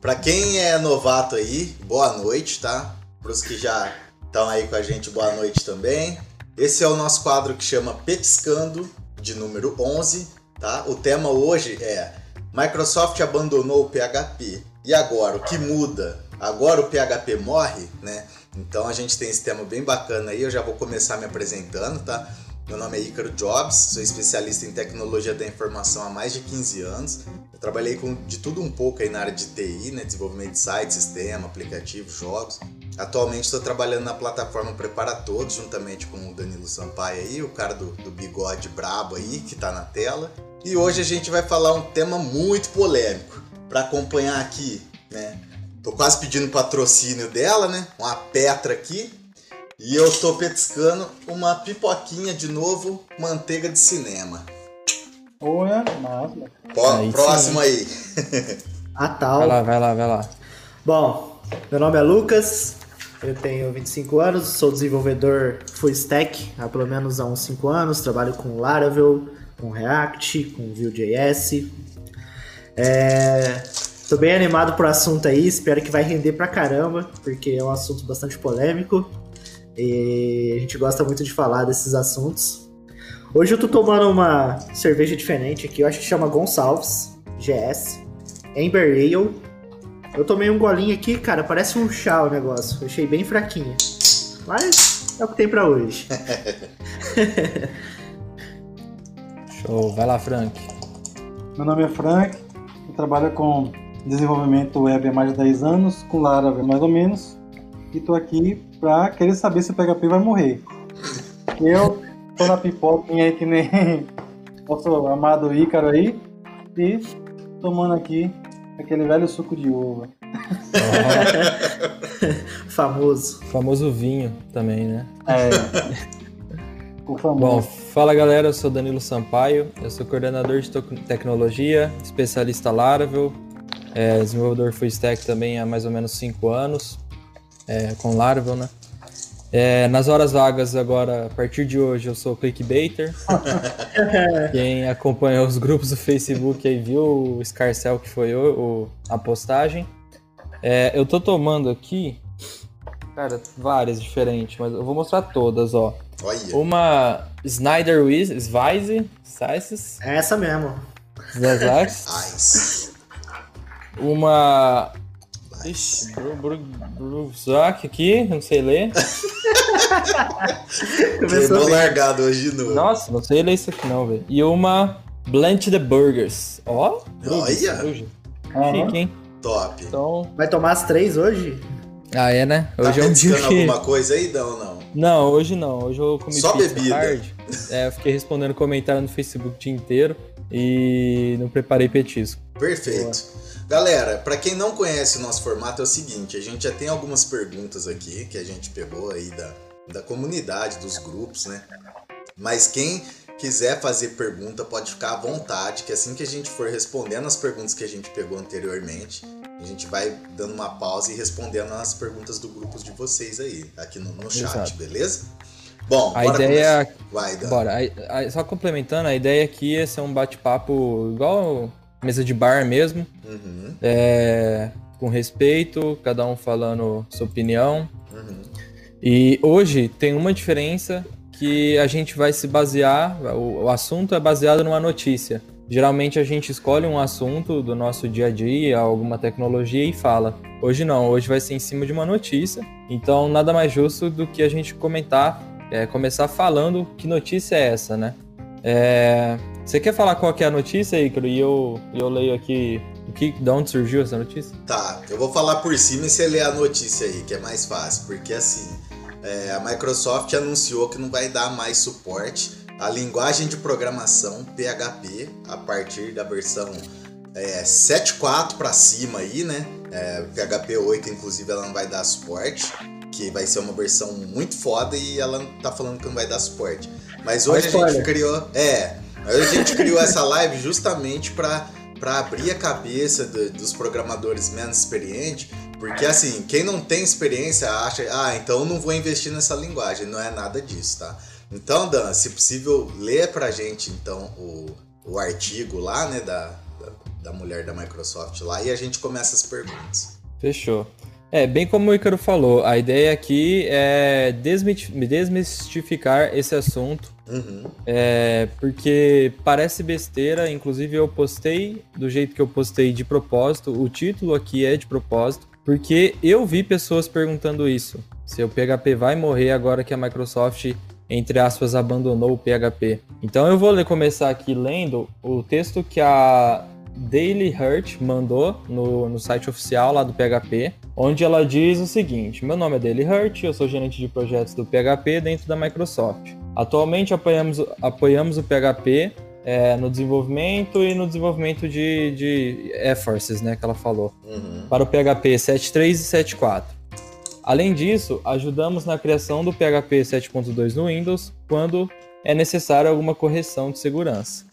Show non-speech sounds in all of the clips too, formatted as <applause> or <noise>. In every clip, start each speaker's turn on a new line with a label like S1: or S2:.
S1: Para quem é novato aí, boa noite, tá? Para os que já estão aí com a gente, boa noite também. Esse é o nosso quadro que chama Petiscando, de número 11, tá? O tema hoje é Microsoft abandonou o PHP. E agora, o que muda? Agora o PHP morre, né? Então a gente tem esse tema bem bacana aí, eu já vou começar me apresentando, tá? Meu nome é Ícaro Jobs, sou especialista em tecnologia da informação há mais de 15 anos. Eu trabalhei com de tudo um pouco aí na área de TI, né? desenvolvimento de site, sistema, aplicativo, jogos. Atualmente estou trabalhando na plataforma Prepara Todos, juntamente com o Danilo Sampaio aí, o cara do, do bigode brabo aí, que está na tela. E hoje a gente vai falar um tema muito polêmico. Para acompanhar aqui, né? Tô quase pedindo patrocínio dela, né? Uma Petra aqui. E eu tô petiscando uma pipoquinha de novo, manteiga de cinema.
S2: Olha, massa.
S1: Aí próximo sim.
S3: aí. A tal.
S2: Vai lá, vai lá, vai lá.
S3: Bom, meu nome é Lucas, eu tenho 25 anos, sou desenvolvedor full stack há pelo menos há uns 5 anos, trabalho com Laravel, com React, com Vue.js. É... Tô bem animado pro assunto aí, espero que vai render pra caramba, porque é um assunto bastante polêmico. E a gente gosta muito de falar desses assuntos. Hoje eu tô tomando uma cerveja diferente aqui, eu acho que chama Gonçalves GS Amber Ale. Eu tomei um golinho aqui, cara, parece um chá o negócio. Eu achei bem fraquinho. Mas é o que tem para hoje. <laughs>
S2: Show, vai lá, Frank.
S4: Meu nome é Frank, eu trabalho com desenvolvimento web há mais de 10 anos, com Laravel mais ou menos, e tô aqui pra querer saber se o PHP vai morrer. Eu tô na pipoquinha aí que nem <laughs> nosso amado Ícaro aí e tomando aqui aquele velho suco de uva. <laughs>
S3: famoso.
S2: Famoso vinho também, né?
S4: É. <laughs>
S2: o famoso. Bom, fala galera, eu sou Danilo Sampaio, eu sou coordenador de tecnologia, especialista Laravel, é, desenvolvedor full stack também há mais ou menos 5 anos é, com Laravel, né? É, nas horas vagas agora, a partir de hoje, eu sou clickbaiter. <laughs> Quem acompanhou os grupos do Facebook aí viu o Scarcel que foi o, o a postagem. É, eu tô tomando aqui, cara, várias diferentes, mas eu vou mostrar todas, ó.
S1: Olha.
S2: Uma Snyder Weiss, Weiss,
S3: É essa mesmo.
S2: Uma Ixi, Bruzak aqui, não sei ler. <laughs>
S1: Queimou largado hoje de novo.
S2: Nossa, não sei ler isso aqui não, velho. E uma Blanch the Burgers. Ó,
S1: Olha!
S2: Chique, hein?
S1: Top.
S3: Então... Vai tomar as três hoje?
S2: Ah, é, né?
S1: Tá hoje tá é um dia que... alguma coisa aí, não, não?
S2: Não, hoje não. Hoje eu comi
S1: Só bebida.
S2: tarde. É, eu fiquei respondendo comentário no Facebook o dia inteiro e não preparei petisco.
S1: Perfeito. Boa. Galera, para quem não conhece o nosso formato é o seguinte, a gente já tem algumas perguntas aqui que a gente pegou aí da, da comunidade, dos grupos, né? Mas quem quiser fazer pergunta pode ficar à vontade, que assim que a gente for respondendo as perguntas que a gente pegou anteriormente, a gente vai dando uma pausa e respondendo as perguntas do grupo de vocês aí, aqui no, no chat, Exato. beleza? Bom,
S2: a ideia.
S1: Vai, Dan.
S2: Bora. A, a, só complementando, a ideia aqui é ser um bate-papo igual mesa de bar mesmo. Uhum. É, com respeito, cada um falando sua opinião. Uhum. E hoje tem uma diferença que a gente vai se basear, o, o, assunto é baseado numa notícia. Geralmente a gente escolhe um assunto do nosso dia a dia, alguma tecnologia e fala. Hoje não, hoje vai ser em cima de uma notícia. Então nada mais justo do que a gente comentar, é, começar falando que notícia é essa, né? É, você quer falar qual que é a notícia, Icaro? E eu, eu leio aqui o que, de onde surgiu essa notícia?
S1: Tá, eu vou falar por cima e você lê a notícia aí, que é mais fácil. Porque assim, é, a Microsoft anunciou que não vai dar mais suporte à linguagem de programação PHP a partir da versão é, 7.4 para cima aí, né? É, PHP 8, inclusive, ela não vai dar suporte, que vai ser uma versão muito foda e ela tá falando que não vai dar suporte. Mas hoje a gente criou. É, a gente criou essa live justamente para para abrir a cabeça do, dos programadores menos experientes, porque assim, quem não tem experiência acha, ah, então eu não vou investir nessa linguagem, não é nada disso, tá? Então, Dan, se possível, lê pra gente então o, o artigo lá, né, da, da da mulher da Microsoft lá e a gente começa as perguntas.
S2: Fechou. É, bem como o Icaro falou, a ideia aqui é desmistificar esse assunto, uhum. é, porque parece besteira, inclusive eu postei do jeito que eu postei de propósito, o título aqui é de propósito, porque eu vi pessoas perguntando isso, se o PHP vai morrer agora que a Microsoft, entre aspas, abandonou o PHP. Então eu vou começar aqui lendo o texto que a Daily Hurt mandou no, no site oficial lá do PHP, onde ela diz o seguinte: Meu nome é Daily Hurt, eu sou gerente de projetos do PHP dentro da Microsoft. Atualmente apoiamos, apoiamos o PHP é, no desenvolvimento e no desenvolvimento de, de efforts, né, que ela falou, uhum. para o PHP 7.3 e 7.4. Além disso, ajudamos na criação do PHP 7.2 no Windows quando é necessário alguma correção de segurança.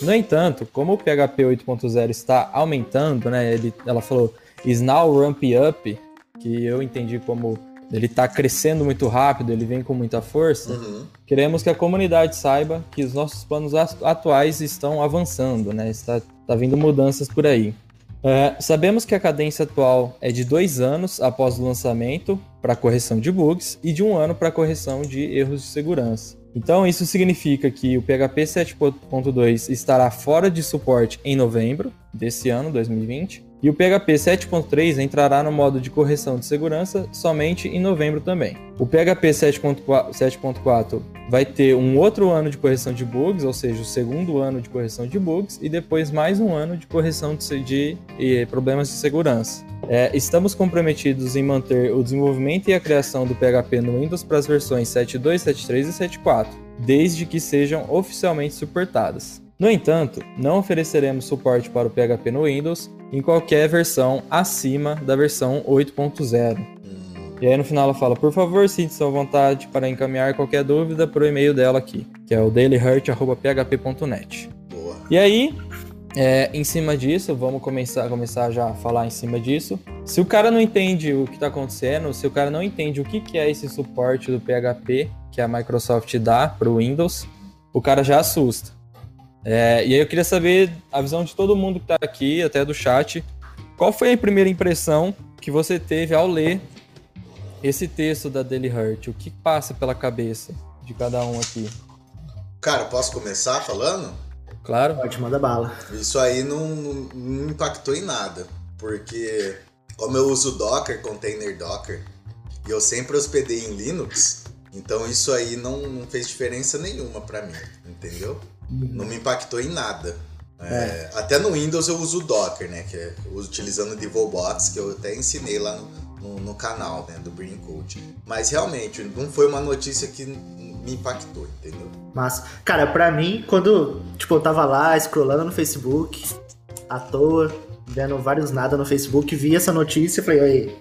S2: No entanto, como o PHP 8.0 está aumentando, né, ele, ela falou is now ramp up, que eu entendi como ele está crescendo muito rápido, ele vem com muita força. Uhum. Queremos que a comunidade saiba que os nossos planos atuais estão avançando, né? Está, está vindo mudanças por aí. É, sabemos que a cadência atual é de dois anos após o lançamento para correção de bugs e de um ano para correção de erros de segurança. Então, isso significa que o PHP 7.2 estará fora de suporte em novembro desse ano, 2020, e o PHP 7.3 entrará no modo de correção de segurança somente em novembro também. O PHP 7.4 vai ter um outro ano de correção de bugs, ou seja, o segundo ano de correção de bugs, e depois mais um ano de correção de, de, de problemas de segurança. É, estamos comprometidos em manter o desenvolvimento e a criação do PHP no Windows para as versões 7.2, 7.3 e 7.4, desde que sejam oficialmente suportadas. No entanto, não ofereceremos suporte para o PHP no Windows em qualquer versão acima da versão 8.0. E aí no final ela fala, por favor, sinta-se à vontade para encaminhar qualquer dúvida para o e-mail dela aqui, que é o dailyhurt.php.net. E aí, é, em cima disso, vamos começar, começar já a falar em cima disso. Se o cara não entende o que está acontecendo, se o cara não entende o que, que é esse suporte do PHP que a Microsoft dá para o Windows, o cara já assusta. É, e aí eu queria saber a visão de todo mundo que está aqui, até do chat. Qual foi a primeira impressão que você teve ao ler esse texto da Daily Hurt? O que passa pela cabeça de cada um aqui?
S1: Cara, posso começar falando?
S2: Claro.
S3: Pode mandar bala.
S1: Isso aí não, não, não impactou em nada, porque como eu uso Docker, Container Docker, e eu sempre hospedei em Linux, então isso aí não, não fez diferença nenhuma para mim, entendeu? Não me impactou em nada. É, é. Até no Windows eu uso o Docker, né? Que é utilizando o DevoBox, que eu até ensinei lá no, no, no, canal né, do Green Code. Mas realmente, não foi uma notícia que me impactou, entendeu?
S3: Mas, cara, pra mim, quando tipo, eu tava lá scrollando no Facebook, à toa, vendo vários nada no Facebook, vi essa notícia e falei, oi,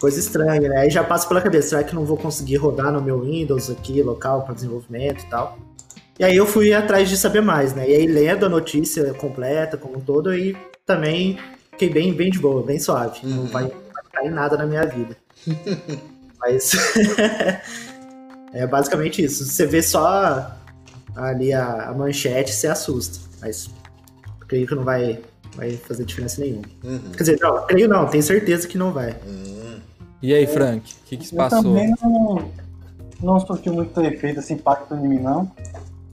S3: coisa estranha, né? Aí já passa pela cabeça, será que não vou conseguir rodar no meu Windows aqui, local para desenvolvimento e tal? E aí eu fui atrás de saber mais, né? E aí lendo a notícia completa, como um todo, aí também fiquei bem, bem de boa, bem suave. Uhum. Não vai, vai cair nada na minha vida. <laughs> Mas <laughs> é basicamente isso. Você vê só ali a, a manchete, você assusta. Mas creio que não vai, vai fazer diferença nenhuma. Uhum. Quer dizer, não, creio não, tenho certeza que não vai. Uhum.
S2: E aí, Frank, o que, que se passou?
S4: Eu também não, não surtiu muito efeito, esse impacto em mim, não.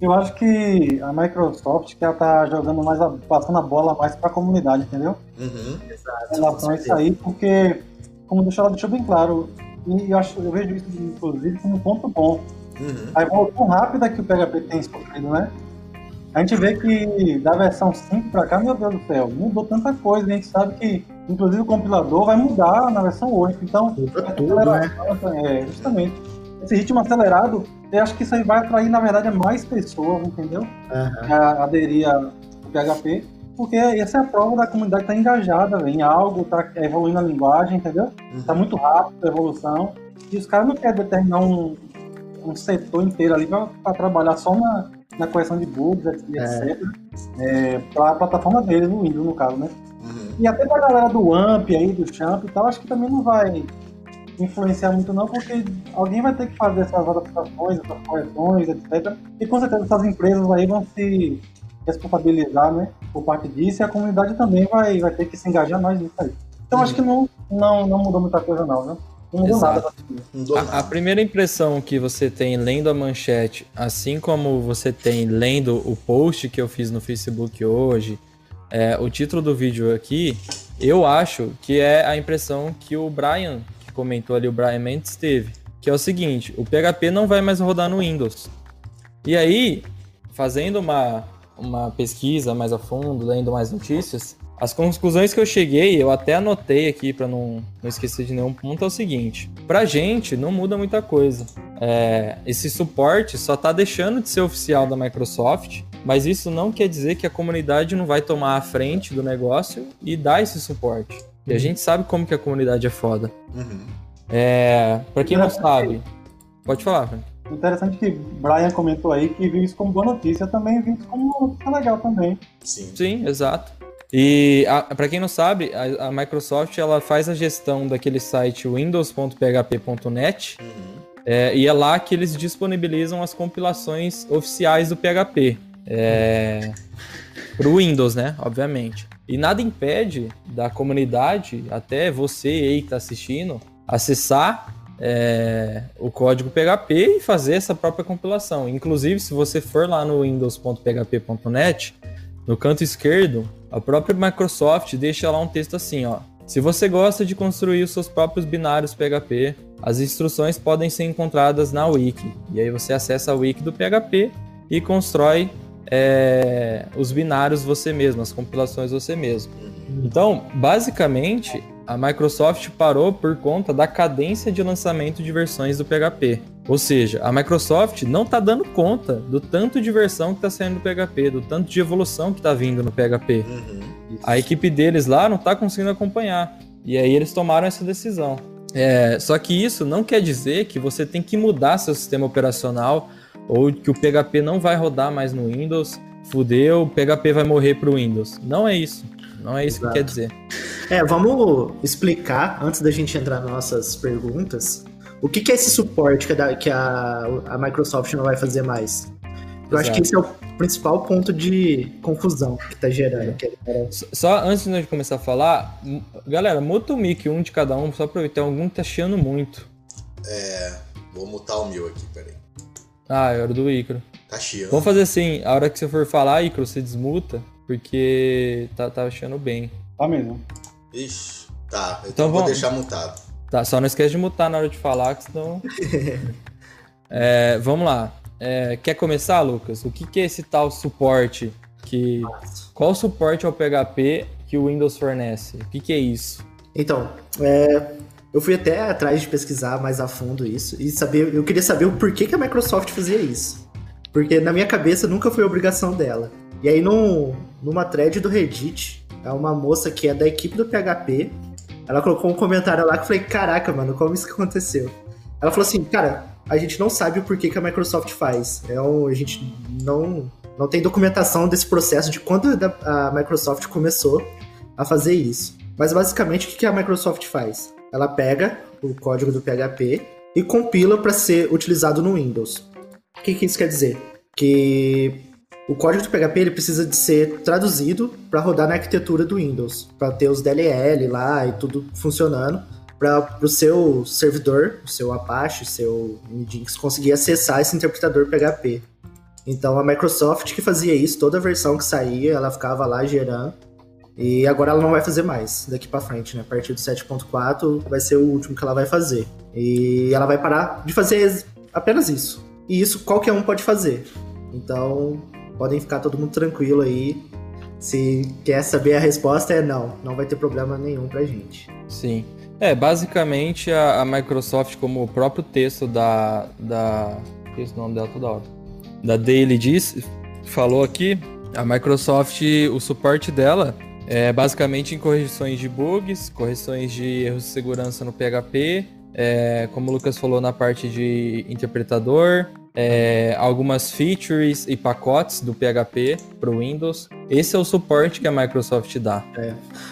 S4: Eu acho que a Microsoft que ela tá jogando mais, a, passando a bola mais para a comunidade, entendeu? Uhum. Exato. Em relação a isso aí, porque, como deixou, ela deixou bem claro, e eu, acho, eu vejo isso, inclusive, como um ponto bom. Uhum. A evolução rápida que o PHP tem sofrido, né? A gente vê que da versão 5 para cá, meu Deus do céu, mudou tanta coisa. A gente sabe que, inclusive, o compilador vai mudar na versão 8. Então, tudo, né? É, justamente. Esse ritmo acelerado eu acho que isso aí vai atrair, na verdade, mais pessoas, entendeu? Uhum. A aderir ao PHP, porque essa é a prova da comunidade estar tá engajada em algo, está evoluindo a linguagem, entendeu? Está uhum. muito rápido a evolução. E os caras não querem determinar um, um setor inteiro ali para trabalhar só na, na correção de bugs, etc. É. É, para a plataforma deles, no Windows, no caso, né? Uhum. E até para a galera do AMP aí, do Champ e tal, acho que também não vai influenciar muito não, porque alguém vai ter que fazer essas adaptações, essas correções, etc. E com certeza essas empresas aí vão se responsabilizar, né, por parte disso, e a comunidade também vai, vai ter que se engajar mais nisso aí. Então acho que não, não, não mudou muita coisa não, né? Não mudou
S2: Exato.
S4: nada.
S1: Não mudou
S2: A,
S1: nada.
S2: a primeira impressão que você tem lendo a manchete, assim como você tem lendo o post que eu fiz no Facebook hoje, é, o título do vídeo aqui, eu acho que é a impressão que o Brian, comentou ali, o Brian Mendes teve. Que é o seguinte, o PHP não vai mais rodar no Windows. E aí, fazendo uma, uma pesquisa mais a fundo, lendo mais notícias, as conclusões que eu cheguei, eu até anotei aqui para não, não esquecer de nenhum ponto, é o seguinte: pra gente não muda muita coisa. É, esse suporte só tá deixando de ser oficial da Microsoft, mas isso não quer dizer que a comunidade não vai tomar a frente do negócio e dar esse suporte. E a gente sabe como que a comunidade é foda.
S1: Uhum.
S2: É, para quem não sabe, pode falar. Frank.
S4: Interessante que Brian comentou aí que viu isso como boa notícia, eu também vi isso como uma notícia legal também.
S1: Sim.
S2: Sim, exato. E para quem não sabe, a, a Microsoft ela faz a gestão daquele site windows.php.net
S1: Uhum.
S2: é, e é lá que eles disponibilizam as compilações oficiais do PHP é, para o Windows, né? Obviamente. E nada impede da comunidade, até você aí que está assistindo, acessar é, o código PHP e fazer essa própria compilação. Inclusive, se você for lá no windows.php.net, no canto esquerdo, a própria Microsoft deixa lá um texto assim, ó. Se você gosta de construir os seus próprios binários PHP, as instruções podem ser encontradas na wiki. E aí você acessa a wiki do PHP e constrói é, os binários você mesmo, as compilações você mesmo. Então, basicamente, a Microsoft parou por conta da cadência de lançamento de versões do PHP. Ou seja, a Microsoft não está dando conta do tanto de versão que está saindo do PHP, do tanto de evolução que está vindo no PHP.
S1: Uhum.
S2: A equipe deles lá não está conseguindo acompanhar. E aí eles tomaram essa decisão. É, só que isso não quer dizer que você tem que mudar seu sistema operacional ou que o PHP não vai rodar mais no Windows. Fudeu, o PHP vai morrer pro Windows. Não é isso. Não é isso
S3: Exato.
S2: que quer dizer.
S3: É, vamos explicar, antes da gente entrar nas nossas perguntas, o que, que é esse suporte que, a, que a, a Microsoft não vai fazer mais. Eu acho
S2: Exato.
S3: que esse é o principal ponto de confusão que tá gerando. que é-
S2: S- Só antes de nós começar a falar, galera, muta o mic um de cada um, só pra eu ter algum que tá chiando muito.
S1: Vou mutar o meu aqui, peraí.
S2: Ah, é hora do Icaro.
S1: Tá chiando.
S2: Vamos fazer assim, a hora que você for falar, Icaro, você desmuta, porque tá, tá chiando bem.
S4: Tá mesmo.
S1: Ixi. Tá, então,
S2: Então
S1: vou
S2: vamos.
S1: deixar mutado.
S2: Tá, só não esquece de mutar na hora de falar, que senão. <laughs> É, vamos lá. É, quer começar, Lucas? O que, que é esse tal suporte? Que... Qual o suporte ao PHP que o Windows fornece? O que, que é isso?
S3: Então, é, eu fui até atrás de pesquisar mais a fundo isso e saber, eu queria saber o porquê que a Microsoft fazia isso. Porque na minha cabeça nunca foi obrigação dela. E aí, num, numa thread do Reddit, é uma moça que é da equipe do PHP. Ela colocou um comentário lá que eu falei: Caraca, mano, como isso que aconteceu? Ela falou assim: Cara, a gente não sabe o porquê que a Microsoft faz. É um, a gente não, não tem documentação desse processo de quando a Microsoft começou a fazer isso. Mas basicamente o que a Microsoft faz? Ela pega o código do PHP e compila para ser utilizado no Windows. O que, que isso quer dizer? Que o código do PHP ele precisa de ser traduzido para rodar na arquitetura do Windows, para ter os DLL lá e tudo funcionando, para o seu servidor, o seu Apache, o seu Nginx conseguir acessar esse interpretador PHP. Então a Microsoft que fazia isso, toda versão que saía, ela ficava lá gerando. E agora ela não vai fazer mais daqui pra frente, né? A partir do 7.4 vai ser o último que ela vai fazer. E ela vai parar de fazer apenas isso. E isso qualquer um pode fazer. Então, podem ficar todo mundo tranquilo aí. Se quer saber a resposta é não, não vai ter problema nenhum pra gente.
S2: Sim. É, basicamente a, a Microsoft, como o próprio texto da. da esqueci nome dela toda hora. Da Daily diz, falou aqui, a Microsoft, o suporte dela é basicamente em correções de bugs, correções de erros de segurança no PHP, é, como o Lucas falou na parte de interpretador, é, algumas features e pacotes do PHP para o Windows. Esse é o suporte que a Microsoft dá.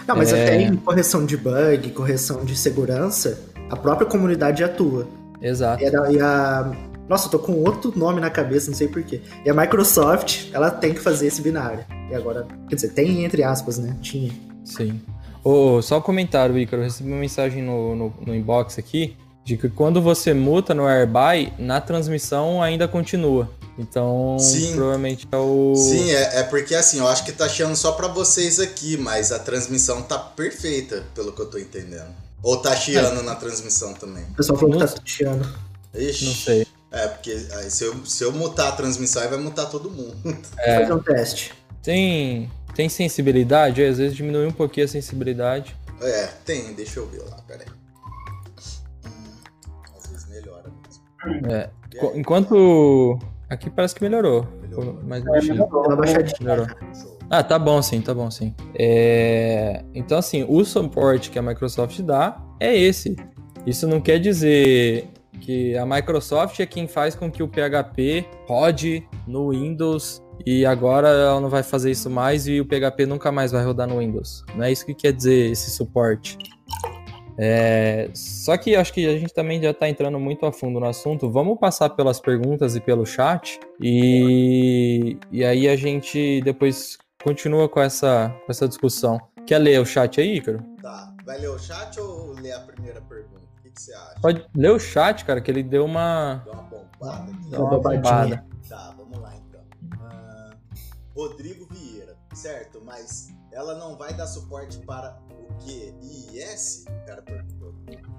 S3: Não, mas
S2: É.
S3: até em correção de bug, correção de segurança, a própria comunidade atua.
S2: Exato.
S3: E a, e a Nossa, eu tô com outro nome na cabeça, não sei porquê. E a Microsoft, ela tem que fazer esse binário. E agora, quer dizer, tem entre aspas, né? Tinha.
S2: Sim. Oh, só um comentário, Ícaro. Eu recebi uma mensagem no, no, no inbox aqui de que quando você muta no Airby, na transmissão ainda continua. Então, Sim. provavelmente é o.
S1: Sim, é, é, porque assim, eu acho que tá chiando só para vocês aqui, mas a transmissão tá perfeita, pelo que eu tô entendendo. Ou tá chiando é. na transmissão também?
S3: O pessoal falou que tá chiando.
S1: Ixi.
S2: Não sei.
S1: É, porque aí, se, eu, se eu mutar a transmissão, aí vai mutar todo mundo.
S3: É. Vou fazer um teste.
S2: Tem, tem sensibilidade? Às vezes diminui um pouquinho a sensibilidade.
S1: É, tem, deixa eu ver lá, peraí. Hum, às vezes melhora
S2: mesmo. É. Enquanto. Aqui parece que melhorou. melhorou. Mas é, melhorou. melhorou. Ah, tá bom sim, tá bom sim. É... Então, assim, o suporte que a Microsoft dá é esse. Isso não quer dizer que a Microsoft é quem faz com que o PHP rode no Windows e agora ela não vai fazer isso mais e o PHP nunca mais vai rodar no Windows. Não é isso que quer dizer esse suporte. É, só que acho que a gente também já está entrando muito a fundo no assunto. Vamos passar pelas perguntas e pelo chat e, e aí a gente depois continua com essa, com essa discussão. Quer ler o chat aí, Ícaro?
S1: Tá. Vai ler o chat ou ler a primeira pergunta? O que, que você acha?
S2: Pode ler o chat, cara, que ele deu uma.
S1: Deu uma bombada aqui.
S3: Deu uma bombada.
S1: Tá, vamos lá então. Uh, Rodrigo Vieira, certo, mas ela não vai dar suporte para o que? IIS? O cara perguntou.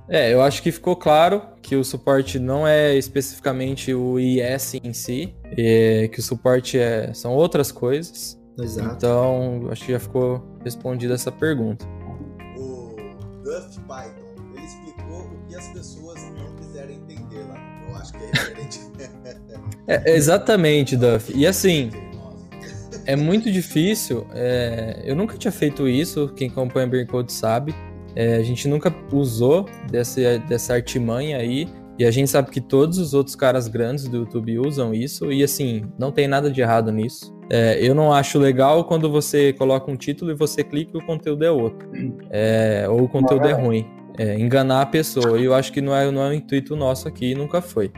S2: É, eu acho que ficou claro que o suporte não é especificamente o IIS em si, que o suporte é, são outras coisas.
S3: Exato.
S2: Então, acho que já ficou respondida essa pergunta.
S1: É,
S2: exatamente, Duff. E assim, é muito difícil. É, eu nunca tinha feito isso, quem acompanha Brain Code sabe. É, a gente nunca usou dessa, dessa artimanha aí. E a gente sabe que todos os outros caras grandes do YouTube usam isso, e assim, não tem nada de errado nisso. É, eu não acho legal quando você coloca um título e você clica e o conteúdo é outro. É, ou o conteúdo é ruim. É, enganar a pessoa. E eu acho que não é, não é o intuito nosso aqui, nunca foi.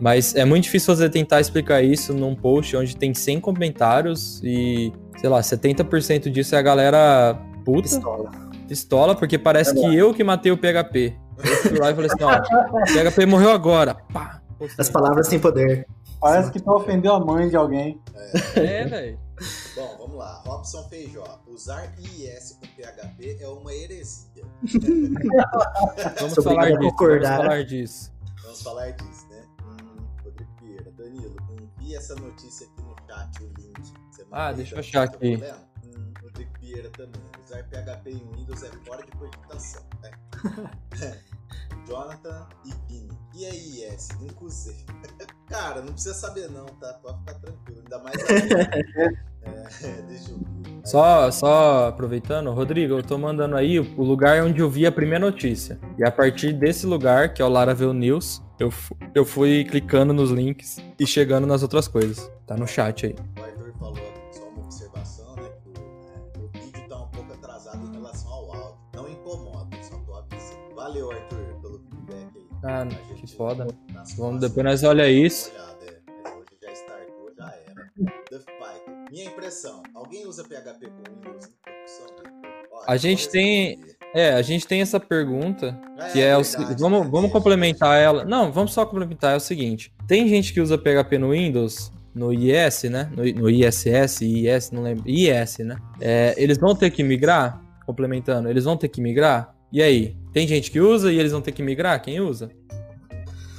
S2: Mas é muito difícil você tentar explicar isso num post onde tem 100 comentários e, sei lá, 70% disso é a galera puta.
S3: Pistola.
S2: Pistola, porque parece que eu que matei o PHP. Eu fui lá e falei assim, ó, o PHP morreu agora. Pá.
S3: As palavras têm poder.
S4: Parece que tu ofendeu a mãe de alguém.
S2: É, é velho.
S1: Bom, vamos lá. Robson Feijó. Usar IIS com PHP é uma heresia.
S2: vamos, falar disso, vamos falar disso.
S1: Vamos falar disso, essa notícia aqui no chat, o link.
S2: ah, deixa eu achar aqui.
S1: Hum, Rodrigo Vieira também. Usar PHP em Windows é fora de cogitação. Né? <laughs> Jonathan e Vini. E aí, IS? Nunca usei. Cara, não precisa saber não, tá? Pode ficar tranquilo. Ainda mais <laughs> é, deixa eu ver.
S2: Só, só aproveitando, Rodrigo, eu tô mandando aí o lugar onde eu vi a primeira notícia. E a partir desse lugar, que é o Laravel News, eu, eu fui clicando nos links e chegando nas outras coisas. Tá no chat aí.
S1: O Arthur falou só uma observação, né? Que o, é, o vídeo tá um pouco atrasado em relação ao áudio. Não incomoda, só tô avisando. Valeu, Arthur, pelo feedback aí.
S2: Ah, que foda. Vamos, depois nós olha isso.
S1: É, hoje já startou, já era. Duff Python. Minha impressão, alguém usa PHP com Windows em produção?
S2: A gente tem. É, a gente tem essa pergunta, é, que é, é verdade, o vamos, vamos complementar ela. Não, vamos só complementar, é o seguinte. Tem gente que usa PHP no Windows, no IS, né? No, no ISS, IS, não lembro. IS, né? É, eles vão ter que migrar, complementando, eles vão ter que migrar? E aí? Tem gente que usa e eles vão ter que migrar? Quem usa?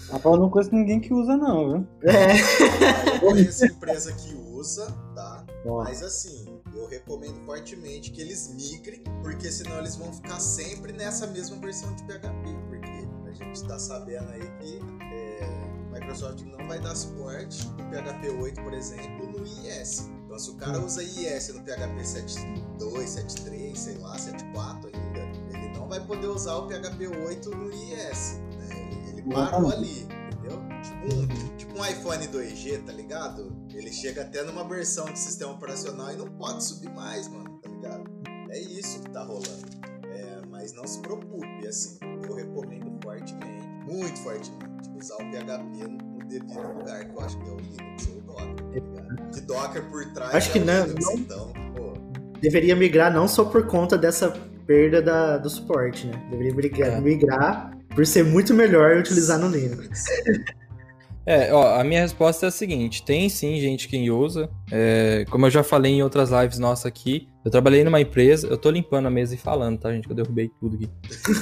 S4: Rapaz, eu não conheço ninguém que usa, não, viu?
S1: É. Eu conheço empresa que usa, tá? Mas assim, recomendo fortemente que eles migrem, porque senão eles vão ficar sempre nessa mesma versão de PHP, porque a gente está sabendo aí que é, Microsoft não vai dar suporte no PHP 8, por exemplo, no IIS. Então, se o cara usa IIS no PHP 7.2, 7.3, sei lá, 7.4 ainda, ele não vai poder usar o PHP 8 no IIS. Né? Ele parou ali, um, tipo um iPhone 2G, tá ligado? Ele chega até numa versão de sistema operacional e não pode subir mais, mano, tá ligado? É isso que tá rolando. É, mas não se preocupe, assim, eu recomendo fortemente muito fortemente utilizar o PHP no devido lugar, que eu acho que é o Linux ou o Docker, tá ligado? Que Docker por trás
S3: acho
S1: é
S3: que
S1: o
S3: não,
S1: Linux,
S3: não
S1: então, pô.
S3: Deveria migrar não só por conta dessa perda da, do suporte, né? Deveria migrar,
S2: É.
S3: migrar por ser muito melhor utilizar no Linux.
S2: É, ó, a minha resposta é a seguinte: tem sim gente que usa. É, como eu já falei em outras lives nossas aqui, eu trabalhei numa empresa. Eu tô limpando a mesa e falando, tá, gente? Que eu derrubei tudo aqui.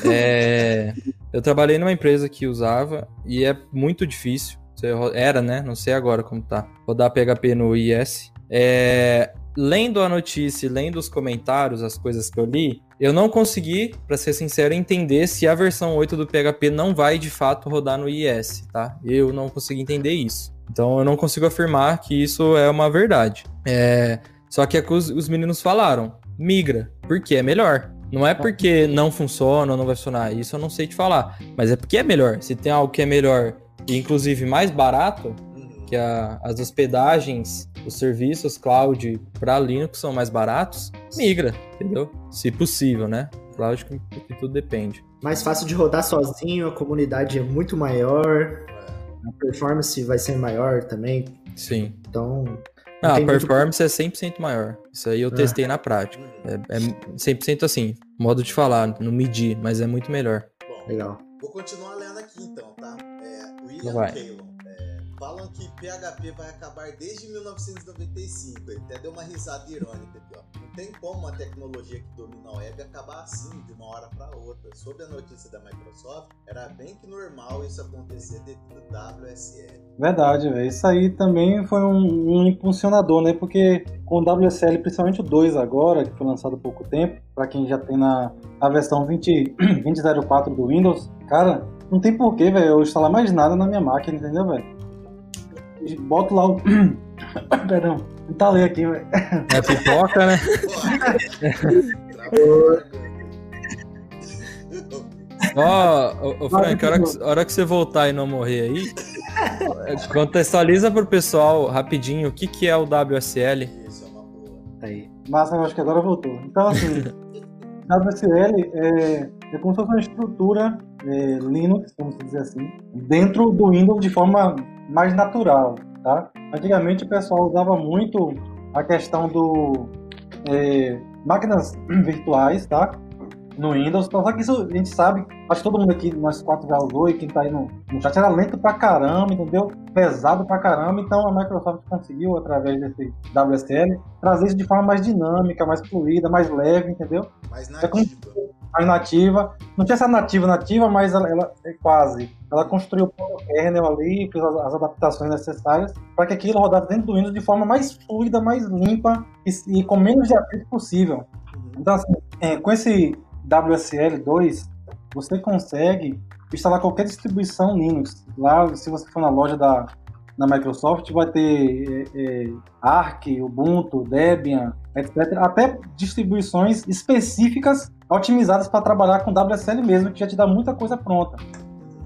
S2: <laughs> É, eu trabalhei numa empresa que usava e é muito difícil. Era, né? Não sei agora como tá. Rodar PHP no IS. É, lendo a notícia lendo os comentários, as coisas que eu li, eu não consegui, pra ser sincero, entender se a versão 8 do PHP não vai de fato rodar no IS, tá? Eu não consegui entender isso. Então eu não consigo afirmar que isso é uma verdade. É, Só que é que os, os meninos falaram: migra, porque é melhor. Não é porque não funciona ou não vai funcionar, isso eu não sei te falar. Mas é porque é melhor. Se tem algo que é melhor e inclusive mais barato, que a- as hospedagens, os serviços cloud para Linux são mais baratos, migra, entendeu? Se possível, né? Lógico que tudo depende.
S3: Mais fácil de rodar sozinho, a comunidade é muito maior,
S1: É.
S3: a performance vai ser maior também.
S2: Sim.
S3: Então,
S2: Ah, a
S3: tem muito-
S2: performance é 100% maior. Isso aí eu
S3: Ah.
S2: testei na prática. É, é 100% assim, modo de falar, não medir, mas é muito melhor.
S1: Bom,
S3: legal.
S1: Vou continuar lendo aqui então, tá? É, William
S2: Vai.
S1: Falam que PHP vai acabar desde 1995. Ele até deu uma risada irônica aqui, ó. Não tem como uma tecnologia que domina a web acabar assim, de uma hora para outra. Sob a notícia da Microsoft, era bem que normal isso acontecer devido ao WSL.
S4: Verdade, velho. Isso aí também foi um, um impulsionador, né? Porque com o WSL, principalmente o 2 agora, que foi lançado há pouco tempo, pra quem já tem na, a versão 20 2004 do Windows, cara, não tem porquê, velho, eu instalar mais nada na minha máquina, entendeu, velho? Boto lá o. <coughs> Perdão, entalei aqui, velho.
S2: É pipoca, né? <laughs> Ó, ô, ô, Frank, a hora, que, a hora que você voltar e não morrer aí, contextualiza pro pessoal rapidinho o que, que é o WSL.
S1: Isso é uma boa.
S3: Tá aí.
S4: Mas eu acho que agora voltou. Então, assim, <laughs> WSL é, é como se fosse uma estrutura é, Linux, vamos dizer assim, dentro do Windows de forma mais natural, tá? Antigamente o pessoal usava muito a questão do é, máquinas <clears throat> virtuais, tá? No Windows, só que isso a gente sabe, acho que todo mundo aqui, nós quatro já usou, e quem tá aí no, no chat era lento pra caramba, entendeu? Pesado pra caramba, então a Microsoft conseguiu, através desse WSL, trazer isso de forma mais dinâmica, mais fluida, mais leve, entendeu?
S1: Mais
S4: É
S1: nativa.
S4: Mais nativa. Não tinha essa nativa nativa, mas ela, ela é quase. Ela construiu o kernel ali, fez as, as adaptações necessárias para que aquilo rodasse dentro do Windows de forma mais fluida, mais limpa e, e com menos de atrito possível. Então, assim, é, com esse WSL2, você consegue instalar qualquer distribuição Linux. Lá, se você for na loja da, da Microsoft, vai ter é, é, Arc, Ubuntu, Debian, etc. Até distribuições específicas otimizadas para trabalhar com WSL mesmo, que já te dá muita coisa pronta.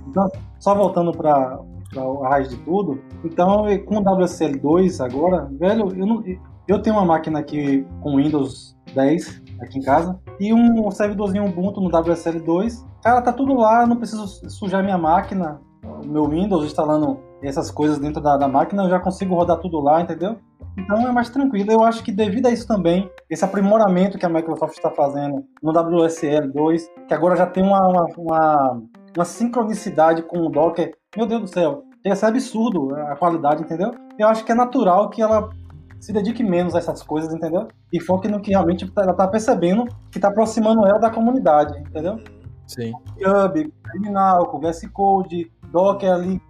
S4: Então, só voltando para a raiz de tudo, então com o WSL2 agora, velho, eu, não, eu tenho uma máquina aqui com Windows 10 aqui em casa e um servidorzinho Ubuntu no WSL2. Cara, tá tudo lá, não preciso sujar minha máquina, o meu Windows instalando essas coisas dentro da, da máquina, eu já consigo rodar tudo lá, entendeu? Então é mais tranquilo. Eu acho que devido a isso também, esse aprimoramento que a Microsoft está fazendo no WSL2, que agora já tem uma, uma, uma, uma sincronicidade com o Docker, meu Deus do céu, isso é absurdo a qualidade, entendeu? Eu acho que é natural que ela se dedique menos a essas coisas, entendeu? E foque no que realmente ela tá percebendo que tá aproximando ela da comunidade, entendeu?
S2: Sim.
S4: Hub, Terminal, VS Code, Docker ali,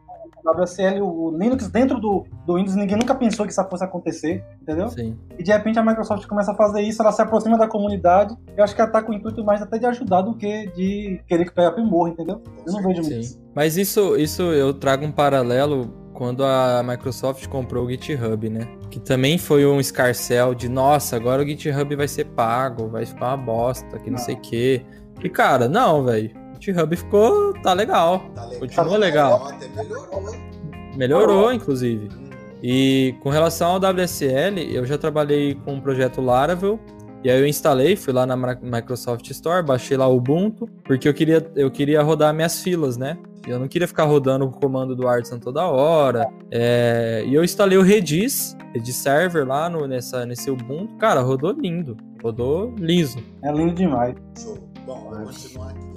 S4: WSL, o Linux dentro do, do Windows, ninguém nunca pensou que isso fosse acontecer, entendeu?
S2: Sim.
S4: E de repente a Microsoft começa a fazer isso, ela se aproxima da comunidade, eu acho que ela tá com o intuito mais até de ajudar do que de querer que o PHP morra, entendeu? Eu não vejo muito.
S2: Sim. Mas isso, isso eu trago um paralelo quando a Microsoft comprou o GitHub, né? Que também foi um escarcel de, nossa, agora o GitHub vai ser pago, vai ficar uma bosta, que não,
S4: Não.
S2: sei o quê. E cara, não, velho. GitHub ficou, tá legal.
S1: Tá legal.
S2: Continua legal.
S1: Até melhorou.
S2: Melhorou, inclusive. E com relação ao WSL, eu já trabalhei com um projeto Laravel. E aí eu instalei, fui lá na Microsoft Store, baixei lá o Ubuntu, porque eu queria, eu queria rodar minhas filas, né? Eu não queria ficar rodando o comando do Artisan toda hora. É, e eu instalei o Redis, Redis Server lá no, nessa, nesse Ubuntu. Cara, rodou lindo. Rodou liso.
S4: É lindo demais.
S1: Show. Bom, vou continuar aqui.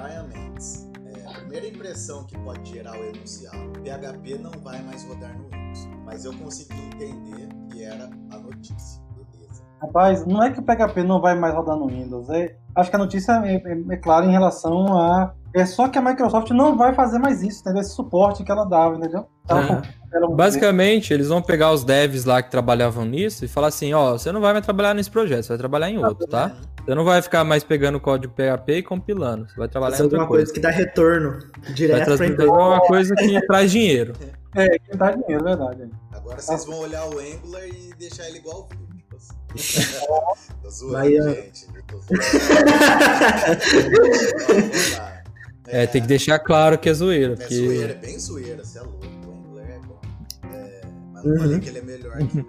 S1: Brian Mendes. É, a primeira impressão que pode gerar o enunciado. PHP não vai mais rodar no Windows. Mas eu consegui entender que era a notícia. Beleza.
S4: Rapaz, não é que o PHP não vai mais rodar no Windows. É, acho que a notícia é, é, é clara em relação a. É só que a Microsoft não vai fazer mais isso, entendeu? Esse suporte que ela dava, entendeu? Ela
S2: é. Basicamente, eles vão pegar os devs lá que trabalhavam nisso e falar assim: ó, você não vai mais trabalhar nesse projeto, você vai trabalhar em outro, tá? Você não vai ficar mais pegando código PHP e compilando. Você vai trabalhar
S3: Isso
S2: em outra
S3: é uma
S2: coisa.
S3: coisa que dá retorno direto pra
S2: Vai
S3: empresa.
S2: uma coisa que <laughs> traz dinheiro.
S4: É, que dá dinheiro, é verdade.
S1: Agora vocês vão olhar o Angular e deixar ele igual o tipo assim. <laughs> Tô zoando, gente. Tô zoando. <laughs>
S2: É, tem que deixar claro que é zoeira.
S1: É
S2: Porque...
S1: zoeira, é bem zoeira, você é louco. É, mas não
S3: Uhum.
S1: falei que ele é melhor que o.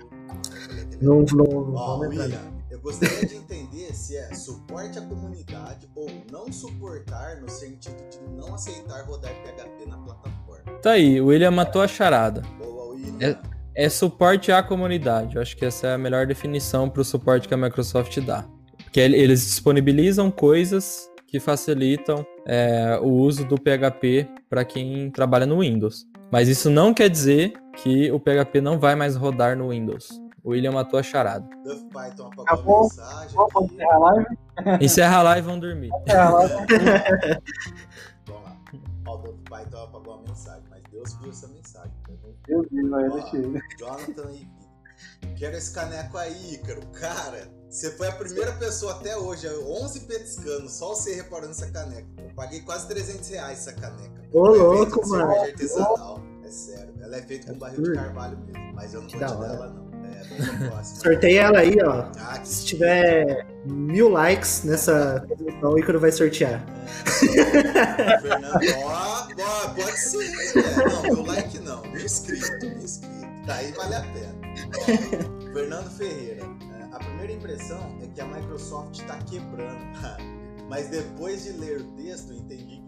S1: não é
S3: Não, não, não.
S1: William, eu gostaria de entender se é suporte à comunidade ou não suportar no sentido de não aceitar rodar PHP na plataforma.
S2: Tá aí, o William matou a charada.
S1: Boa, William.
S2: É- É suporte à comunidade. Eu acho que essa é a melhor definição para o suporte que a Microsoft dá. Porque ele- eles disponibilizam coisas que facilitam é, o uso do PHP para quem trabalha no Windows. Mas isso não quer dizer que o PHP não vai mais rodar no Windows. O William matou a charada.
S1: Duff Python apagou
S4: Acabou.
S1: a mensagem.
S4: Vamos
S1: aqui.
S4: encerrar a live?
S2: Encerra a live e vão dormir.
S4: Encerrar a live. <laughs>
S1: Vamos lá. Ó, o Duff Python apagou a mensagem, mas Deus viu essa mensagem.
S4: Meu Deus,
S1: Ó,
S4: deixa ele.
S1: Jonathan e Quero esse caneco aí, Ícaro. Cara, você foi a primeira pessoa até hoje, 11 petiscanos, só você reparando essa caneca. Eu paguei quase 300 reais essa caneca.
S3: Ô, louco, mano.
S1: artesanal. É sério. Ela é feita com barril de carvalho mesmo. Mas eu não vou te
S3: da
S1: dar ela, não. É, <laughs> próxima.
S3: Sorteia ela aí, ó.
S1: Ah, que
S3: Se tiver mil likes nessa transmissão, o Ícaro vai sortear. <laughs>
S1: Fernando, <laughs> ó, ó, pode ser. É, não, meu like não. Meu inscrito, meu inscrito. Daí vale a pena. Ó, Fernando Ferreira. é, A primeira impressão é que a Microsoft está quebrando. Mas depois de ler o texto, entendi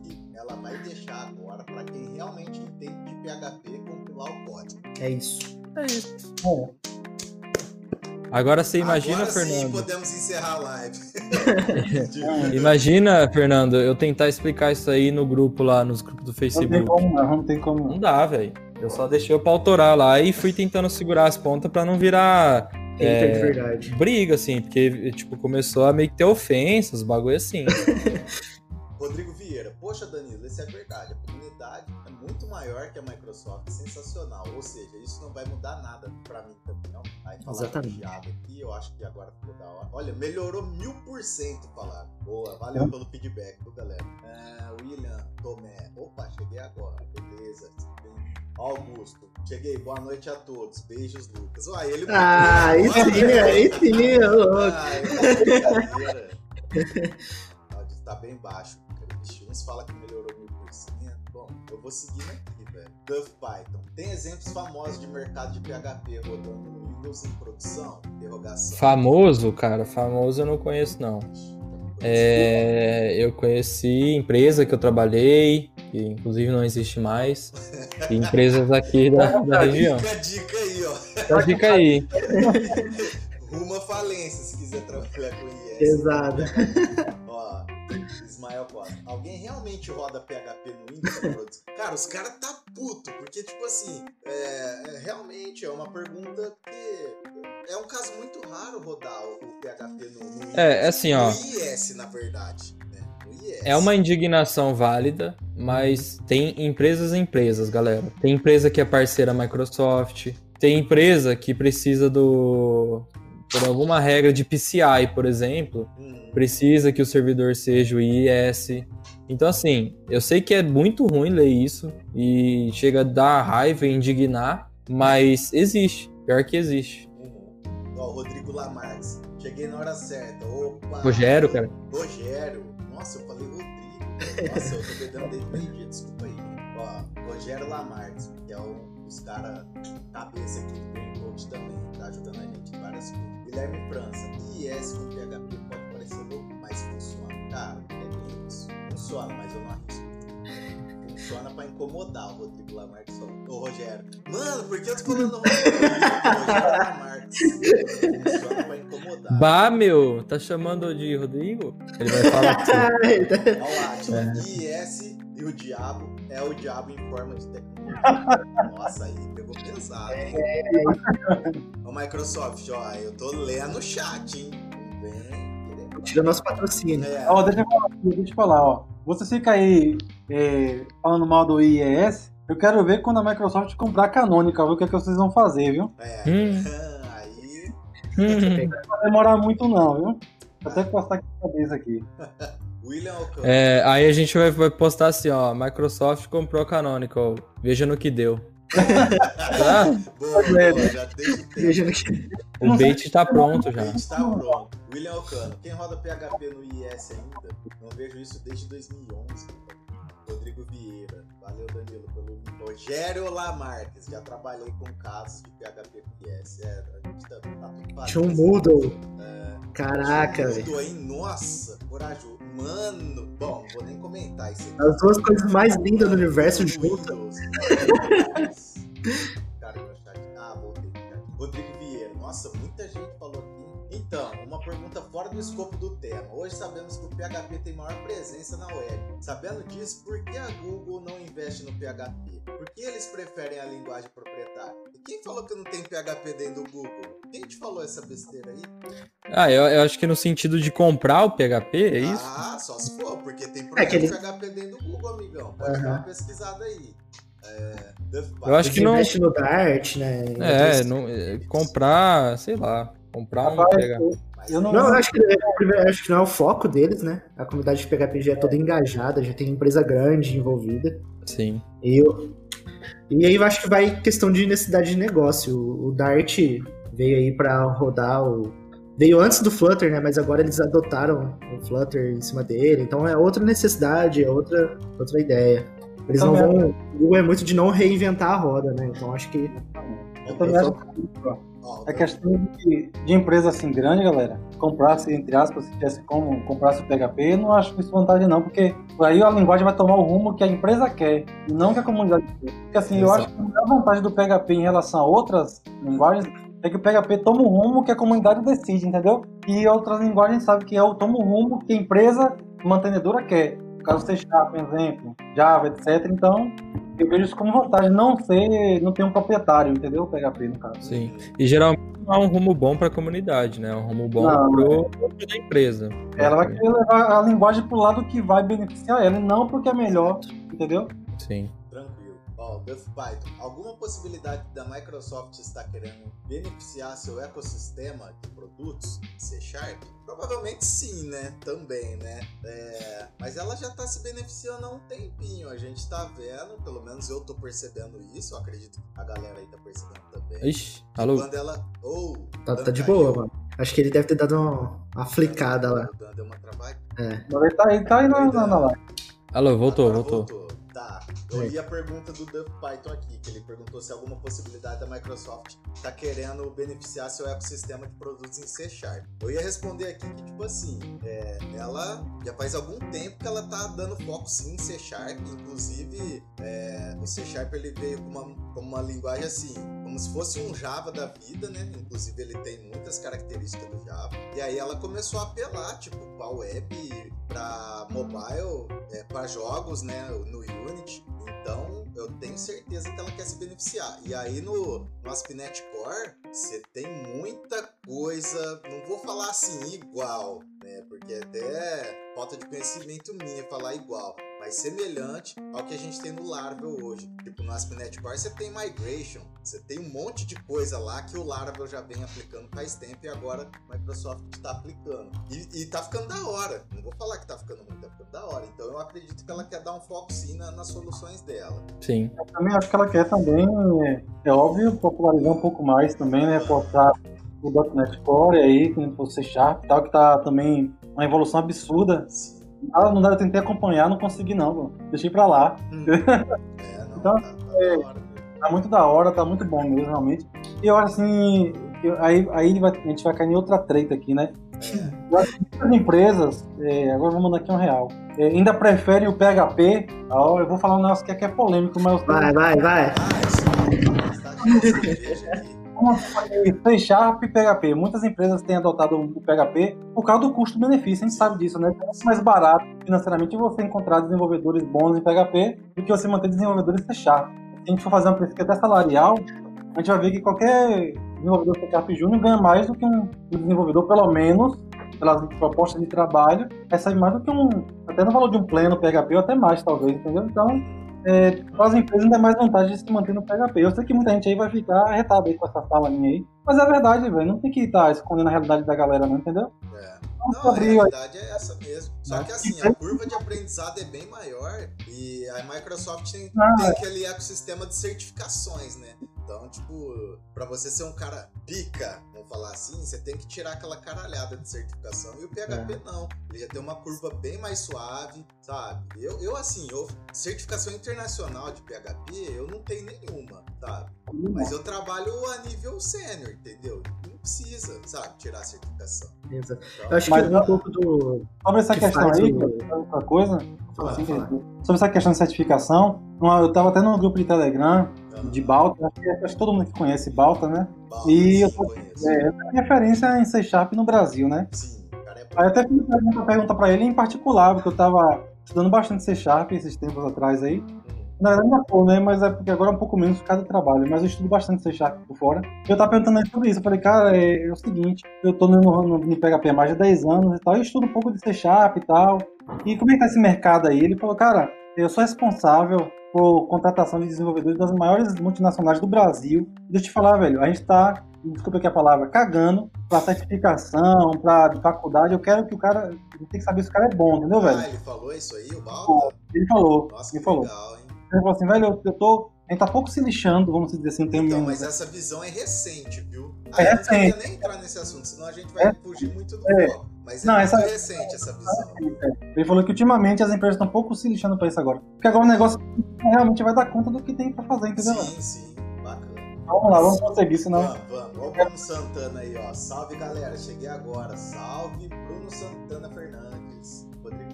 S1: ela vai deixar agora para quem realmente entende de PHP compilar o código.
S3: É isso.
S2: É isso.
S4: Bom,
S2: Agora você imagina,
S1: agora sim
S2: Fernando.
S1: podemos encerrar a live. <laughs>
S2: Imagina, Fernando, eu tentar explicar isso aí no grupo lá, nos grupos do
S4: não tem
S2: Facebook.
S4: como não, não tem como
S2: Não dá, velho. Eu só deixei o pau autorar lá e fui tentando segurar as pontas pra não virar É.
S3: de verdade.
S2: briga, assim, porque, tipo, começou a meio que ter ofensas, bagulho assim.
S1: Rodrigo poxa Danilo, isso é verdade. A comunidade é muito maior que a Microsoft, sensacional. Ou seja, isso não vai mudar nada pra mim também, não. Aí chiado aqui, eu acho que agora ficou da hora. Olha, melhorou mil por cento falaram. Boa, valeu pelo feedback, viu, galera? É, William Tomé, opa, cheguei agora, beleza. Augusto, cheguei, boa noite a todos. Beijos, Lucas. Uai, ele
S3: Ah, aí sim, aí sim, ô louco.
S1: O áudio tá bem baixo. Ixi, uns falam que melhorou mil por cento. Bom, eu vou seguindo aqui, velho. Duff Python. Tem exemplos famosos de mercado de PHP rodando no Windows em produção? Interrogação.
S2: Famoso, cara, famoso eu não conheço, não. É, eu conheci empresa que eu trabalhei, que inclusive não existe mais, e <laughs> empresas aqui da, da região.
S1: Fica a dica aí, ó.
S2: Então fica aí.
S1: Rumo à falência se quiser trabalhar com IS.
S3: Pesado.
S1: Ó, Ismael Costa. Alguém realmente roda PHP no Windows produção? <laughs> Cara, os caras tá puto, porque, tipo assim, é, é, realmente é uma pergunta que é um caso muito raro rodar o, PHP no, no Windows.
S2: É, assim, ó.
S1: No IS, na verdade. Né?
S2: É uma indignação válida, mas tem empresas e empresas, galera. Tem empresa que é parceira Microsoft, tem empresa que precisa do por alguma regra de PCI, por exemplo, precisa que o servidor seja o IIS. Então, assim, eu sei que é muito ruim ler isso e chega a dar raiva e indignar, mas existe. Pior que existe.
S1: hum. Ó, Rodrigo Lamarques. Cheguei na hora certa. Opa!
S2: Rogério, cara.
S1: Rogério. Nossa, eu falei Rodrigo. Nossa, eu tô bebendo desde meio-dia, desculpa aí. Ó, Rogério Lamarques, que é um dos caras cabeça aqui do Green Coach também, tá ajudando a gente em várias coisas. Guilherme França, IIS com PHP pode parecer louco, mas funciona. Cara, é bem isso. Funciona, mas eu não arrisco. Funciona pra incomodar o Rodrigo Lamarck só. Ô, Rogério. Mano, por que eu tô falando Rogério <laughs> Lamarck? Funciona pra incomodar.
S2: Bah, meu, tá chamando de Rodrigo? Ele vai falar. <laughs>
S1: Olha lá, tipo,
S2: É.
S1: IS e o diabo é o diabo em forma de tecnologia. <laughs> Nossa, aí pegou pesado, hein? Ô, Microsoft, ó, eu tô lendo o chat, hein? Bem.
S3: Tira nosso patrocínio.
S1: É,
S4: Ó, deixa eu falar, deixa eu te falar, ó. Você fica aí é, falando mal do IES, eu quero ver quando a Microsoft comprar a Canônica, ver o que, é que vocês vão fazer, viu?
S1: é.
S2: Hum. <laughs>
S1: Aí.
S2: Hum.
S4: Não vai demorar muito não, viu? Vou até postar aqui a cabeça aqui. <laughs>
S1: William Alcântara.
S2: É, aí a gente vai, vai postar assim, ó. Microsoft comprou a Canonical. Veja no que deu. <laughs> Tá?
S1: Boa, boa, já desde o tempo.
S3: Veja que-
S2: O bait tá pronto
S1: A
S2: já.
S1: gente tá pronto. William Alcano, quem roda PHP no IS ainda? Não vejo isso desde 2011. Rodrigo Vieira, valeu Danilo pelo Rogério Lamarques, já trabalhei com casos de PHP com IS. É, a gente tá, tá tudo.
S3: Tinha um Moodle. Caraca, velho.
S1: Nossa, corajoso. Mano, bom, vou nem comentar isso aqui.
S3: As duas coisas mais lindas do universo juntas.
S1: Cara, meu chat. Ah, voltei. Rodrigo Vieira. Nossa, muita gente falou. Então, uma pergunta fora do escopo do tema. Hoje sabemos que o PHP tem maior presença na web. Sabendo disso, por que a Google não investe no PHP? Por que eles preferem a linguagem proprietária? E quem falou que não tem PHP dentro do Google? Quem te falou essa besteira aí?
S2: Ah, eu, eu acho que no sentido de comprar o PHP, é isso?
S1: Ah, só se for, porque tem
S3: É que ele-
S1: PHP dentro do Google, amigão. Pode dar
S3: Aham.
S1: uma pesquisada aí. É,
S2: Eu acho que não-
S3: no Dart, né?
S2: É, não, é, comprar, sei lá, comprar um
S4: Rapaz,
S2: PHP.
S4: eu, não,
S3: Não, eu acho que, eu acho que não é o foco deles, né? A comunidade de PHP já é toda engajada, já tem empresa grande envolvida.
S2: Sim.
S3: E, eu, e aí eu acho que vai questão de necessidade de negócio. O, o Dart veio aí pra rodar o. Veio antes do Flutter, né? Mas agora eles adotaram o Flutter em cima dele. Então é outra necessidade, é outra, outra ideia. Eles não vão. O Google é muito de não reinventar a roda, né? Então acho que.
S4: eu também acho que é questão de, de empresa assim grande, galera, comprasse, entre aspas, se tivesse como comprasse o PHP, eu não acho isso vantagem não, porque aí a linguagem vai tomar o rumo que a empresa quer, e não que a comunidade quer. Porque assim, eu acho que a maior vantagem do PHP em relação a outras linguagens é que o PHP toma o rumo que a comunidade decide, entendeu? E outras linguagens sabe que é o toma o rumo que a empresa mantenedora quer. Caso C Sharp, por exemplo, Java, etc. Então, eu vejo isso como vantagem não ser, não ter um proprietário, entendeu? O PHP, no caso.
S2: Sim. E geralmente não é um rumo bom pra comunidade, né? É um rumo bom pro, pro da empresa.
S4: Ela vai querer levar a linguagem pro lado que vai beneficiar ela, e não porque é melhor, entendeu?
S2: Sim.
S1: Ó, Duff Python, alguma possibilidade da Microsoft estar querendo beneficiar seu ecossistema de produtos C Sharp? Provavelmente sim, né? Também, né? É, Mas ela já tá se beneficiando há um tempinho. A gente tá vendo, pelo menos eu tô percebendo isso. Eu acredito que a galera aí tá percebendo também.
S2: Ixi, alô?
S1: Quando ela. Ou.
S3: Tá, tá de boa, mano. Acho que ele deve ter dado uma, uma flicada lá.
S1: Deu uma travada.
S4: Mas ele tá, ele tá aí na, na, na live.
S2: Alô, voltou,
S1: Agora
S2: voltou.
S1: Tá. Eu li a pergunta do Duff Python aqui, que ele perguntou se alguma possibilidade da Microsoft tá querendo beneficiar seu ecossistema de produtos em C Sharp. Eu ia responder aqui que, tipo assim, é, ela já faz algum tempo que ela tá dando foco sim em C Sharp, inclusive é, o C Sharp ele veio com uma, com uma linguagem assim, como se fosse um Java da vida, né? Inclusive ele tem muitas características do Java. E aí ela começou a apelar, tipo, pra web, pra mobile, é, para jogos, né, no Unity. Então, eu tenho certeza que ela quer se beneficiar. E aí no, no ASP.NET Core, você tem muita coisa, não vou falar assim igual, né, porque até falta de conhecimento minha falar igual, mas semelhante ao que a gente tem no Laravel hoje. Tipo, no ASP.NET Core você tem migration, você tem um monte de coisa lá que o Laravel já vem aplicando faz tempo e agora a Microsoft está aplicando. E, e tá ficando da hora. Não vou falar que tá ficando muito, tá ficando da hora. Então eu acredito que ela quer dar um foco sim na- nas soluções dela.
S2: Sim.
S4: Eu também acho que ela quer também, é, é óbvio, popularizar um pouco mais também, né? Botar o .NET Core aí, com o C Sharp e tal, que tá também uma evolução absurda.
S1: Sim.
S4: Ah, não dá, eu tentei acompanhar, não consegui não, deixei pra lá. <laughs>
S1: É, não,
S4: Então,
S1: tá, tá viu?
S4: Tá muito da hora, tá muito bom mesmo, realmente. E eu acho assim, eu- aí, aí vai- a gente vai cair em outra treta aqui, né? <laughs> As empresas, é, agora vou mandar aqui um real, é, ainda preferem o PHP. Ó, eu vou falar um negócio que aqui é polêmico, mas.
S3: Vai, vai, vai. <laughs>
S1: Ah, aqui.
S4: C Sharp e PHP. Muitas empresas têm adotado o PHP por causa do custo-benefício, a gente sabe disso, né? É muito mais barato financeiramente você encontrar desenvolvedores bons em PHP do que você manter desenvolvedores C Sharp. Se a gente for fazer uma pesquisa até salarial, a gente vai ver que qualquer desenvolvedor C Sharp Júnior ganha mais do que um desenvolvedor, pelo menos, pelas propostas de trabalho, recebe mais do que um, até no valor de um pleno PHP ou até mais, talvez, entendeu? Então, é, para as empresas ainda é mais vantagem de se manter no PHP. Eu sei que muita gente aí vai ficar arretada aí com essa fala minha aí, mas é verdade, velho. Não tem que estar tá escondendo a realidade da galera, não, entendeu?
S1: É. Não, a realidade é essa mesmo. Só que assim, a curva de aprendizado é bem maior e a Microsoft tem, ah, tem aquele ecossistema de certificações, né? Então, tipo, para você ser um cara pica, vamos falar assim, você tem que tirar aquela caralhada de certificação. E o PHP é. não. Ele já tem uma curva bem mais suave, sabe? Eu, eu assim, eu, certificação internacional de PHP, eu não tenho nenhuma, sabe? Mas eu trabalho a nível sênior, entendeu? Precisa, sabe, tirar a certificação.
S3: Exato. Então, eu acho que é um pouco do.
S4: Sobre essa que questão aí, o... outra coisa, assim, sobre essa questão de certificação, eu tava até num grupo de Telegram de Balta, acho que, acho que, todo mundo que conhece Balta, né?
S1: Balta,
S4: e
S1: eu
S4: tô, é, eu referência em C Sharp no Brasil, né?
S1: Sim, cara é
S4: Aí até fiz uma pergunta pra ele em particular, porque eu tava estudando bastante C Sharp esses tempos atrás aí. Na verdade, ainda tô, né? Mas é porque agora é um pouco menos por causa do trabalho. Mas eu estudo bastante C Sharp por fora. E eu tava perguntando ele sobre isso. Eu falei, cara, é, é o seguinte: eu tô no, no, no PHP há mais de 10 anos e tal. Eu estudo um pouco de C Sharp e tal. E como é que tá esse mercado aí? Ele falou, cara, eu sou responsável por contratação de desenvolvedores das maiores multinacionais do Brasil. Deixa eu te falar, velho, a gente está, desculpa aqui a palavra, cagando para certificação, para faculdade. Eu quero que o cara, tem que saber se o cara é bom, entendeu, velho?
S1: Ah, ele falou isso aí, o Balta?
S4: Ele falou,
S1: Nossa,
S4: ele falou.
S1: legal,
S4: falou assim, velho, eu, eu tô a gente tá pouco se lixando, vamos dizer assim, tem
S1: Então,
S4: um...
S1: mas essa visão é recente, viu?
S4: É
S1: eu não
S4: recente.
S1: queria nem entrar nesse assunto, senão a gente vai
S4: É.
S1: fugir muito do
S4: É.
S1: Mas é
S4: Não, essa-
S1: recente essa visão.
S4: Ele falou que ultimamente as empresas estão pouco se lixando pra isso agora. Porque agora o negócio realmente vai dar conta do que tem pra fazer, entendeu?
S1: Sim, sim, bacana.
S4: Vamos lá, vamos conseguir, senão.
S1: Vamos, vamos. Olha o Bruno Santana aí, ó. Salve, galera. Cheguei agora. Salve, Bruno Santana Fernandes.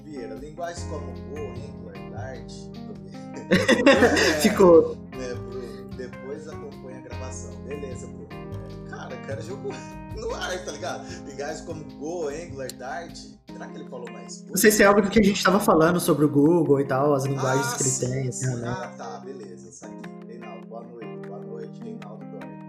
S1: Vieira. Linguagens como Go, Angular, Dart. É, <laughs>
S3: Ficou.
S1: né, Bruno? Depois acompanha a gravação. Beleza, Bruno. Cara, o cara jogou <laughs> no ar, tá ligado? Linguagens como Go, Angular, Dart. Será que ele falou mais?
S3: Não sei se é algo do que a gente tava falando sobre o Google e tal, as linguagens
S1: Ah,
S3: que ele
S1: sim,
S3: tem,
S1: sim.
S3: assim, né?
S1: Ah, tá, beleza. Isso aqui. Reinaldo, boa noite. Boa noite, Reinaldo Dória.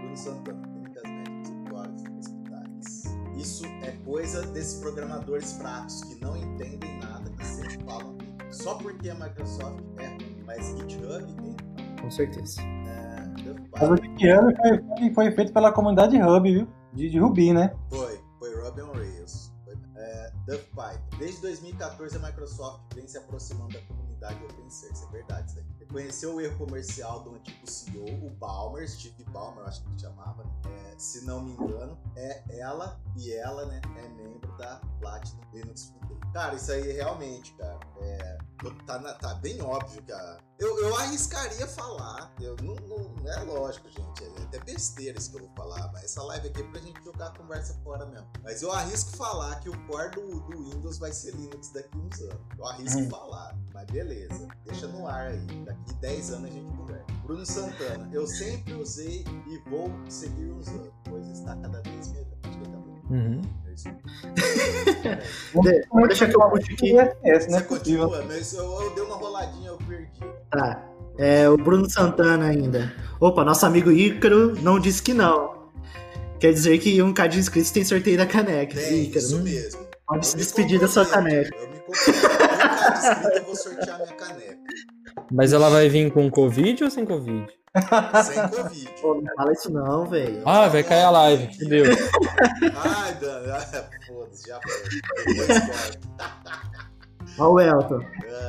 S1: Bruno Santana, técnicas médicas e hospitais. Isso é coisa desses programadores fracos que não entendem nada, que sempre falam só porque a Microsoft é ruim, mas GitHub tem.
S3: Com certeza.
S1: É,
S4: Mas o GitHub foi, foi, foi feito pela comunidade Hub, viu? De, de Ruby, né?
S1: Foi, foi Ruby on Rails. Foi, é, Duff Python. Desde 2014 a Microsoft vem se aproximando da comunidade open source, é verdade isso aí. Reconheceu o erro comercial do antigo CEO, o Ballmer, Steve Ballmer, eu acho que ele chamava, né? É, se não me engano, é ela e ela, né, é membro da Platinum Linux Foundation. Cara, isso aí realmente, cara, é, tá, na- tá bem óbvio que a, eu, eu arriscaria falar, eu, não, não- não é lógico, gente, é até besteira isso que eu vou falar, mas essa live aqui é pra gente jogar a conversa fora mesmo. Mas eu arrisco falar que o core do, do Windows vai ser Linux daqui uns anos. Eu arrisco
S4: Hum.
S1: falar, mas beleza, deixa no ar aí, daqui 10 anos a gente conversa. Bruno Santana, eu sempre usei e vou seguir usando, pois está cada vez melhor. Acho que ele tá bom.
S2: Uhum.
S1: É isso.
S3: De- <laughs> deixa que eu puxo aqui.
S4: ISS, né?
S1: Você continua, mas eu, eu dei uma roladinha, eu perdi.
S3: Tá. É o Bruno Santana ainda. Opa, nosso amigo Ícaro não disse que não. Quer dizer que um cadinho inscritos tem sorteio da caneca.
S1: Tem,
S3: Ícaro,
S1: isso
S3: hum,
S1: mesmo.
S3: pode
S1: Eu
S3: se despedir da sua caneca.
S1: Eu me comprometo. Um cara inscrito, eu vou sortear minha caneca.
S2: Mas ela vai vir com Covid ou sem Covid?
S1: Sem Covid.
S3: Pô, não fala isso não, velho.
S2: Ah, vai cair a live. Fudeu.
S1: Ai, Dan, ah, foda-se, já foi. <laughs>
S3: Ó o Elton.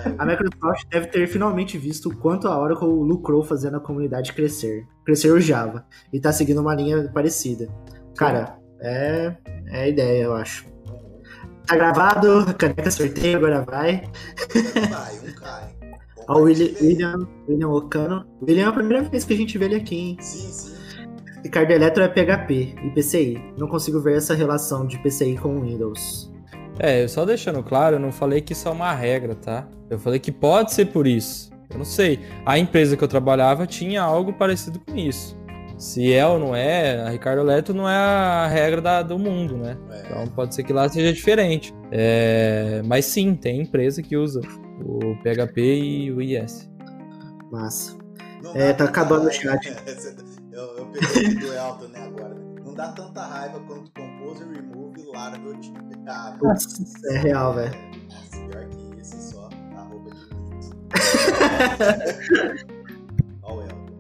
S1: Ai,
S3: A Microsoft deve ter finalmente visto o quanto a Oracle lucrou fazendo a comunidade crescer. Crescer o Java. E tá seguindo uma linha parecida. Cara, é, é a ideia, eu acho. Tá gravado, a caneca sorteio, agora vai.
S1: Vai, um cai.
S3: Ó, o William, William Ocano. William é a primeira vez que a gente vê ele aqui, hein?
S1: Sim, sim.
S3: Ricardo Eletro é PHP e PCI. Não consigo ver essa relação de PCI com Windows.
S2: É, só deixando claro, eu não falei que isso é uma regra, tá? Eu falei que pode ser por isso. Eu não sei. A empresa que eu trabalhava tinha algo parecido com isso. Se é ou não é, a Ricardo Eletro não é a regra da, do mundo, né? É. Então pode ser que lá seja diferente. É, mas sim, tem empresa que usa o PHP e o IS.
S3: Massa. é, tá acabando o chat.
S1: eu, eu peguei do Elton, né, agora. Não dá tanta raiva quanto Composer Remove e Laravel Tipo. Ah,
S3: Nossa, é real, velho.
S1: É, pior que isso, só a roupa de <laughs> Olha o Elton.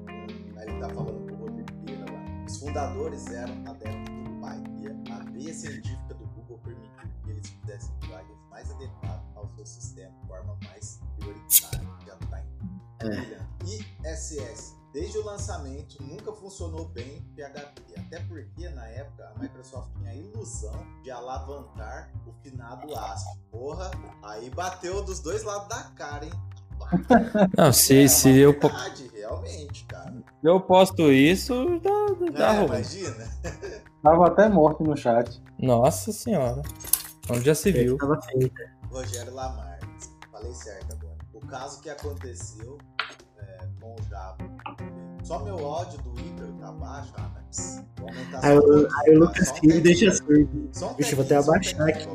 S1: Ele tá falando com o Rodrigo Pira lá. Os fundadores eram adeptos do Python. A veia científica do Google permitiu que eles fizessem plugins mais adequados sistema de forma mais prioritária. Já tá em. É. ISS Desde o lançamento, nunca funcionou bem PHP, até porque na época a Microsoft tinha a ilusão de alavancar o finado ASP. Porra, aí bateu dos dois lados da cara, hein? <laughs>
S2: Não, se, é se eu.
S1: Verdade, realmente, cara.
S2: Se eu posto isso, dá, dá
S1: é, Imagina.
S4: Tava até morto no chat.
S2: Nossa senhora. Onde já se viu?
S3: Tava feita.
S1: Rogério Lamar. Falei certo agora. O caso que aconteceu com o Java. Só meu ódio do Ícaro tá baixo, ah, mas
S3: Aí, o, aí o Lucas Rive deixa surdo. Vixe, vou até abaixar aqui.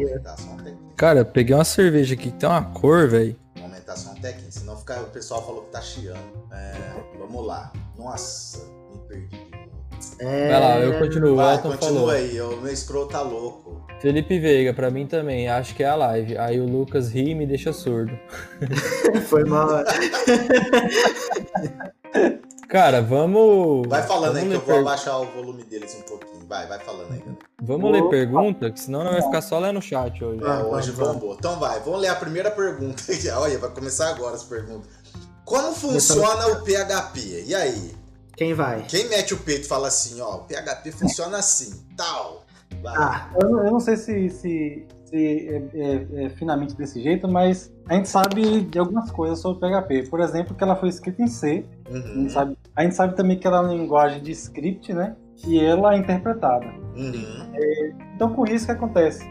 S2: Cara, peguei uma cerveja aqui que tem uma cor, velho.
S1: Aumentação técnica, senão fica, o pessoal falou que tá chiando. É, vamos lá. Nossa, me perdi.
S2: É... Vai lá, eu continuo.
S1: Vai, continua falou. aí, o meu scroll tá louco.
S2: Felipe Veiga, pra mim também, acho que é a live. Aí o Lucas ri e me deixa surdo. <laughs>
S3: Foi mal. <laughs>
S2: Cara, vamos.
S1: Vai falando
S2: vamos
S1: aí que eu vou per... abaixar o volume deles um pouquinho. Vai, vai falando aí.
S2: Vamos ler pergunta, que senão não vai ficar só lendo no chat hoje.
S1: É, hoje bombou. Então vai, vamos ler a primeira pergunta. <laughs> Olha, vai começar agora as perguntas. Como funciona o PHP? E aí?
S3: Quem vai?
S1: Quem mete o peito e fala assim, ó, o PHP funciona assim, tal.
S4: Vai. Ah, eu, eu não sei se, se, se é, é, é, finamente desse jeito, mas a gente sabe de algumas coisas sobre o PHP. Por exemplo, que ela foi escrita em C. Uhum. A, gente sabe, a, gente sabe, também que ela é uma linguagem de script, né? E ela é interpretada. Uhum. É, então, com isso, o que acontece?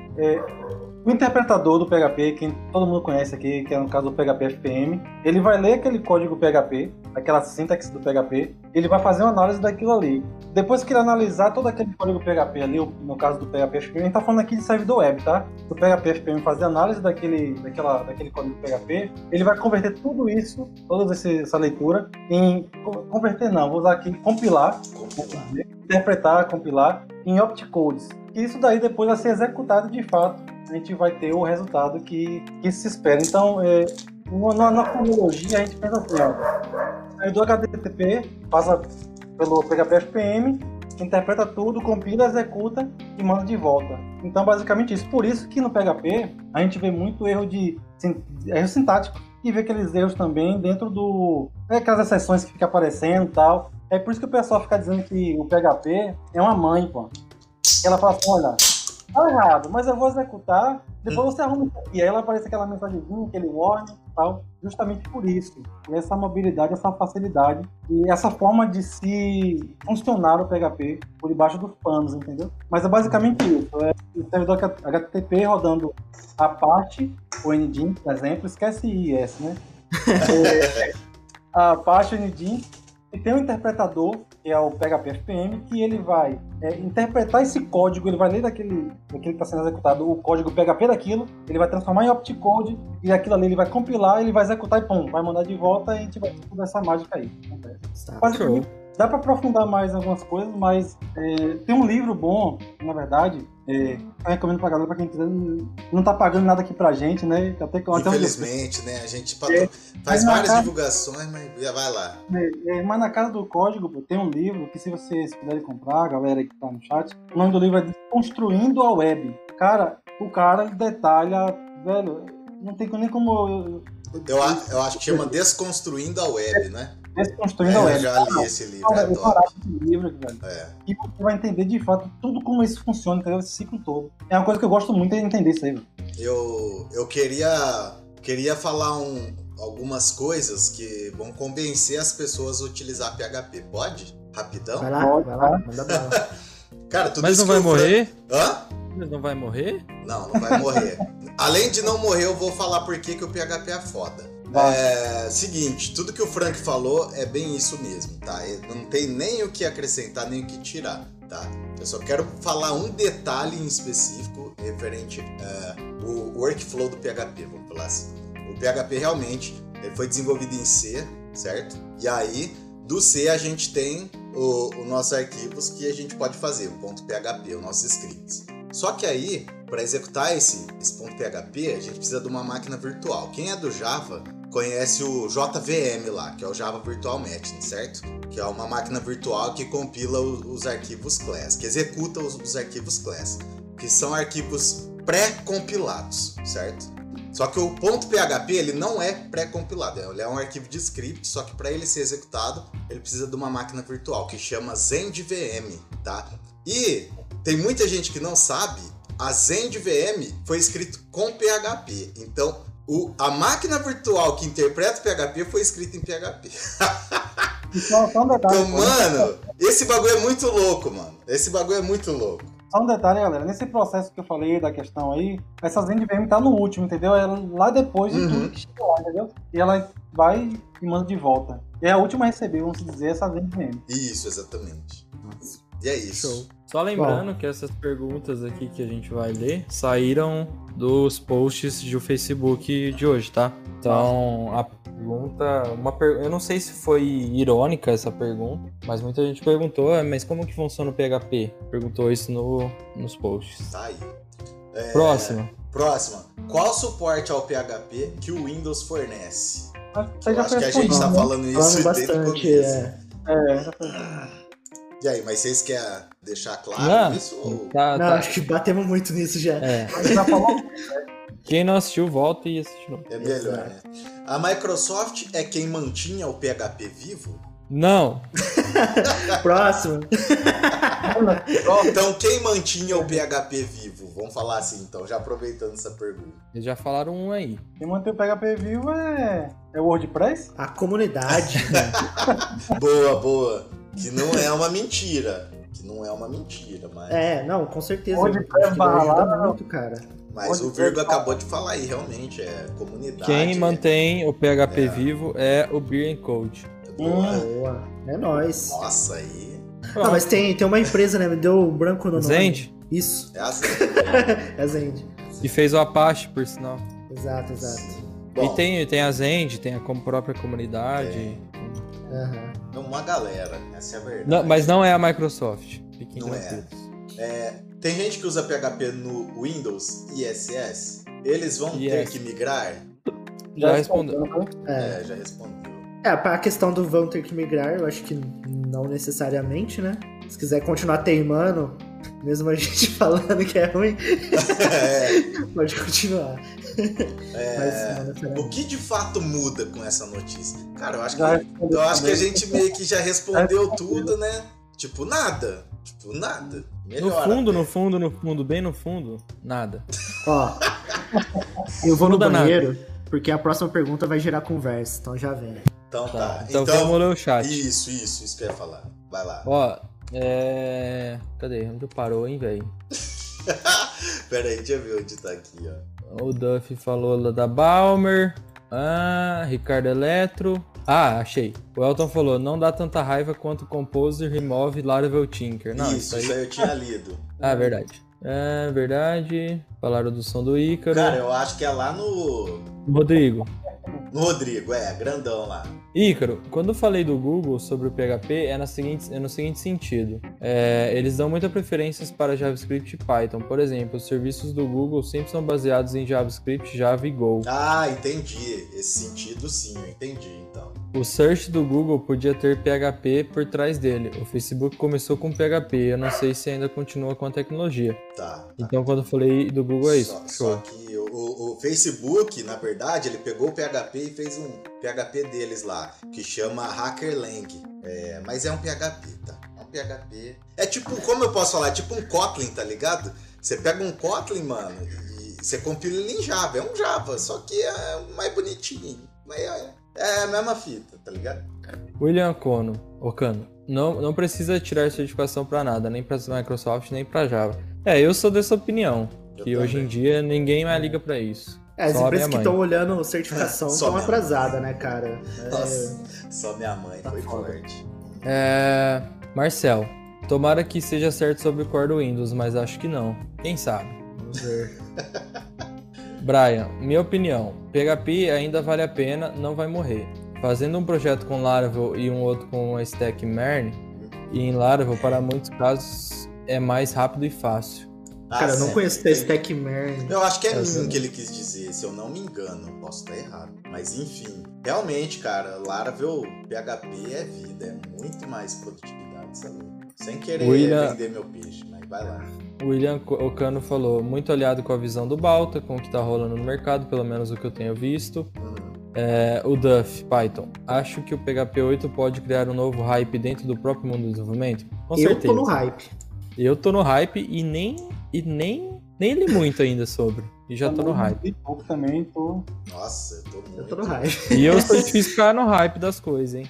S4: O interpretador do PHP, que todo mundo conhece aqui, que é no caso do PHP FPM, ele vai ler aquele código PHP, aquela sintaxe do PHP, ele vai fazer uma análise daquilo ali. Depois que ele analisar todo aquele código PHP ali, no caso do PHP FPM, a gente tá falando aqui de servidor web, tá? O PHP FPM fazer análise daquele, daquela, daquele código PHP, ele vai converter tudo isso, toda essa leitura, em. Converter não, vou usar aqui compilar, compilar. interpretar, compilar em optcodes. E isso daí depois vai ser executado de fato gente vai ter o resultado que, que se espera. Então, é, na, na cronologia, a gente pensa assim: ó, do HTTP passa pelo PHP FPM, interpreta tudo, compila, executa e manda de volta. Então, basicamente isso. Por isso que no PHP a gente vê muito erro de erro sintático e vê aqueles erros também dentro do é, aquelas exceções que fica aparecendo tal. É por isso que o pessoal fica dizendo que o PHP é uma mãe, pô. Ela fala assim, olha, tá errado, mas eu vou executar, depois você arruma e aí ela aparece aquela mensagenzinha, aquele warning tal, justamente por isso. Essa mobilidade, essa facilidade e essa forma de se funcionar o PHP por debaixo dos panos, entendeu? Mas é basicamente isso. É o servidor HTTP rodando a parte, o NDIN, por exemplo, esquece IS, né? <laughs> é, a parte NDIN e tem um interpretador, que é o PHP FPM, que ele vai é, interpretar esse código, ele vai ler daquele, daquele que está sendo executado o código PHP daquilo, ele vai transformar em optcode, e aquilo ali ele vai compilar, ele vai executar e pum, vai mandar de volta e a gente vai toda essa mágica aí. Basicamente, dá para aprofundar mais algumas coisas, mas é, tem um livro bom, na verdade, é, eu recomendo pra galera, pra quem quiser, não tá pagando nada aqui pra gente, né?
S1: Até que, Infelizmente, né? A gente é, faz várias casa, divulgações, mas já vai lá.
S4: É, é, mas na casa do código pô, tem um livro que se vocês puderem comprar, a galera que tá no chat, o nome do livro é Construindo a Web. Cara, o cara detalha, velho, não tem nem como...
S1: Eu, eu, eu acho que chama Desconstruindo a Web, né?
S4: Desconstruindo
S1: é,
S4: a Web.
S1: Eu já li esse livro, é
S4: esse livro, velho. É. E você vai entender de fato tudo como isso funciona, entendeu? Esse ciclo todo. É uma coisa que eu gosto muito de entender isso aí, velho.
S1: Eu, eu queria, queria falar um, algumas coisas que vão convencer as pessoas a utilizar PHP. Pode? Rapidão?
S3: Vai lá, vai lá, manda bala. <laughs>
S1: Cara, tudo
S2: Mas
S1: isso
S2: não vai morrer?
S1: Hã?
S2: Mas não vai morrer?
S1: Não, não vai morrer. Além de não morrer, eu vou falar por que que o PHP é foda. É, seguinte, tudo que o Frank falou é bem isso mesmo, tá? Não tem nem o que acrescentar, nem o que tirar, tá? Eu só quero falar um detalhe em específico referente é, o workflow do PHP, vamos falar assim. O PHP realmente ele foi desenvolvido em C, certo? E aí, do C a gente tem os nossos arquivos que a gente pode fazer, o .php, os nossos scripts. Só que aí, para executar esse, esse .php, a gente precisa de uma máquina virtual. Quem é do Java conhece o JVM lá, que é o Java Virtual Machine, certo? Que é uma máquina virtual que compila os arquivos class, que executa os, os arquivos class, que são arquivos pré-compilados, certo? Só que o .php ele não é pré-compilado, ele é um arquivo de script, só que para ele ser executado, ele precisa de uma máquina virtual que chama ZendVM, tá? E tem muita gente que não sabe, a ZendVM foi escrito com PHP. Então, o- a máquina virtual que interpreta o PHP foi escrita em PHP.
S4: Só, <laughs> só um detalhe.
S1: Então, mano, esse bagulho é muito louco, mano. Esse bagulho é muito louco.
S4: Só um detalhe, galera. Nesse processo que eu falei da questão aí, essa ZendVM tá no último, entendeu? É lá depois de
S1: Uhum.
S4: tudo que chegou lá, entendeu? E ela vai e manda de volta. E é a última a receber, vamos dizer, essa ZendVM.
S1: Isso, exatamente. E é isso.
S2: Show. Só lembrando que essas perguntas aqui que a gente vai ler saíram dos posts do Facebook de hoje, tá? Então, a pergunta, uma per... eu não sei se foi irônica essa pergunta, mas muita gente perguntou, "Ah, mas como que funciona o PHP? Perguntou isso no, nos posts.
S1: Tá aí. É,
S2: Próxima.
S1: Próxima. Qual suporte ao PHP que o Windows fornece? Eu acho que a gente tá
S4: né?
S1: falando isso
S3: Falando
S1: desde o
S3: bastante,
S1: começo.
S3: é.
S4: É.
S1: E aí, mas vocês querem deixar claro
S2: Não,
S1: isso? Ou...
S2: tá,
S3: Não,
S2: tá.
S3: acho que batemos muito nisso já.
S2: É.
S4: Você já falou?
S2: Quem não assistiu, volta e assiste novo.
S1: É melhor, né? A Microsoft é quem mantinha o PHP vivo?
S2: Não, <laughs>
S3: Próximo. <laughs>
S1: Então, quem mantinha o PHP vivo? Vamos falar assim, então, já aproveitando essa pergunta.
S2: eles já falaram um aí.
S4: Quem mantém o PHP vivo é. É o WordPress?
S3: A comunidade. <laughs>
S1: Boa, boa. Que não é uma mentira. Que não é uma mentira, mas,
S3: é, não, com certeza.
S4: Onde
S3: ajuda
S4: lá,
S3: muito, cara.
S1: mas o
S4: Onde
S1: Virgo
S4: foi-
S1: acabou de falar aí, realmente, é comunidade.
S2: Quem
S1: é-
S2: mantém o PHP
S1: É.
S2: vivo é o Beer Code.
S1: é boa.
S3: Boa. É nóis.
S1: Nossa, aí
S3: Não, mas tem, tem uma empresa, né? Me deu branco no nome.
S2: Zend,
S3: Isso,
S1: é assim. <laughs>
S3: é Zend.
S2: que fez o Apache, por sinal.
S3: Exato, exato.
S1: Bom,
S2: E tem, tem a Zend, tem a como própria comunidade.
S3: Aham.
S1: é uma galera, essa é a verdade.
S2: Não, mas não é a Microsoft. Fiquem
S1: Não é.
S2: tranquilos.
S1: Tem gente que usa PHP no Windows ISS. Eles vão ter
S2: Yes.
S1: que migrar?
S2: Já respondeu.
S4: não foi?
S3: É.
S1: É, já respondeu.
S3: É, pra questão do vão ter que migrar, eu acho que não necessariamente, né? Se quiser continuar teimando, mesmo a <laughs> gente falando que é ruim, <laughs>
S1: É,
S3: pode continuar.
S1: É,
S3: Mas
S1: o que de fato muda com essa notícia? Cara, eu acho que,
S4: Já respondeu
S1: eu acho que a gente meio que já respondeu tudo, né? Tipo, nada. Tipo, nada.
S2: No
S1: Melhor.
S2: fundo, no fundo, no fundo, bem no fundo, nada.
S3: Ó, <laughs> eu vou no
S2: Muda nada.
S3: banheiro, porque a próxima pergunta vai gerar conversa, então já vem.
S1: Então
S2: Tá.
S1: tá.
S2: Então, vamos ler o chat.
S1: Isso, isso, isso que eu ia falar. Vai lá.
S2: Ó, é. Cadê? Onde parou, hein, velho? <laughs>
S1: Pera aí, deixa eu ver onde tá aqui, ó.
S2: O Duff falou da Balmer. Ah, Ricardo Eletro. Ah, achei. O Elton falou: não dá tanta raiva quanto Composer Remove Laravel Tinker. Não,
S1: isso, isso aí eu tinha lido.
S2: Ah, verdade. É verdade. Falaram do som do Ícaro.
S1: Cara, eu acho que é lá no.
S2: Rodrigo.
S1: No Rodrigo, é, grandão lá.
S2: Ícaro, quando eu falei do Google sobre o PHP, é, na seguinte, é no seguinte sentido. É, eles dão muita preferência para JavaScript e Python. Por exemplo, os serviços do Google sempre são baseados em JavaScript, Java e Go.
S1: Ah, entendi. Esse sentido sim, eu entendi então.
S2: O search do Google podia ter PHP por trás dele. O Facebook começou com PHP, eu não sei se ainda continua com a tecnologia.
S1: Tá. tá.
S2: Então, quando eu falei do Google, é isso.
S1: Só, só que o, o- o Facebook, na verdade, ele pegou o PHP e fez um PHP deles lá, que chama HackerLang. É, mas é um PHP, tá? É um PHP. É tipo, como eu posso falar? É tipo um Kotlin, tá ligado? Você pega um Kotlin, mano, e você compila ele em Java. É um Java, só que é mais bonitinho. Mas é, é a mesma fita, tá ligado?
S2: William Cono, Ocano. não, não precisa tirar certificação para nada, nem para Microsoft, nem para Java. É, eu sou dessa opinião,
S1: Eu
S2: que hoje em
S1: também.
S2: dia ninguém mais liga para isso.
S3: É, as
S2: Só
S3: empresas que estão olhando certificação <laughs> estão atrasadas, né, cara? É,
S1: Nossa, só minha mãe
S3: Tá
S1: foi forte.
S2: É, Marcel, tomara que seja certo sobre o core do Windows, mas acho que não. Quem sabe?
S3: vamos ver. <laughs>
S2: Brian, minha opinião, PHP ainda vale a pena, não vai morrer. Fazendo um projeto com Laravel e um outro com a stack Mern, e em Laravel, para muitos casos, é mais rápido e fácil.
S1: Ah,
S3: Cara, eu não conheço da Stack Mern.
S1: Eu acho que é
S3: Essa-
S1: Min que ele quis dizer, se eu não me engano. Posso estar errado. Mas enfim, realmente, cara, Laravel PHP é vida, é muito mais produtividade, sabe? Sem querer
S2: William-
S1: vender meu peixe, mas vai lá.
S2: O William Ocano falou, muito aliado com a visão do Balta, com o que tá rolando no mercado, pelo menos o que eu tenho visto. É, o Duff, Python, acho que o PHP 8 pode criar um novo hype dentro do próprio mundo do desenvolvimento? Com
S3: eu
S2: certeza.
S3: tô no hype.
S2: Eu tô no hype e nem, e nem, nem li muito ainda sobre. E já tô no hype.
S4: E pouco também, tô.
S1: Nossa, eu tô muito.
S3: Eu tô no hype.
S2: E eu sou difícil ficar no hype das coisas, hein?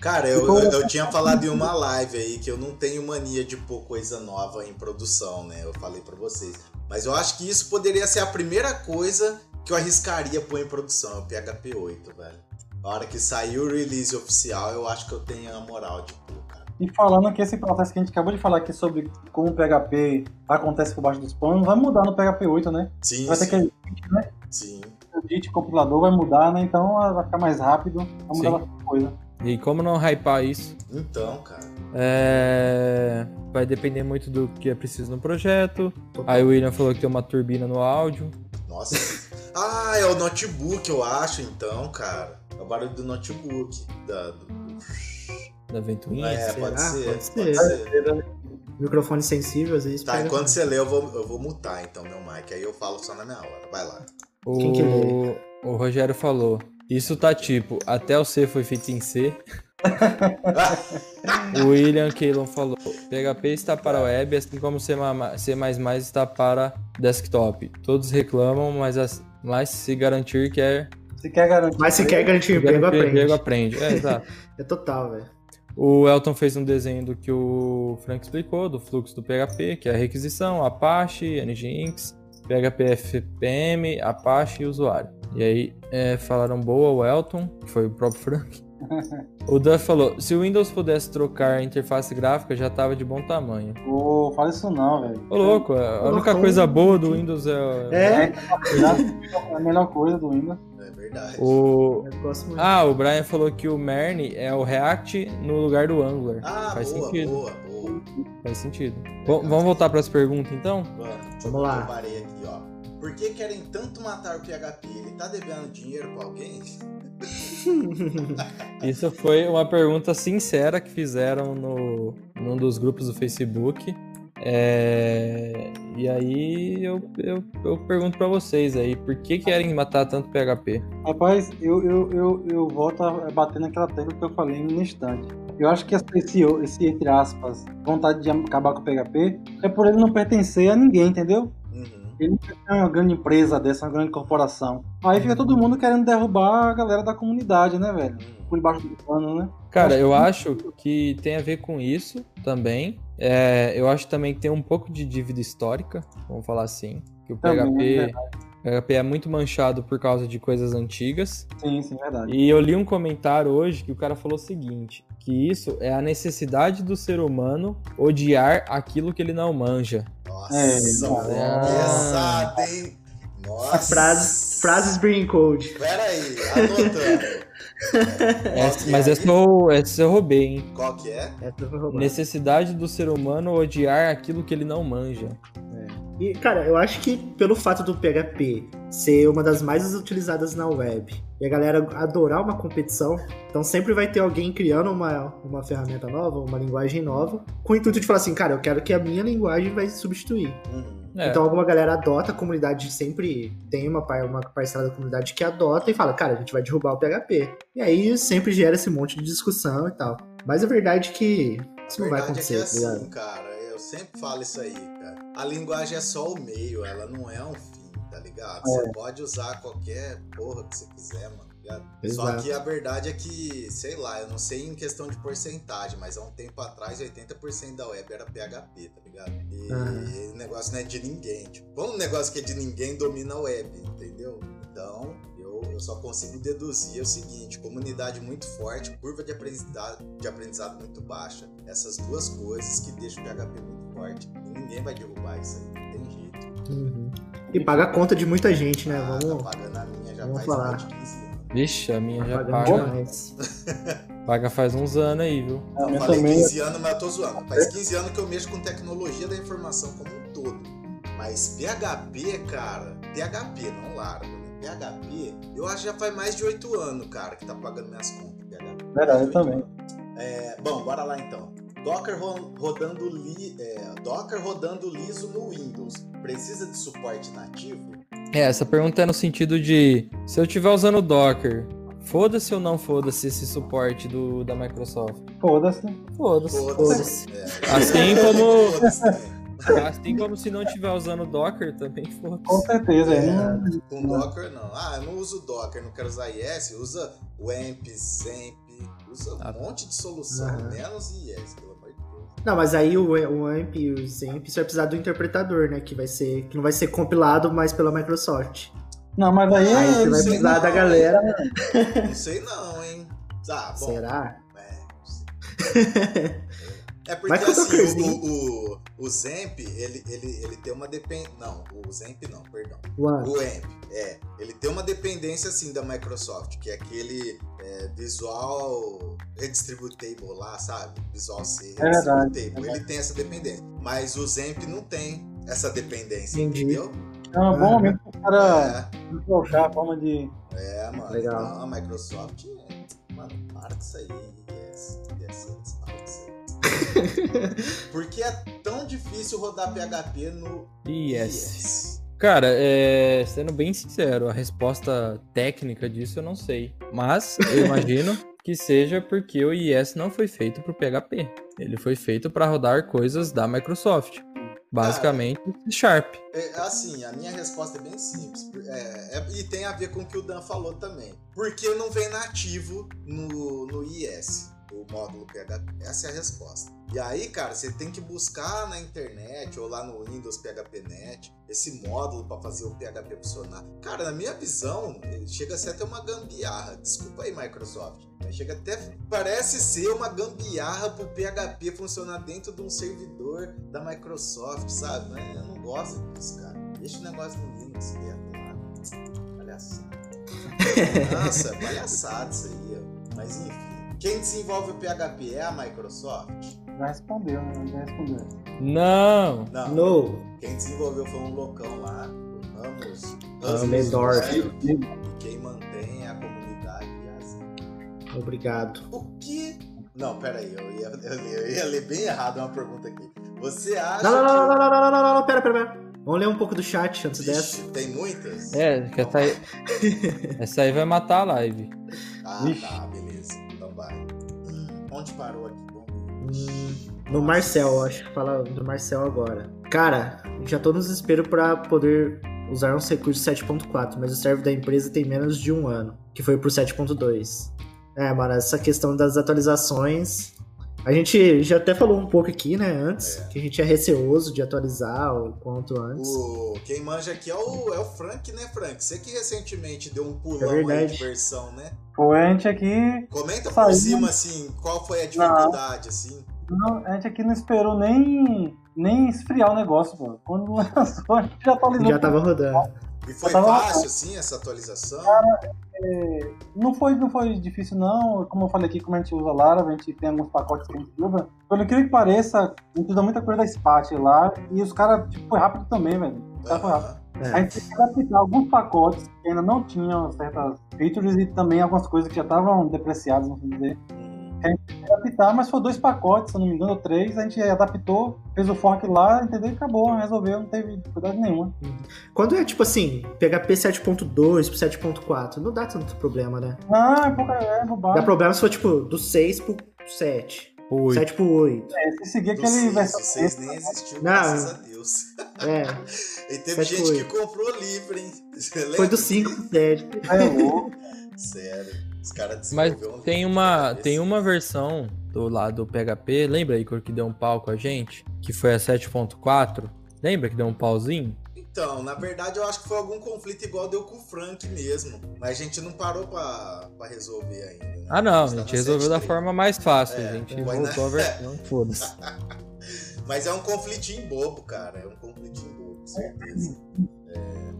S1: Cara, eu, eu, eu tinha falado em uma live aí que eu não tenho mania de pôr coisa nova em produção, né? Eu falei pra vocês. Mas eu acho que isso poderia ser a primeira coisa que eu arriscaria pôr em produção, é o PHP 8, velho. A hora que sair o release oficial, eu acho que eu tenho a moral de pôr.
S4: E falando que esse processo que a gente acabou de falar aqui sobre como o PHP acontece por baixo dos panos, vai mudar no PHP 8, né?
S1: Sim,
S4: Vai ter
S1: sim,
S4: que
S1: sim.
S4: o JIT compilador vai mudar, né? Então vai ficar mais rápido, vai mudar
S2: Sim.
S4: bastante coisa.
S2: E como não hypar isso?
S1: Então, cara.
S2: É... Vai depender muito do que é preciso no projeto. Aí o William falou que tem uma turbina no áudio.
S1: Nossa. <laughs> ah, é o notebook, eu acho, então, cara. É o barulho do notebook. Da, do...
S2: Da ventoinha.
S1: É,
S3: será?
S1: pode ser.
S3: Pode
S1: Pode
S3: ser.
S1: ser.
S3: Microfone sensível, às vezes.
S1: Tá, enquanto você lê, eu vou, eu vou mutar então meu mic. Aí eu falo só na minha hora. Vai lá.
S2: O...
S3: Quem que lê?
S2: o Rogério falou. Isso tá tipo, até o C foi feito em C. <laughs> O William Keylon falou: PHP está para web, assim como C++ está para desktop. Todos reclamam, mas, as- mas se garantir que é
S4: Se quer garantir.
S3: Mas se quer garantir emprego, aprende.
S2: aprende. É, exato. <laughs>
S3: É total, velho.
S2: O Elton fez um desenho do que o Frank explicou, do fluxo do PHP, que é a requisição, Apache, Nginx, PHP FPM, Apache e usuário. E aí é, falaram boa o Elton, que foi o próprio <laughs> Frank. O Duff falou, se o Windows pudesse trocar a interface gráfica, já tava de bom tamanho.
S4: Ô, fala isso não, velho.
S2: Ô louco, a única coisa boa do Windows é...
S3: É,
S4: É a melhor coisa do Windows.
S1: É verdade.
S2: O... Ah, o Brian falou que o Mern é o React no lugar do Angular.
S1: Ah,
S2: Faz
S1: boa,
S2: sentido.
S1: boa, boa.
S2: Faz sentido. Bom, vamos voltar para as perguntas então?
S1: Deixa
S3: Vamos
S1: eu
S3: lá.
S1: Eu parei aqui, ó. Por que querem tanto matar o PHP? Ele tá devendo dinheiro pra alguém? <laughs>
S2: Isso foi uma pergunta sincera que fizeram no, num dos grupos do Facebook. É, e aí eu, eu, eu pergunto pra vocês aí, por que querem matar tanto PHP?
S4: Rapaz, eu, eu, eu, eu volto a bater naquela tecla que eu falei no instante. Eu acho que esse, esse, entre aspas, vontade de acabar com o PHP é por ele não pertencer a ninguém, entendeu? Ele não quer ter uma grande empresa dessa, uma grande corporação. Aí fica todo mundo querendo derrubar a galera da comunidade, né, velho? Por debaixo do pano, né?
S2: Cara, eu acho que tem a ver com isso também. É, eu acho também que tem um pouco de dívida histórica, vamos falar assim. Que o
S4: Também, é
S2: PHP, PHP é muito manchado por causa de coisas antigas.
S4: Sim, sim, verdade.
S2: E eu li um comentário hoje que o cara falou o seguinte: que isso é a necessidade do ser humano odiar aquilo que ele não manja.
S1: Nossa,
S4: É,
S1: pesado, hein? Nossa.
S3: Frases, frases Brain Code.
S1: Pera aí, anotando. <laughs>
S2: Essa-
S1: que
S2: mas
S1: é?
S2: essa eu, essa eu roubei, hein?
S1: Qual que é?
S3: Essa foi roubada.
S2: Necessidade do ser humano odiar aquilo que ele não manja.
S3: E, cara, eu acho que pelo fato do PHP ser uma das mais utilizadas na web e a galera adorar uma competição, então sempre vai ter alguém criando uma, uma ferramenta nova, uma linguagem nova, com o intuito de falar assim, cara, eu quero que a minha linguagem vai substituir.
S1: Uhum.
S2: É,
S3: Então alguma galera adota, a comunidade sempre tem uma, uma parcela da comunidade que adota e fala, cara, a gente vai derrubar o PHP. E aí sempre gera esse monte de discussão e tal. Mas a verdade é que isso não vai acontecer,
S1: é que é
S3: tá ligado?
S1: assim, cara. Eu sempre falo isso aí. A linguagem é só o meio, ela não é um fim, tá ligado? Você pode usar qualquer porra que você quiser, mano. ligado? Só que a verdade é que, sei lá, eu não sei em questão de porcentagem, mas há um tempo atrás 80% da web era PHP, tá ligado? E uhum. o negócio não é de ninguém. Tipo, como um negócio que é de ninguém domina a web, entendeu? Então, eu, eu só consigo deduzir o seguinte: comunidade muito forte, curva de aprendizado, de aprendizado muito baixa. Essas duas coisas que deixam o PHP muito forte. E ninguém vai derrubar isso aí, não tem jeito.
S3: Uhum. E paga a conta de muita gente, né?
S1: Ah, Vamos. Tá pagando a minha já Vamos faz falar. mais de 15 anos.
S2: Vixe, a minha tá já paga. Mais. <laughs> paga faz uns anos aí, viu?
S1: Não, eu falei também... 15 anos, mas eu tô zoando. Faz 15 anos que eu mexo com tecnologia da informação como um todo. Mas PHP, cara, PHP, não largo, né? PHP, eu acho que já faz mais de 8 anos, cara, que tá pagando minhas contas. PHP.
S4: Verdade, eu também.
S1: É, bom, bora lá então. Docker rodando, li, é, Docker rodando liso no Windows. Precisa de suporte nativo?
S2: É, essa pergunta é no sentido de se eu estiver usando Docker, foda-se ou não foda-se esse suporte do, da Microsoft?
S4: Foda-se.
S2: Foda-se. Foda-se. É. Assim como. assim como se não estiver usando Docker, também foda-se.
S4: Com certeza, é.
S1: é. Com Docker não. Ah, eu não uso Docker, não quero usar IS, usa WAMP, ZAMP, usa um ah, monte de solução, uhum. menos IS, pelo
S3: não, mas aí o, o AMP e o XAMPP você vai precisar do interpretador, né? Que vai ser. Que não vai ser compilado mais pela Microsoft.
S4: Não, mas aí,
S3: aí você vai precisar não, da galera.
S1: Não sei não, hein? Ah, bom.
S3: Será?
S1: É, <laughs> é porque assim, o, o, o Zemp, ele, ele, ele tem uma dependência. Não, o Zemp não, perdão.
S3: What?
S1: O AMP, é. Ele tem uma dependência assim da Microsoft, que é aquele é, Visual Redistributable lá, sabe? Visual C
S4: é Redistributable.
S1: É ele tem essa dependência. Mas o Zemp não tem essa dependência, Entendi. entendeu?
S4: É um bom momento para o cara é. a forma de.
S1: É, mano.
S3: Legal.
S1: Então, a Microsoft, mano, para isso aí. Yes, yes, yes. <laughs> Por que é tão difícil rodar PHP no
S2: IS? Cara, é, sendo bem sincero, a resposta técnica disso eu não sei. Mas eu imagino <laughs> que seja porque o IS não foi feito para o PHP. Ele foi feito para rodar coisas da Microsoft. Basicamente, Cara, Sharp.
S1: É, assim, a minha resposta é bem simples. É, é, e tem a ver com o que o Dan falou também. Porque não vem nativo no, no IS o módulo PHP? Essa é a resposta. E aí, cara, você tem que buscar na internet ou lá no Windows PHPNet esse módulo para fazer o PHP funcionar. Cara, na minha visão, chega a ser até uma gambiarra. Desculpa aí, Microsoft. Chega até parece ser uma gambiarra pro PHP funcionar dentro de um servidor da Microsoft, sabe? Mas eu não gosto disso, cara. Deixa o negócio no Linux quieto lá. Palhaçada. <laughs> Nossa, palhaçada isso aí, ó. Mas enfim. Quem desenvolve o PHP é a Microsoft?
S4: Já respondeu, né? Já respondeu.
S2: Não!
S1: Não. Quem desenvolveu foi um loucão lá, o Ramos. Amendorf. Quem mantém a comunidade é assim.
S3: Obrigado.
S1: O que. Não, peraí, aí, <laughs> eu, ia, eu ia ler bem errado uma pergunta aqui. Você acha.
S3: Não,
S1: não,
S3: não, que... não, não, não, não, não, não, não, pera, pera, pera. Vamos ler um pouco do chat antes Ixi, dessa.
S1: Tem muitas?
S2: É, que essa aí, <laughs> essa aí vai matar a live.
S1: Ah, Ixi. tá. Onde parou aqui?
S3: Hum, no Marcel, acho que fala do Marcel agora. Cara, já tô no desespero para poder usar um recurso 7.4, mas o server da empresa tem menos de um ano, que foi pro 7.2. É, mano, essa questão das atualizações a gente já até falou um pouco aqui, né, antes, é. que a gente é receoso de atualizar o quanto antes.
S1: O, quem manja aqui é o, é o Frank, né, Frank? Você que recentemente deu um pulão é aí de versão, né?
S4: Foi, a gente aqui.
S1: Comenta por cima, assim, qual foi a dificuldade, não. assim.
S4: Não, a gente aqui não esperou nem, nem esfriar o negócio, pô. Quando <laughs> lançou, a gente já atualizou.
S3: Já tava rodando.
S1: E foi fácil, assim, essa atualização? Cara,
S4: é, não, foi, não foi difícil, não. Como eu falei aqui, como a gente usa Laravel, a gente tem alguns pacotes que a gente usa. Pelo que pareça, a gente usa muita coisa da Spat lá. E os caras, tipo, foi rápido também, velho. Os caras foi rápido. É. A gente tem que adaptar alguns pacotes que ainda não tinham certas features e também algumas coisas que já estavam depreciadas, vamos dizer. A gente adaptar, mas foi dois pacotes, se não me engano, ou três, a gente adaptou, fez o fork lá, entendeu? E acabou, resolveu, não teve dificuldade nenhuma.
S3: Quando é tipo assim, PHP 7.2 pro 7.4, não dá tanto problema, né?
S4: Ah, é pouca é bobagem.
S3: Dá problema se for tipo do 6 pro 7. 8. 7 pro 8.
S4: É, se seguir aquele
S1: versão. 6 nem existiu, não. graças a Deus.
S3: É. <laughs>
S1: e teve gente que comprou livre, hein? <laughs>
S3: Foi do 5 pro 7.
S4: É louco.
S1: Sério. Os caras
S2: Mas tem uma, tem uma versão do lado do PHP, lembra, Igor, que deu um pau com a gente? Que foi a 7.4? Lembra que deu um pauzinho?
S1: Então, na verdade, eu acho que foi algum conflito igual deu com o Frank mesmo. Mas a gente não parou pra, pra resolver ainda. Né?
S2: Ah, não, a gente, a gente resolveu da forma mais fácil. É, a gente voltou na... a <laughs> versão, foda-se.
S1: Mas é um conflitinho bobo, cara. É um conflitinho bobo, certeza.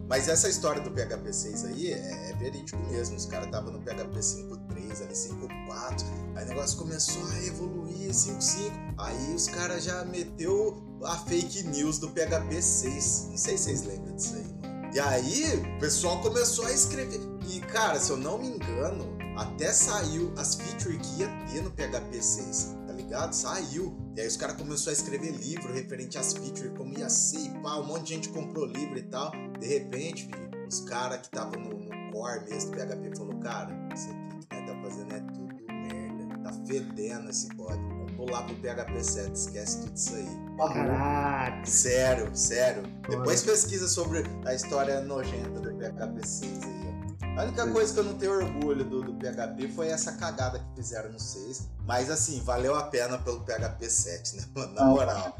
S1: Mas essa história do PHP 6 aí é, é verídico mesmo. Os caras estavam no PHP 5.3, ali 5.4. Aí o negócio começou a evoluir 5.5. Aí os caras já meteu a fake news do PHP 6. Não sei se vocês lembram disso aí, mano. E aí o pessoal começou a escrever. E, cara, se eu não me engano, até saiu as features que ia ter no PHP 6, tá ligado? Saiu. E aí os caras começaram a escrever livro referente às features, como ia ser e pá, um monte de gente comprou livro e tal. De repente, filho, os caras que estavam no, no, core mesmo do PHP falou, cara, isso aqui que nós tá fazendo é tudo merda. Tá fedendo esse código. Vamos pular pro PHP 7, esquece tudo isso aí.
S3: Caraca!
S1: Sério, sério. Depois pesquisa sobre a história nojenta do PHP 6 aí. A única coisa que eu não tenho orgulho do, do, PHP foi essa cagada que fizeram no 6. Mas assim, valeu a pena pelo PHP 7, né? Na moral.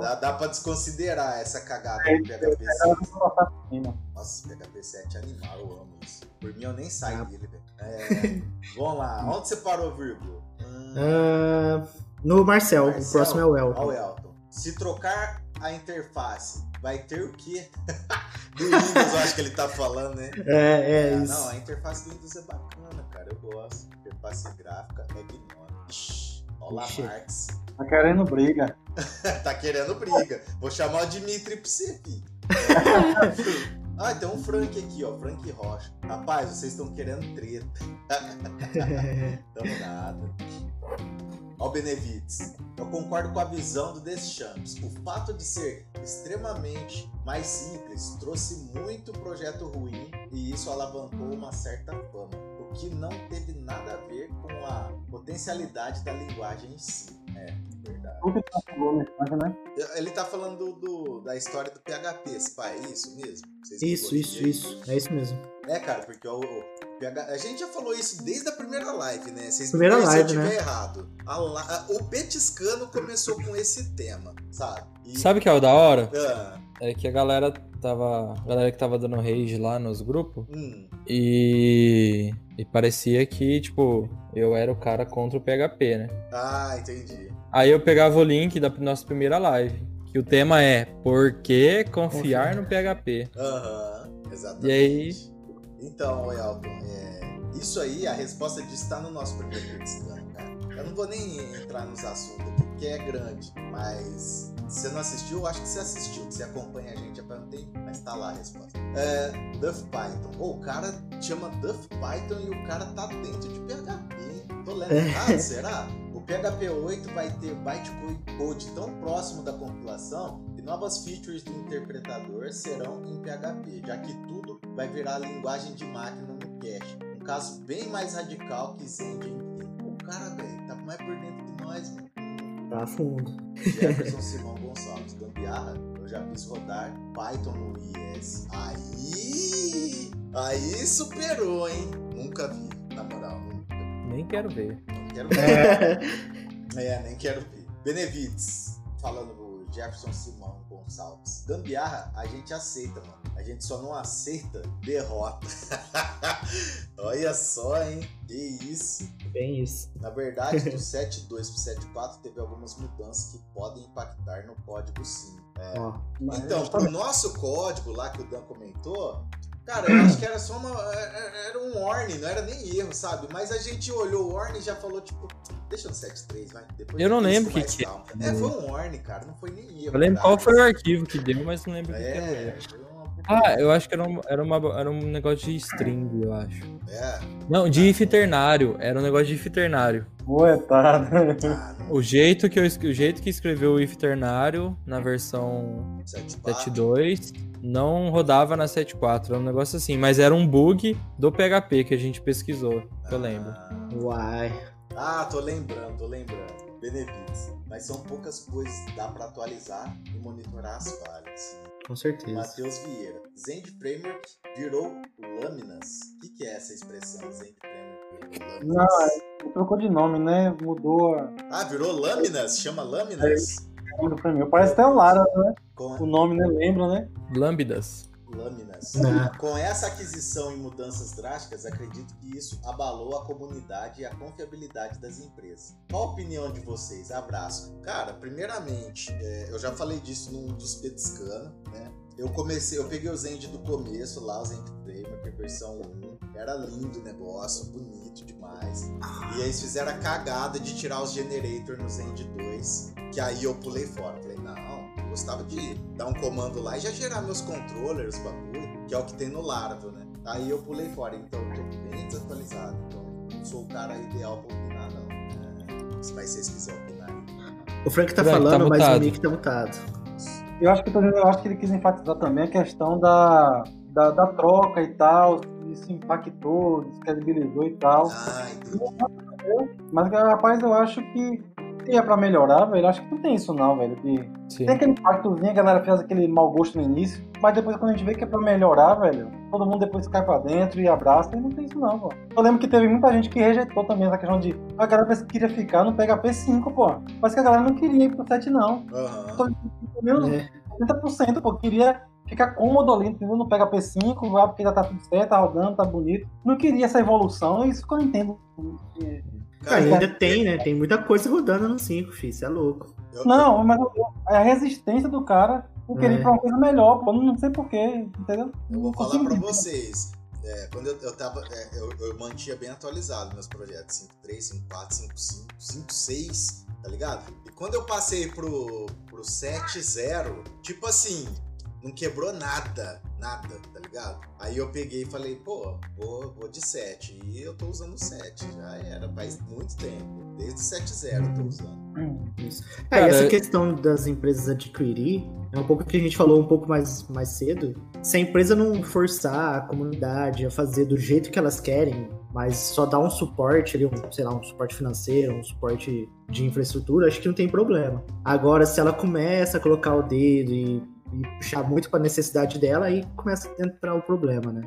S1: Dá, dá pra desconsiderar essa cagada do PHP 7. Nossa, PHP 7 é animal, eu amo isso. Por mim eu nem saio ah. dele, velho. É, vamos lá, onde você parou, vírgula?
S3: Hum... Uh, no Marcel, Marcel, o próximo é o Elton.
S1: Ó, o Elton. Se trocar a interface vai ter o quê? <laughs> do Windows, eu acho que ele tá falando, né?
S3: É, é, ah, isso.
S1: Não, a interface do Windows é bacana, cara. Eu gosto. Interface gráfica é gnome. Olá, Marx.
S4: Tá querendo briga. <laughs>
S1: tá querendo briga. Vou chamar o Dimitri pra você, filho. <laughs> Ah, tem um Frank aqui, ó. Frank Rocha. Rapaz, vocês estão querendo treta. Tamo nada. Ó, Benevides, eu concordo com a visão do Deschamps. O fato de ser extremamente mais simples trouxe muito projeto ruim e isso alavancou uma certa fama, o que não teve nada a ver com a potencialidade da linguagem em si. É, verdade. Né? Ele tá falando do, do, da história do PHP, pai, é isso mesmo?
S3: Vocês isso, isso, isso. É isso mesmo.
S1: É, cara, porque o, a gente já falou isso desde a primeira live, né? Vocês
S3: primeira
S1: me
S3: live,
S1: se eu
S3: estiver
S1: né? errado. A, a, o Petiscano começou com esse tema, sabe?
S2: E... Sabe o que é o da hora? Ah. É que a galera tava. A galera que tava dando rage lá nos grupos. Hum. E. E parecia que, tipo, eu era o cara contra o PHP, né?
S1: Ah, entendi.
S2: Aí eu pegava o link da nossa primeira live. Que o tema é Por que confiar Confia. no PHP?
S1: Aham, uhum, exatamente.
S2: E aí
S1: então, Elton, é, isso aí, a resposta disso está no nosso primeiro Petiscano, cara. Eu não vou nem entrar nos assuntos aqui, porque é grande, mas se você não assistiu, eu acho que você assistiu, que você acompanha a gente há muito tempo, mas tá lá a resposta. É, Duff Python. Oh, o cara chama Duff Python e o cara tá dentro de PHP, hein? Tô lendo errado, <laughs> será? PHP 8 vai ter bytecode tão próximo da compilação que novas features do interpretador serão em PHP, já que tudo vai virar linguagem de máquina no cache. Um caso bem mais radical que Zen O cara, velho, tá mais por dentro de nós, mano.
S3: Tá fundo.
S1: Jefferson Simão Gonçalves, gambiarra, eu já fiz rodar Python no IS. Aí! Aí superou, hein? Nunca vi, na moral, nunca.
S2: Nem quero ver.
S1: Quero ver. É, é nem quero ver. Benevides, falando do Jefferson Simão Gonçalves. Gambiarra, a gente aceita, mano. A gente só não aceita derrota. <laughs> Olha só, hein? Que isso.
S3: Bem isso.
S1: Na verdade, do <laughs> 7.2 pro 7.4 teve algumas mudanças que podem impactar no código sim. É. Oh, então, pro nosso código lá que o Dan comentou, Cara, eu acho que era só uma. É, é, era um warning, não era nem erro, sabe? Mas a gente olhou o warning e já falou, tipo, deixa no 7.3, vai. Depois
S2: eu não lembro o que que
S1: É, foi um warning, cara, não foi nem erro.
S2: Eu lembro qual foi o arquivo que deu, mas não lembro o que, é, que era. Ah, eu acho que era um, era, uma, era um negócio de string, eu acho.
S1: É.
S2: Não, de if ternário. Era um negócio de if ternário.
S4: Poetado.
S2: O jeito que eu o jeito que escreveu o if ternário na versão 7.2 não rodava na 7.4. Era um negócio assim, mas era um bug do PHP que a gente pesquisou, que eu lembro.
S3: Uai.
S1: Ah, tô lembrando, tô lembrando. Benevides. Mas são poucas coisas que dá para atualizar e monitorar as falhas.
S3: Com certeza.
S1: Matheus Vieira. Zend Framework virou lâminas. O que, que é essa expressão, Zend Framework virou lâminas?
S4: Não, trocou de nome, né? Mudou.
S1: Ah, virou lâminas? Chama lâminas?
S4: É, Parece até o Lara, né? Com... O nome, né? Lembra, né?
S2: Lambdas
S1: lâminas. Não. Com essa aquisição e mudanças drásticas, acredito que isso abalou a comunidade e a confiabilidade das empresas. Qual a opinião de vocês? Abraço. Cara, primeiramente, é, eu já falei disso num dos Petiscano, né? Eu comecei, eu peguei o Zend do começo lá, o Zend Framework, versão 1. Era lindo o negócio, bonito demais. E aí eles fizeram a cagada de tirar os generators no Zend 2, que aí eu pulei fora. Falei, não, gostava de dar um comando lá e já gerar meus controllers, bagulho, que é o que tem no Laravel, né? Aí eu pulei fora, então eu tô bem desatualizado. Então não sou o cara ideal pra opinar, não. É, mas se vocês quiserem opinar
S3: O Frank tá Frank, falando, tá mas o Nick tá mutado.
S4: Eu acho, que, eu acho que ele quis enfatizar também a questão da, da, da troca e tal, se impactou, descredibilizou e tal. Ah, Mas, rapaz, eu acho que se é pra melhorar, velho, acho que não tem isso não, velho. De... Tem aquele impactozinho, a galera fez aquele mau gosto no início, mas depois quando a gente vê que é pra melhorar, velho, todo mundo depois cai pra dentro e abraça, e não tem isso não, pô. Eu lembro que teve muita gente que rejeitou também essa questão de a galera queria ficar no PHP 5, pô. Mas que a galera não queria ir pro 7, não. Uhum. Menos é. 30%, pô, queria ficar cômodo ali, entendeu? No PHP 5, ah, porque já tá tudo certo, tá rodando, tá bonito. Não queria essa evolução, é isso que eu entendo.
S3: Cara, ainda tem, né? Tem muita coisa rodando no 5, filho. Isso é louco.
S4: Não, mas é a resistência do cara por querer é. ir pra uma coisa melhor, pô. Não sei porquê, entendeu?
S1: Eu vou falar pra vocês. É, quando eu, eu tava. É, eu, eu mantinha bem atualizado meus projetos. 5.3, 5.4, 5.5, 5.6, tá ligado? E quando eu passei pro, pro 7.0, tipo assim, não quebrou nada, nada, tá ligado? Aí eu peguei e falei, pô, vou, vou de 7. E eu tô usando 7, já era, faz muito tempo. Desde 7.0 eu tô usando.
S3: Isso. É, Cara, essa questão das empresas adquirir é um pouco que a gente falou um pouco mais, mais cedo. Se a empresa não forçar a comunidade a fazer do jeito que elas querem, mas só dar um suporte ali, um, sei lá, um suporte financeiro, um suporte de infraestrutura, acho que não tem problema. Agora, se ela começa a colocar o dedo e e puxar muito para a necessidade dela, aí começa a entrar o problema, né?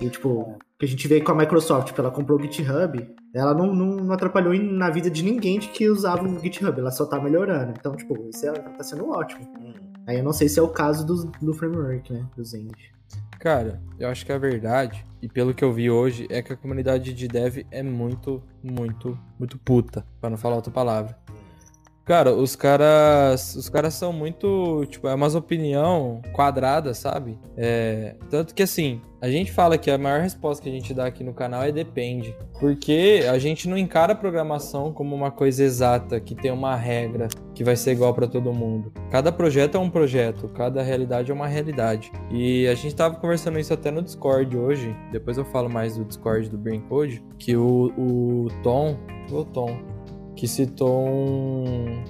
S3: E, tipo, que a gente vê com a Microsoft, tipo, ela comprou o GitHub, ela não, não, não, atrapalhou na vida de ninguém de que usava o GitHub, ela só tá melhorando. Então, tipo, isso é, tá sendo ótimo. Aí eu não sei se é o caso do, do framework, né, do Zend.
S2: Cara, eu acho que a verdade, e pelo que eu vi hoje, é que a comunidade de dev é muito, muito, muito puta, para não falar outra palavra. Cara, os caras. Os caras são muito. Tipo, é umas opinião quadrada, sabe? É, tanto que assim, a gente fala que a maior resposta que a gente dá aqui no canal é depende. Porque a gente não encara a programação como uma coisa exata, que tem uma regra que vai ser igual para todo mundo. Cada projeto é um projeto, cada realidade é uma realidade. E a gente tava conversando isso até no Discord hoje. Depois eu falo mais do Discord do Brain Code. Que o, o Tom. O Tom que citou um,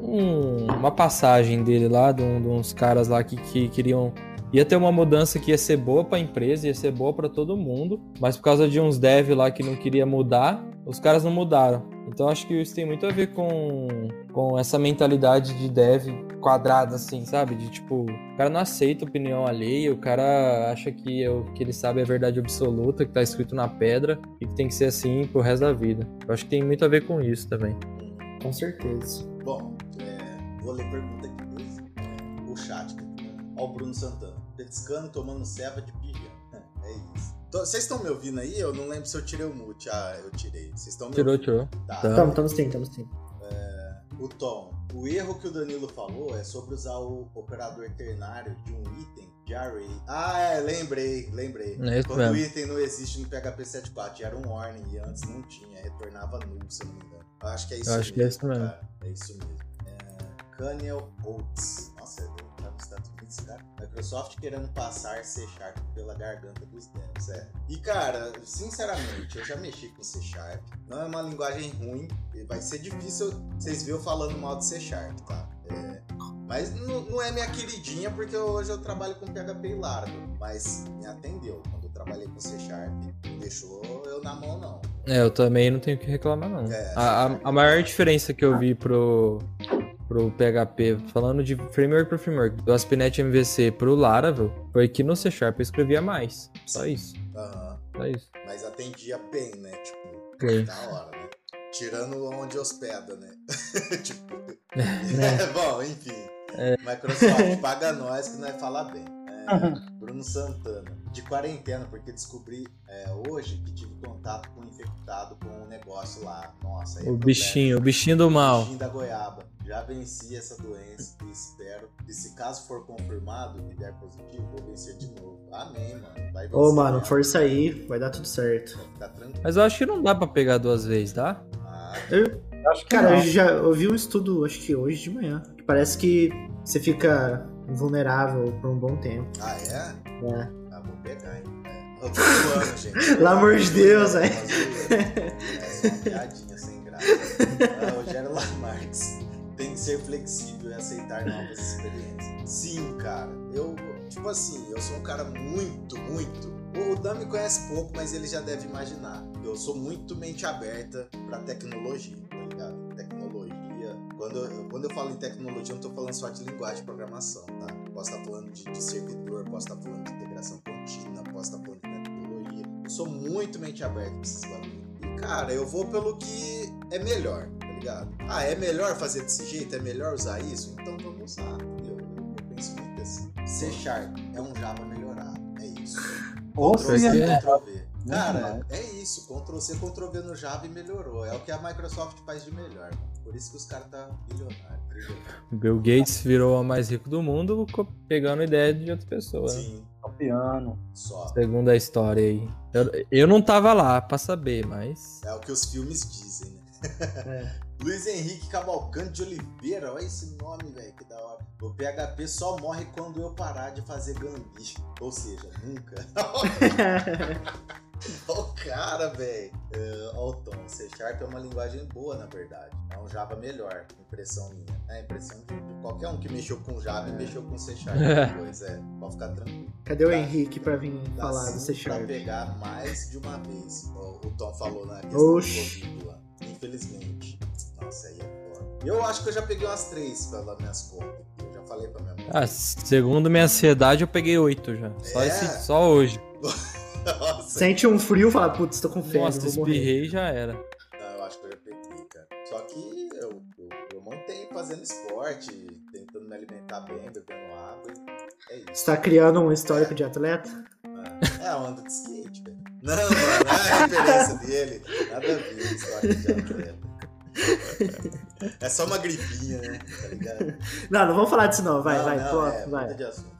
S2: um, uma passagem dele lá, de, um, de uns caras lá que, que queriam ia ter uma mudança que ia ser boa para a empresa, ia ser boa para todo mundo, mas por causa de uns dev lá que não queria mudar, os caras não mudaram. Então acho que isso tem muito a ver com, com essa mentalidade de dev quadrada, assim, sabe? De tipo, o cara não aceita opinião alheia, o cara acha que é o que ele sabe é a verdade absoluta, que tá escrito na pedra e que tem que ser assim pro resto da vida. Eu acho que tem muito a ver com isso também.
S3: Com certeza.
S1: Bom, é, vou ler pergunta aqui dois. É, o chat. Ó, o Bruno Santana. Petiscando, tomando ceva de pijama. <laughs> É isso. Vocês estão me ouvindo aí? Eu não lembro se eu tirei o mute. Ah, eu tirei. Vocês estão me
S2: tirou,
S1: ouvindo?
S2: Tirou,
S3: Tá. Estamos, estamos sim, estamos sim.
S1: É, o Tom, o erro que o Danilo falou é sobre usar o operador ternário de um item de array. Ah, é, lembrei, lembrei. É Quando mesmo. o item não existe no PHP 7.4, era um warning e antes não tinha, retornava nulo, se eu não me engano. Eu acho que é isso
S2: eu
S1: mesmo.
S2: Acho que é isso mesmo.
S1: Cara. É isso mesmo. É, Caniel Oates. Nossa, é nos Estados Unidos, cara. Microsoft querendo passar C Sharp pela garganta dos devs, é. E cara, sinceramente, eu já mexi com C Sharp. Não é uma linguagem ruim, vai ser difícil vocês verem eu falando mal de C Sharp, tá? É, mas não, não, é minha queridinha, porque hoje eu trabalho com PHP e Laravel. Mas me atendeu. Quando eu trabalhei com C Sharp, não deixou eu na mão, não.
S2: É, eu também não tenho o que reclamar, não. É, a, a, a, maior diferença que eu vi pro, pro PHP, falando de framework pro framework, do ASP.NET MVC pro Laravel, foi que no C Sharp eu escrevia mais. Só isso.
S1: Aham.
S2: Só isso.
S1: Mas atendia bem, né? Tipo,
S2: Sim.
S1: da hora, né? Tirando onde hospeda, né? <laughs> tipo. <laughs>
S2: É.
S1: Bom, enfim. Microsoft, <laughs> paga nós que nós fala bem. É, Bruno Santana, de quarentena, porque descobri é, hoje que tive contato com um infectado com um negócio lá. Nossa, aí é
S2: O bichinho, o bichinho do mal.
S1: O bichinho da goiaba. Já venci essa doença e espero que, se caso for confirmado e der positivo, vou vencer de novo. Amém, mano. Vai vencer.
S3: Ô, mano,
S1: né?
S3: força aí, vai dar tudo certo.
S1: Tá tranquilo.
S2: Mas eu acho que não dá pra pegar duas vezes, tá?
S1: Ah,
S3: Eu,
S4: Acho que
S3: cara,
S4: não.
S3: eu já ouvi um estudo, acho que hoje de manhã, que parece que você fica vulnerável por um bom tempo.
S1: ah, é?
S3: né?
S1: Ah, vou pegar, hein? É. Eu tô zoando, gente. <laughs>
S3: Pelo amor de Deus,
S1: é.
S3: velho.
S1: É uma piadinha sem graça. <laughs> Ah, Rogério Lamarques. Tem que ser flexível e aceitar novas experiências. Sim, cara. Eu, tipo assim, eu sou um cara muito, muito. O Dan me conhece pouco, mas ele já deve imaginar. Eu sou muito mente aberta pra tecnologia, tá ligado? Tecnologia. Quando eu, quando eu falo em tecnologia, eu não tô falando só de linguagem de programação, tá? Posso estar falando de, de servidor, posso estar falando de integração contínua, posso estar falando de metodologia. Eu sou muito mente aberta pra esses bagulhos. E, cara, eu vou pelo que é melhor, tá ligado? Ah, é melhor fazer desse jeito? É melhor usar isso? Então vamos usar, entendeu? Eu penso muito assim. C Sharp é um Java melhorado, é isso.
S4: Ou
S1: Ctrl
S4: se
S1: C,
S2: é.
S1: Ctrl V.
S4: Muito
S1: Cara, é isso. Ctrl C, Ctrl V no Java e melhorou. É o que a Microsoft faz de melhor. Por isso que os caras tá bilionário, trilionário.
S2: O Bill Gates virou o mais rico do mundo pegando ideia de outras pessoas. né?
S1: Sim,
S4: piano.
S1: só.
S2: Segundo a história aí. Eu, eu não tava lá pra saber, mas.
S1: É o que os filmes dizem, né?
S3: É. <laughs>
S1: Luiz Henrique Cavalcante de Oliveira, olha esse nome, velho, que da hora. O PHP só morre quando eu parar de fazer gambi. Ou seja, nunca. <laughs> Ó o cara, velho. É, Ó o tom. C Sharp é uma linguagem boa, na verdade. É um Java melhor, impressão minha. É impressão de de qualquer um que mexeu com Java e mexeu com C Sharp <laughs> depois, é. Pode ficar tranquilo.
S3: Cadê o Henrique pra vir
S1: Dá
S3: falar do C
S1: pra
S3: Sharp?
S1: pegar mais de uma vez. O, o Tom falou na questão
S3: Oxi.
S1: do Covid lá. Infelizmente. Nossa, aí é foda. Eu acho que eu já peguei umas três pelas minhas contas. Eu já falei pra minha mãe.
S2: Ah, segundo minha ansiedade, eu peguei oito já. Só,
S1: É?
S2: esse- só hoje. <laughs>
S1: Nossa.
S3: Sente um frio e fala, putz, tô com febre,
S2: Nossa, espirrei e já era.
S1: Não, eu acho que eu já peguei, cara. Só que eu, eu, eu mantenho fazendo esporte, tentando me alimentar bem, bebendo água. É isso.
S3: Você tá criando um histórico de atleta?
S1: É, eu ando de skate, velho. Não, mano, não é a referência dele. Nada a ver história de atleta. É só uma gripinha, né? Tá ligado?
S3: Não, não vamos falar disso não, vai,
S1: Não,
S3: vai,
S1: não,
S3: pô,
S1: é,
S3: vai.
S1: de assunto.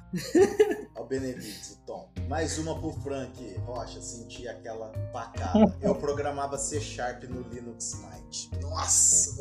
S1: Ó o Benevides, o Tom. Mais uma pro Frank. Rocha, senti aquela facada. Eu programava C Sharp no Linux Mint. Nossa!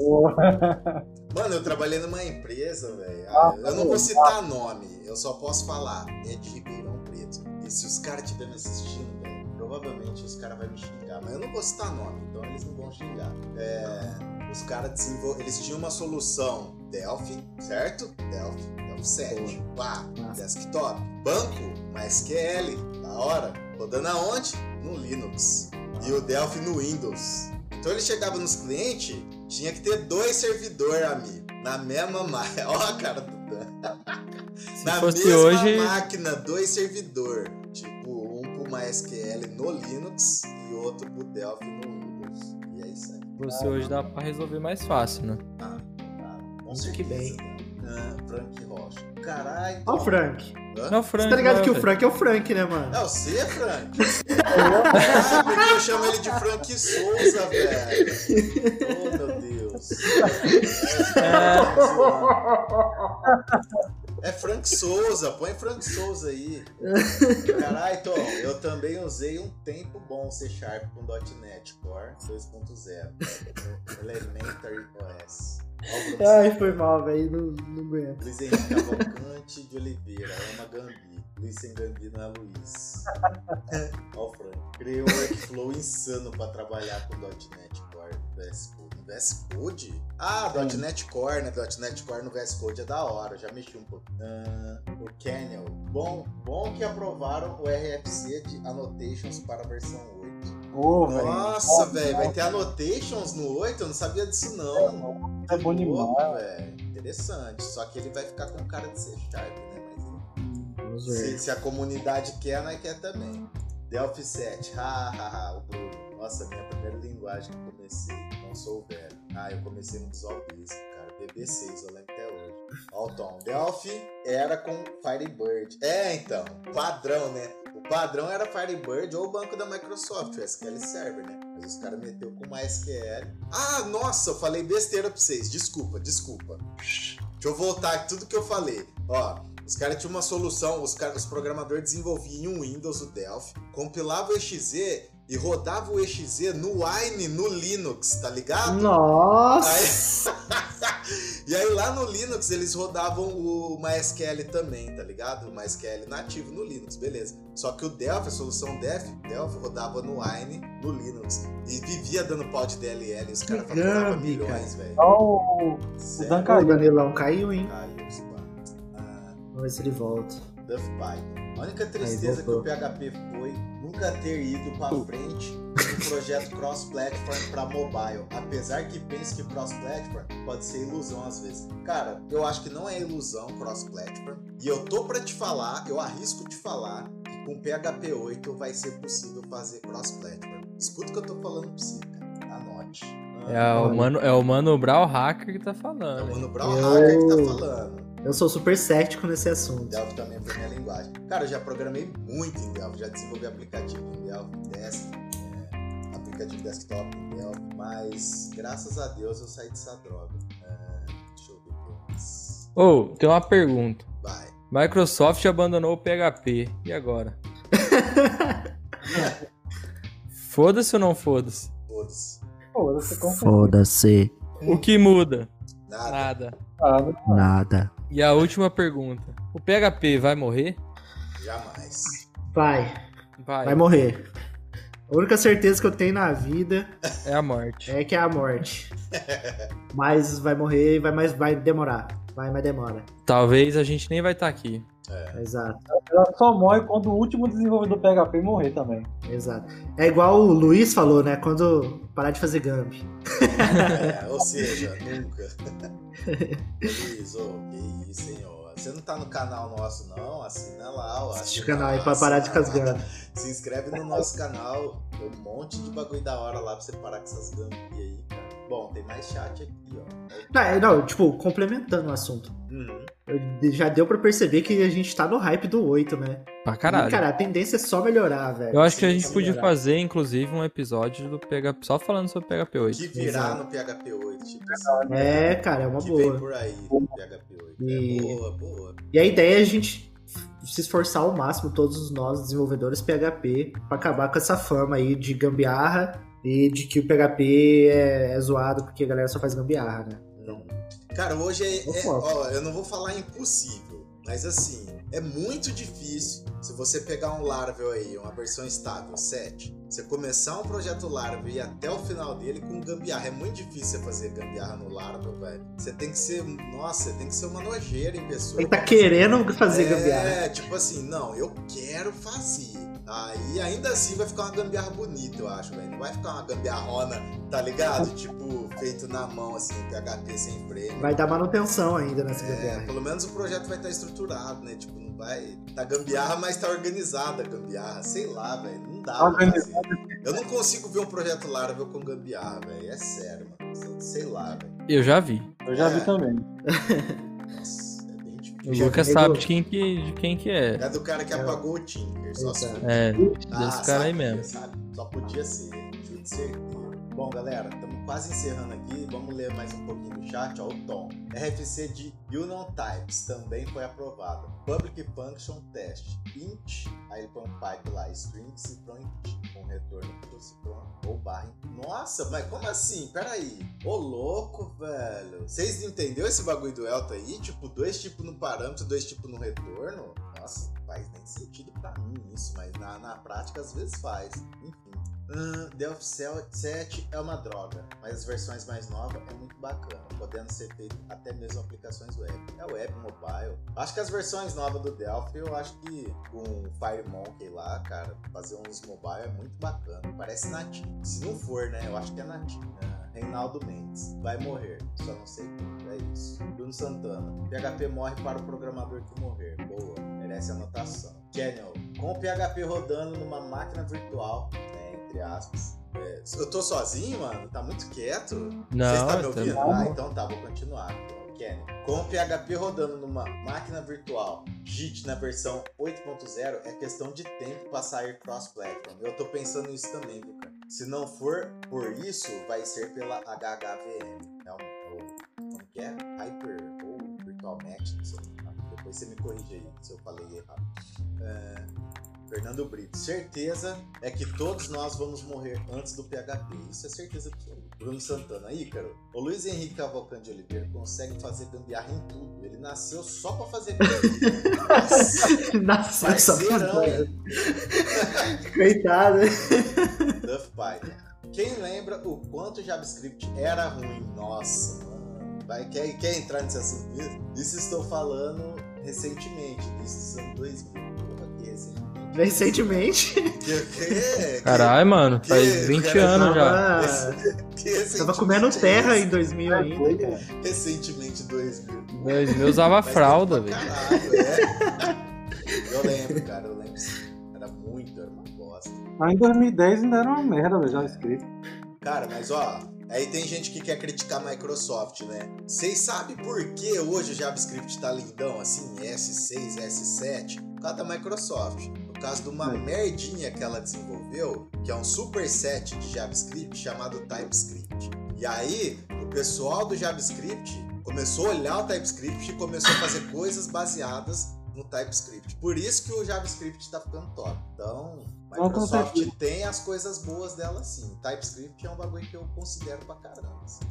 S1: Mano, eu trabalhei numa empresa, velho.
S4: Ah,
S1: eu não vou citar nome, eu só posso falar. É de Ribeirão Preto. E se os caras estiverem me assistindo, provavelmente os caras vão me xingar. Mas eu não vou citar nome, então eles não vão xingar. É, os caras desenvolveram. Eles tinham uma solução Delphi, certo? Delphi, Delphi 7. Pá, desktop. Banco, MySQL, da hora. Rodando aonde? No Linux. E o Delphi no Windows. Então ele chegava nos clientes, tinha que ter dois servidores, amigo. Na mesma máquina. <laughs> Ó a cara do Dan. Na mesma
S2: hoje.
S1: máquina, dois servidores. MySQL no Linux e outro pro Delphi no Windows. E é isso aí.
S2: Você hoje dá pra resolver mais fácil, né?
S1: Ah, ah, com
S3: Isso que
S1: certeza. Ah, Frank Rocha. Caralho.
S3: Ó o Frank.
S1: Hã?
S2: É o Frank.
S3: Você tá ligado
S2: né,
S3: que o? Frank é o Frank, né, mano?
S1: É você, Frank? <laughs> ah, porque eu chamo ele de Frank Souza, velho. Oh, meu Deus. <laughs> É Frank Souza, põe Frank Souza aí. Caralho, Tom, eu também usei um tempo bom C Sharp com .NET Core 2.0. Elementary OS.
S3: Ai, foi mal, velho, não, não aguento.
S1: Luiz Henrique Cavalcante de Oliveira, ama Gambi. Luiz sem Gambi não é Luiz. Ó o Frank. Criei um workflow insano pra trabalhar com .NET Core no VS Code. Ah, .NET Core, né? .NET Core no VS Code é da hora, já mexi um pouco. Ah, o Canyon. Bom, bom que aprovaram o RFC de Annotations para a versão 8.
S4: Oh.
S1: Nossa, velho, vai ter annotations no 8? Eu não sabia disso, não.
S4: É bom
S1: Louco,
S4: demais.
S1: velho. Interessante. Só que ele vai ficar com cara de ser sharp, né? Mas
S3: Vamos
S1: se, se a comunidade quer, nós quer também. Delphi 7. Ha, ha, ha. O Bruno. Nossa, minha primeira linguagem que comecei. Não sou velho. Ah, eu comecei no Visual Basic, cara. VB6, eu lembro até hoje. Ó, o Tom. Delphi era com Firebird. É, então. Padrão, né? O padrão era Firebird ou o banco da Microsoft, o SQL Server, né? Mas os caras meteu com MySQL. Ah, nossa, eu falei besteira pra vocês. Desculpa, desculpa. Deixa eu voltar tudo que eu falei. Ó, os caras tinham uma solução, os, caras, os programadores desenvolviam em um Windows o Delphi, compilavam o exe e rodava o exe no Wine no Linux, tá ligado?
S3: Nossa! <laughs>
S1: E aí lá no Linux eles rodavam o MySQL também, tá ligado? O MySQL nativo no Linux, beleza. Só que o Delphi, a solução Delphi, Delphi rodava no Wine no Linux. E vivia dando pau de DLL e os caras
S3: Que
S1: faturavam milhões, velho.
S4: Ó, o, o
S1: Sério?
S4: Dan
S3: O
S4: caiu.
S3: Danilão caiu, hein?
S1: Caiu,
S3: Vamos ver se ele volta.
S1: Duff Python. A única tristeza que o PHP foi nunca ter ido pra frente no projeto cross-platform pra mobile. Apesar que pense que cross-platform pode ser ilusão às vezes. Cara, eu acho que não é ilusão cross-platform. E eu tô pra te falar, eu arrisco te falar, que com PHP 8 vai ser possível fazer cross-platform. Escuta o que eu tô falando pra você, cara. Anote.
S2: É
S1: Ah,
S2: o Mano, é o Mano Brau Hacker que tá
S1: é o
S2: falando.
S1: Mano Brown
S3: Eu-
S1: Hacker que tá falando.
S3: Eu sou super cético nesse assunto.
S1: Delphi também foi minha linguagem. Cara, eu já programei muito em Delphi, já desenvolvi aplicativo em Delphi, Desk, é, aplicativo desktop em Delphi, mas graças a Deus eu saí dessa droga. É, deixa eu ver o que.
S2: Ô, tem uma pergunta.
S1: Vai.
S2: Microsoft abandonou o PHP. E agora? <laughs> Foda-se ou não foda-se?
S1: Foda-se.
S4: Confundiu.
S3: Foda-se.
S2: O que muda?
S1: Nada.
S2: Nada.
S4: Nada.
S3: Nada.
S2: E a última pergunta. O PHP vai morrer?
S1: Jamais.
S3: Vai.
S2: Vai.
S3: Vai morrer. A única certeza que eu tenho na vida
S2: É a morte.
S3: é que é a morte. <laughs> Mas vai morrer e vai, mais, vai demorar. Vai, mas demora.
S2: Talvez a gente nem vai estar aqui.
S3: Exato,
S4: Ela só morre quando o último desenvolvedor PHP morrer também.
S3: exato. É igual o Luiz falou, né? Quando parar de fazer Gump.
S1: É, <laughs> ou seja, nunca. Luiz, ô, que isso, senhor. Você não tá no canal nosso, não? Assina lá, ó.
S3: Assiste o
S1: assina
S3: canal aí pra parar de
S1: assina.
S3: Gump.
S1: Se inscreve no nosso canal, tem um monte de bagulho da hora lá pra você parar com essas gambias aí, cara. Bom, tem mais chat aqui, ó.
S3: Não, é, não, tipo, complementando o assunto.
S1: Uhum.
S3: Já deu pra perceber que a gente tá no hype do 8, né?
S2: Pra caralho.
S3: E, cara, a tendência é só melhorar, velho.
S2: Eu acho que a gente podia
S3: melhorar.
S2: fazer, inclusive, um episódio do PHP só falando sobre PHP 8.
S1: Que virar
S3: Exato.
S1: no PHP 8, tipo assim.
S3: É, cara, é uma
S1: que vem
S3: boa.
S1: por aí, PHP 8.
S3: E-
S1: É boa, boa.
S3: E a ideia é a gente se esforçar ao máximo, todos nós, desenvolvedores PHP, pra acabar com essa fama aí de gambiarra e de que o PHP é, é zoado porque a galera só faz gambiarra, né?
S1: Cara, hoje é,
S3: Eu
S1: é- ó, eu não vou falar impossível, mas assim, é muito difícil se você pegar um Laravel aí, uma versão estável 7, você começar um projeto Laravel e ir até o final dele com gambiarra. É muito difícil você fazer gambiarra no Laravel, velho. Você tem que ser, nossa, você tem que ser uma nojeira em pessoa.
S3: Ele tá querendo fazer
S1: é,
S3: gambiarra.
S1: É, tipo assim, não, eu quero fazer. Aí ainda assim vai ficar uma gambiarra bonita, eu acho, velho. Não vai ficar uma gambiarrona, tá ligado? <laughs> Tipo, feito na mão, assim, PHP sem frame.
S3: Vai dar manutenção ainda nessa
S1: É,
S3: gambiarra.
S1: pelo menos o projeto vai estar estruturado, né? Tipo, não vai. Tá gambiarra, mas tá organizada a gambiarra. Sei lá, velho. Não dá pra fazer. Eu não consigo ver um projeto Laravel com gambiarra, velho. É sério, mano. Sei lá, velho.
S2: Eu já vi.
S4: Eu já
S1: É.
S4: vi também.
S1: É
S2: O Lucas sabe de quem que, de quem que é.
S1: É do cara que apagou o Tinker, só.
S2: É,
S1: Ah,
S2: desse cara aí
S1: sabia,
S2: mesmo.
S1: sabe? Só podia ser, chute certeiro. Bom, galera, estamos quase encerrando aqui. Vamos ler mais um pouquinho do chat. Ó, o Tom. RFC de Union Types também foi aprovado. Public Function Test. Int, aí ele põe um pipe lá, string citron int, com retorno pro citron ou barra. Nossa, mas como assim? Peraí. Ô louco, velho. Vocês entenderam esse bagulho do Elta aí? Tipo, dois tipos no parâmetro, dois tipos no retorno? Nossa, faz nem sentido pra mim isso, mas na, na prática às vezes faz. Enfim. Hum, Delphi 7 é uma droga, mas as versões mais novas é muito bacana, podendo ser feito até mesmo aplicações web. É web, mobile. Acho que as versões novas do Delphi, eu acho que com o FireMonkey lá, cara, fazer uns mobile é muito bacana. Parece nativo. Se não for, né? Eu acho que é nativo. Né? Reinaldo Mendes. Vai morrer, só não sei como. É isso. Bruno Santana. PHP morre para o programador que morrer. Boa, merece anotação. Daniel. Com o PHP rodando numa máquina virtual, né, entre aspas. É, eu tô sozinho, mano? Tá muito quieto?
S2: Não,
S1: Você está me
S2: tá
S1: ouvindo? Ah, então tá, vou continuar. Kenny. Com o PHP rodando numa máquina virtual JIT na versão 8.0, é questão de tempo para sair cross-platform. Eu tô pensando nisso também, viu, cara? Se não for por isso, vai ser pela HHVM. É um, ou, como que é? Hyper ou Virtual Match, não sei. Depois você me corrige aí se eu falei errado. É, Fernando Brito. Certeza é que todos nós vamos morrer antes do PHP. Isso é certeza absoluta. Bruno Santana. Ícaro. O Luiz Henrique Cavalcante Oliveira consegue fazer gambiarra em tudo. Ele nasceu só pra fazer gambiarra. <laughs>
S3: Nasceu essa
S1: Parceirão, hein?
S3: Coitado.
S1: Duff Python. Quem lembra o quanto JavaScript era ruim? Nossa, mano. Vai, quer, quer entrar nesse assunto mesmo? Isso estou falando recentemente, isso dos anos 2000. Que recentemente. Que, que,
S2: Caralho, mano,
S1: que-
S2: faz 20
S1: cara,
S2: anos já.
S3: Tava, <laughs>
S1: que recentemente
S3: tava comendo terra em 2000 ainda, cara.
S1: Recentemente 2000.
S2: Eu usava
S1: Faz
S2: fralda, velho.
S1: Caralho, é. Eu lembro, cara, eu lembro sim. Era muito, era uma bosta.
S4: Mas em 2010 ainda era uma merda, velho, JavaScript.
S1: Cara, mas ó, aí tem gente que quer criticar a Microsoft, né? Vocês sabem por que hoje o JavaScript tá lindão assim, S6, S7? Por causa da Microsoft. Por causa de uma
S4: É.
S1: merdinha que ela desenvolveu, que é um superset de JavaScript chamado TypeScript. E aí, o pessoal do JavaScript começou a olhar o TypeScript e começou a fazer coisas baseadas no TypeScript. Por isso que o JavaScript tá ficando top. Então, Microsoft tem as coisas boas dela sim. TypeScript é um bagulho que eu considero pra caramba. assim.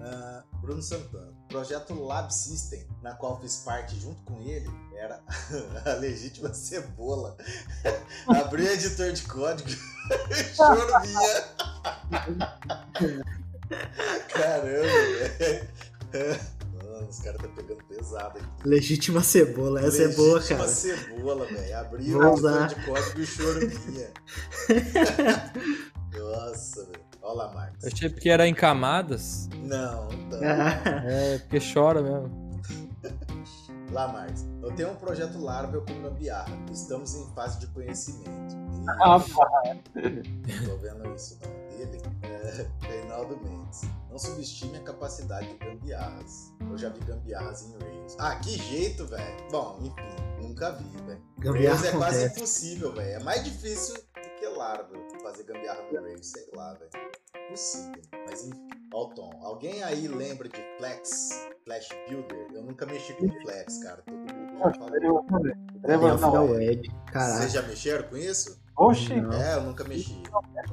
S1: Ah, Bruno Santana. Projeto Lab System, na qual fiz parte junto com ele, era <laughs> a legítima cebola. <laughs> Abri o editor de código <laughs> choro vinha. Caramba, velho. Mano, os caras tá pegando pesado aqui.
S3: Legítima cebola, essa é boa,
S1: Legítima
S3: cara.
S1: cebola, velho. Abri o editor de código e o choro vinha. Nossa, velho. Olha lá, Marcos.
S2: Eu achei porque era em camadas.
S1: Não, tá.
S2: É, porque chora mesmo. <laughs>
S1: Lá, Marcos. Eu tenho um projeto Laravel com gambiarra. Estamos em fase de conhecimento. E
S4: Ah, pá.
S1: tô vendo isso não dele. É, Reinaldo Mendes. Não subestime a capacidade de gambiarras. Eu já vi gambiarras em Rails. Ah, que jeito, velho. Bom, enfim, nunca vi, velho. Rails é quase impossível, velho. É mais difícil do Laravel fazer gambiarra no Rails, sei lá, velho. Impossível. Mas enfim, ó o Tom. Alguém aí lembra de Flex? Flash Builder? Eu nunca mexi com Flex, cara. Todo mundo já falou.
S4: Não. é.
S1: Vocês já mexeram com isso?
S4: Oxi,
S3: Não.
S1: É, eu nunca mexi.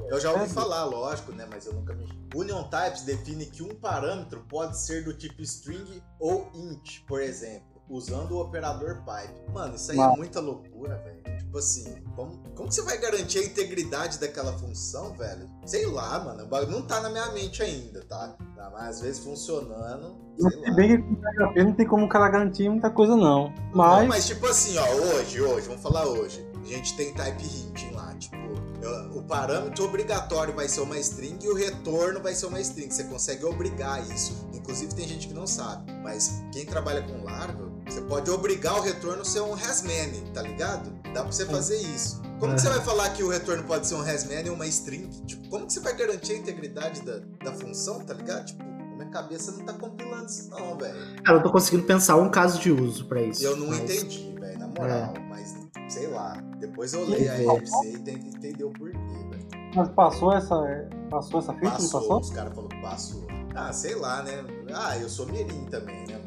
S1: Eu já ouvi falar, lógico, né? Mas eu nunca mexi. Union Types define que um parâmetro pode ser do tipo string ou int, por exemplo, usando o operador pipe. Mano, isso aí é
S4: Não.
S1: muita loucura, velho. Tipo assim, como, como que você vai garantir a integridade daquela função, velho? Sei lá, mano. o bagulho Não tá na minha mente ainda, tá? Tá, mas às vezes funcionando,
S4: Se bem que com PHP não tem como o cara garantir muita coisa, não.
S1: Não,
S4: Mas,
S1: mas tipo assim, ó, hoje, hoje, vamos falar hoje. A gente tem type hinting lá, tipo, eu- o parâmetro obrigatório vai ser uma string e o retorno vai ser uma string. Você consegue obrigar isso. Inclusive tem gente que não sabe, mas quem trabalha com Laravel, você pode obrigar o retorno a ser um hasmany, tá ligado? Dá pra você fazer isso. Como que você vai falar que o retorno pode ser um hasmany ou uma string? Tipo, como que você vai garantir a integridade da, da função, tá ligado? Tipo, minha cabeça não tá compilando isso não, velho.
S3: Cara, eu tô conseguindo pensar um caso de uso pra isso.
S1: Eu não
S3: mas-
S1: entendi, velho, na moral,
S3: É.
S1: mas sei lá. Depois eu leio a. RFC e tento entender o porquê, velho.
S4: mas passou essa, passou essa não
S1: Passou,
S4: passou?
S1: os caras falaram que passou. Ah, sei lá, né? Ah, eu sou mirim também, né,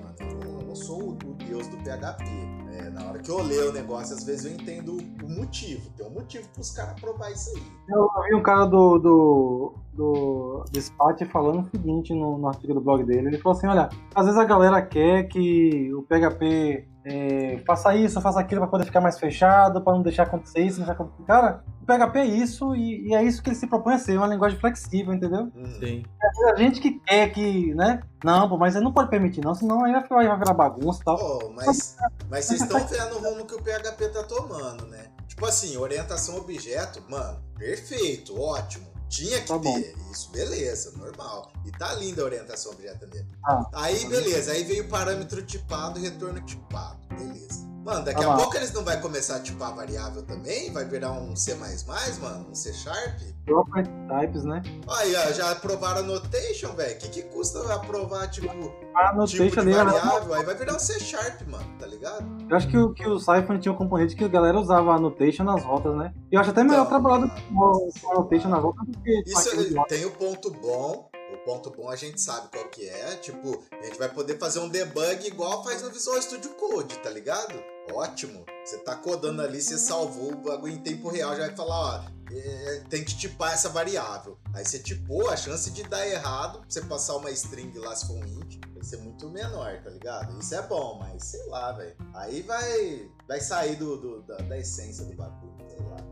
S1: sou o, deus do PHP. É, na hora que eu leio o negócio, às vezes eu entendo o motivo. Tem um motivo pros caras aprovar isso aí.
S4: Eu vi um cara do, do, do Dispatch falando o seguinte no, no artigo do blog dele. Ele falou assim, olha, às vezes a galera quer que o PHP é, faça isso, faça aquilo para poder ficar mais fechado, para não deixar acontecer isso, não deixar acontecer. Cara, PHP é isso e, e, é isso que ele se propõe a ser, uma linguagem flexível, entendeu?
S2: Sim.
S4: É a gente que quer que, né? Não, pô, mas ele não pode permitir, não, senão aí vai, vai virar bagunça e tal.
S1: Oh, mas, mas vocês estão vendo o rumo que o PHP tá tomando, né? Tipo assim, orientação objeto, mano, perfeito, ótimo. Tinha que tá ter isso, beleza, normal. E tá linda a orientação objeto dele. Ah, aí, beleza, aí veio o parâmetro tipado e retorno tipado, beleza. Mano, daqui ah, a pouco eles não vai começar a tipar variável também? Vai virar um C++, mano? Um C Sharp?
S4: Property types, né?
S1: Aí, ó, já aprovaram a notation, velho. O que, que custa aprovar, tipo,
S4: a notation
S1: tipo de variável? Aí vai virar um C Sharp, mano, tá ligado?
S4: Eu acho que o, que o Cypher tinha um componente que a galera usava a notation nas rotas, né? Eu acho até melhor então, trabalhar com a notation nas rotas do que...
S1: Isso tem o ponto bom ponto bom a gente sabe qual que é. Tipo, a gente vai poder fazer um debug igual faz no Visual Studio Code, tá ligado? Ótimo. Você tá codando ali, você salvou o bagulho em tempo real, já vai falar, ó, é, tem que tipar essa variável. Aí você tipou, a chance de dar errado, você passar uma string lá se for um int, vai ser muito menor, tá ligado? Isso é bom, mas sei lá, velho. Aí vai, vai sair do, do da, da essência do bagulho.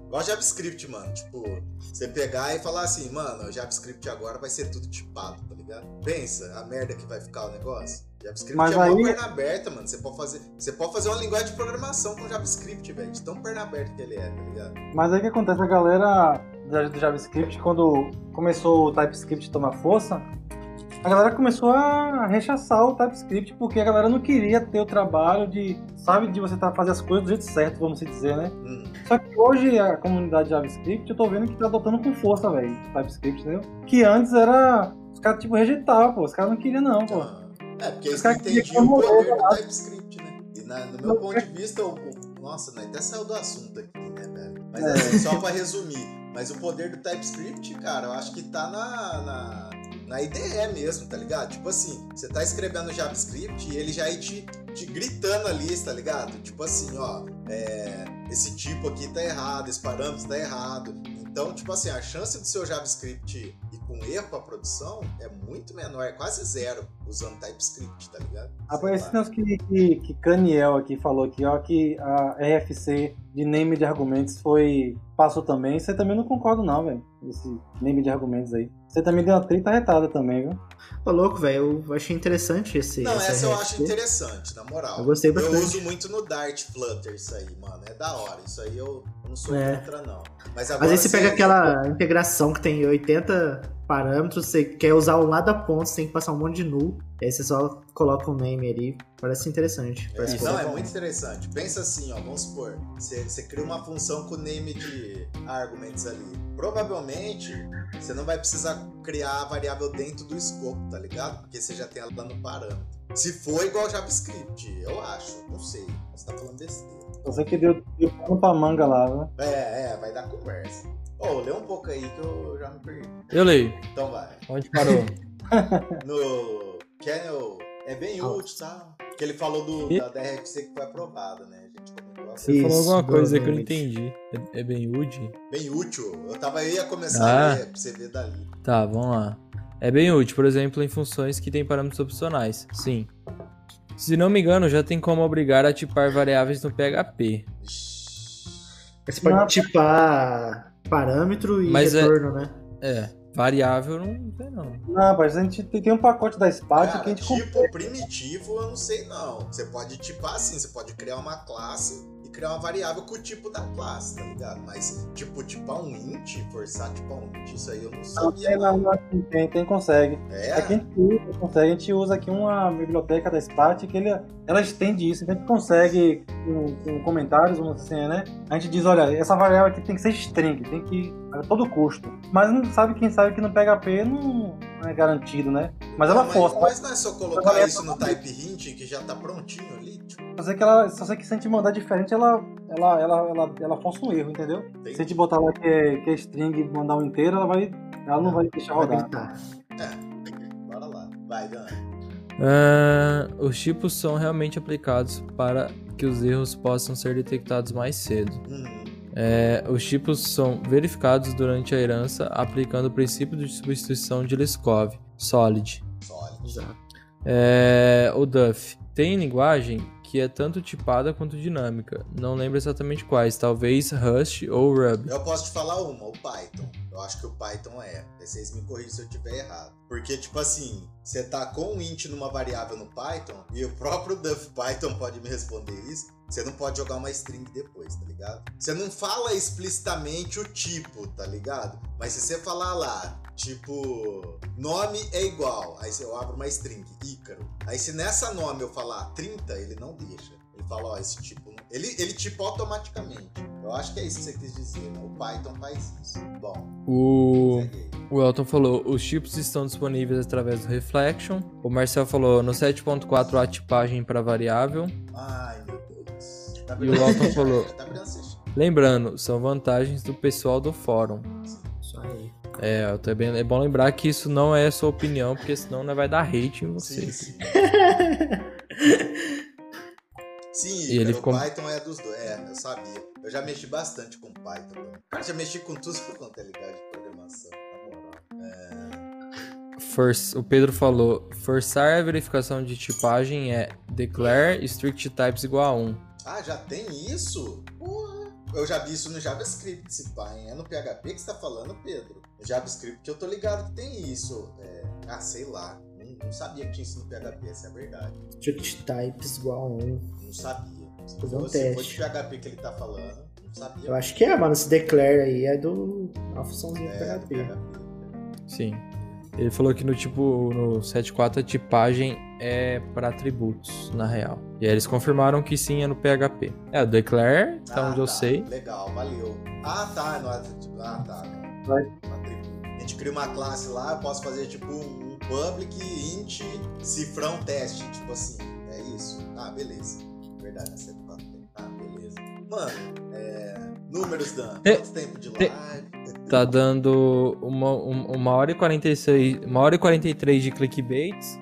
S1: Igual JavaScript, mano. Tipo, você pegar e falar assim, mano, o JavaScript agora vai ser tudo tipado, tá ligado? Pensa a merda que vai ficar o negócio. JavaScript Mas é aí... uma perna aberta, mano. Você pode, fazer, você pode fazer uma linguagem de programação com JavaScript, velho. De tão perna aberta que ele é, tá ligado?
S4: Mas aí o que acontece? A galera do JavaScript, quando começou o TypeScript tomar força, a galera começou a rechaçar o TypeScript porque a galera não queria ter o trabalho de, sabe, de você tá fazer as coisas do jeito certo, vamos dizer, né? Hum. Só que hoje a comunidade JavaScript, eu tô vendo que tá adotando com força, velho, TypeScript, entendeu? Que antes era. Os caras, tipo, rejeitavam, pô. Os caras não queriam, não, pô.
S1: Ah. É, porque eles entendiam o poder do TypeScript, né? E na, no meu ponto de vista, o, o, nossa, né, até saiu do assunto aqui, né, velho? Mas é. assim, só pra resumir. Mas o poder do TypeScript, cara, eu acho que tá na, na, na IDE mesmo, tá ligado? Tipo assim, você tá escrevendo JavaScript e ele já ir te, te gritando ali, tá ligado? Tipo assim, ó, é, esse tipo aqui tá errado, esse parâmetro tá errado. Então, tipo assim, a chance do seu JavaScript com erro pra produção é muito menor, é quase zero usando TypeScript, tá ligado?
S4: Esse negócio que, que, que Caniel aqui falou aqui, ó, que a RFC de name de argumentos foi. passou também, você também não concorda, não, velho. Esse name de argumentos aí. Você também deu uma treta retada também, viu?
S3: Ô, louco, velho, eu achei interessante esse.
S1: Não, essa, essa eu acho interessante, na moral.
S3: Eu gostei bastante.
S1: Eu uso muito no Dart Flutter isso aí, mano. É da hora. Isso aí eu, não sou é. contra, não. Mas agora.
S3: Às vezes você pega aquela integração que tem 80 parâmetros, você quer usar um lado da ponta, você tem que passar um monte de null. Aí você só coloca um name ali. Parece interessante. Parece
S1: é, não, é muito interessante. Pensa assim, ó, vamos supor, você, você cria uma função com name de argumentos ali. Provavelmente você não vai precisar criar a variável dentro do escopo, tá ligado? Porque você já tem ela no parâmetro. Se for igual JavaScript, eu acho, não sei. Você tá falando besteira.
S4: Você que deu, deu pano pra manga lá, né?
S1: É, é, vai dar conversa. Ô, oh, lê um pouco aí que eu já me perdi.
S2: Eu leio.
S1: Então vai.
S2: Onde parou? <laughs>
S1: no Kennel é bem útil, tá? Que ele falou do, e? da DRFC que foi aprovada, né? A gente
S2: comentou Você falou alguma coisa que eu não entendi. É, é, bem útil?
S1: Bem útil. Eu tava aí a começar ah. a ler pra você ver dali.
S2: Tá, vamos lá. É bem útil, por exemplo, em funções que têm parâmetros opcionais. Sim. Se não me engano, já tem como obrigar a tipar variáveis no PHP.
S3: Você pode tipar parâmetro e Mas é- retorno,
S2: é, né? É. Variável não tem, não.
S4: Não, mas a gente tem um pacote da Spark que a gente
S1: Tipo primitivo, eu não sei não. Você pode tipar assim, você pode criar uma classe criar uma variável com o tipo da classe, tá ligado? Mas, tipo, tipar um int, forçar tipar um int, isso aí eu não sabia.
S4: Não, não, não, tem, tem consegue. É? Aqui a gente usa, consegue. A gente usa aqui uma biblioteca da Spark que ele, ela estende isso. Então a gente consegue, com, com comentários, vamos assim, né? A gente diz, olha, essa variável aqui tem que ser string, tem que a todo custo. Mas não sabe quem sabe que no PHP não, não é garantido, né? Mas ela força.
S1: Mas não é só colocar isso no type hint que já tá prontinho ali? Tipo...
S4: Só sei que ela, só sei que se a gente mandar diferente, ela, ela, ela, ela, ela força um erro, entendeu? Se a gente botar lá que é, que é string e mandar um inteiro, ela vai. Ela não vai deixar rodar.
S1: É, bora lá. Vai, Dan.
S2: Uh, os tipos são realmente aplicados para que os erros possam ser detectados mais cedo. Uhum. É, os tipos são verificados durante a herança aplicando o princípio de substituição de Liskov, SOLID.
S1: SOLID.
S2: É, o Duff tem linguagem que é tanto tipada quanto dinâmica. Não lembro exatamente quais, talvez Rust ou Ruby.
S1: Eu posso te falar uma, o Python. Eu acho que o Python é. Vocês me corrigem se eu estiver errado. Porque, tipo assim, você tá com um int numa variável no Python, e o próprio Duff Python pode me responder isso. Você não pode jogar uma string depois, tá ligado? Você não fala explicitamente o tipo, tá ligado? Mas se você falar lá, tipo, nome é igual, aí eu abro uma string, Ícaro. Aí se nessa nome eu falar 30, ele não deixa. Ele fala, ó, esse tipo. Ele, ele tipo automaticamente. Eu acho que é isso que você quis dizer, né? O Python faz isso. Bom.
S2: O. O Elton falou, os tipos estão disponíveis através do Reflection. O Marcel falou, no 7.4 há tipagem para variável.
S1: Ai, meu
S2: Tá e o Elton falou. Tá lembrando, são vantagens do pessoal do fórum.
S3: Isso aí.
S2: É, é, bem, é bom lembrar que isso não é sua opinião, porque senão não vai dar hate em você.
S1: Sim, sim. <laughs> sim e ele ficou... o Python é dos dois. É, eu sabia. Eu já mexi bastante com Python. Cara, já mexi com tudo quanto é ligado de programação. É...
S2: For, o Pedro falou: forçar a verificação de tipagem é declare strict types igual a 1.
S1: Ah, já tem isso? Porra. Eu já vi isso no JavaScript, se pá, hein? É no PHP que você tá falando, Pedro? JavaScript que eu tô ligado que tem isso. É... Ah, sei lá. Não, não, sabia que tinha isso no PHP, essa é a verdade.
S3: Strict types igual a 1.
S1: Não sabia.
S3: Fazer um teste.
S1: Se de PHP que ele tá falando, não sabia.
S3: Eu acho que é, mano. Esse declare aí é do... Uma funçãozinha é, do PHP.
S2: PHP. Sim. Ele falou que no tipo no 7.4 a tipagem é para atributos, na real. E aí eles confirmaram que sim é no PHP. É, o declare, tá ah, onde tá. eu sei.
S1: Legal, valeu. Ah, tá, no atributo. Ah, tá.
S3: Vai.
S1: A gente cria uma classe lá, eu posso fazer tipo um public int cifrão teste, tipo assim. É isso? Ah, beleza. Verdade, 7.4. Ah, beleza. Mano, é... números, Dan. Quanto tempo de live?
S2: Tá dando uma, uma hora e 46. Uma hora e 43 de clickbaits.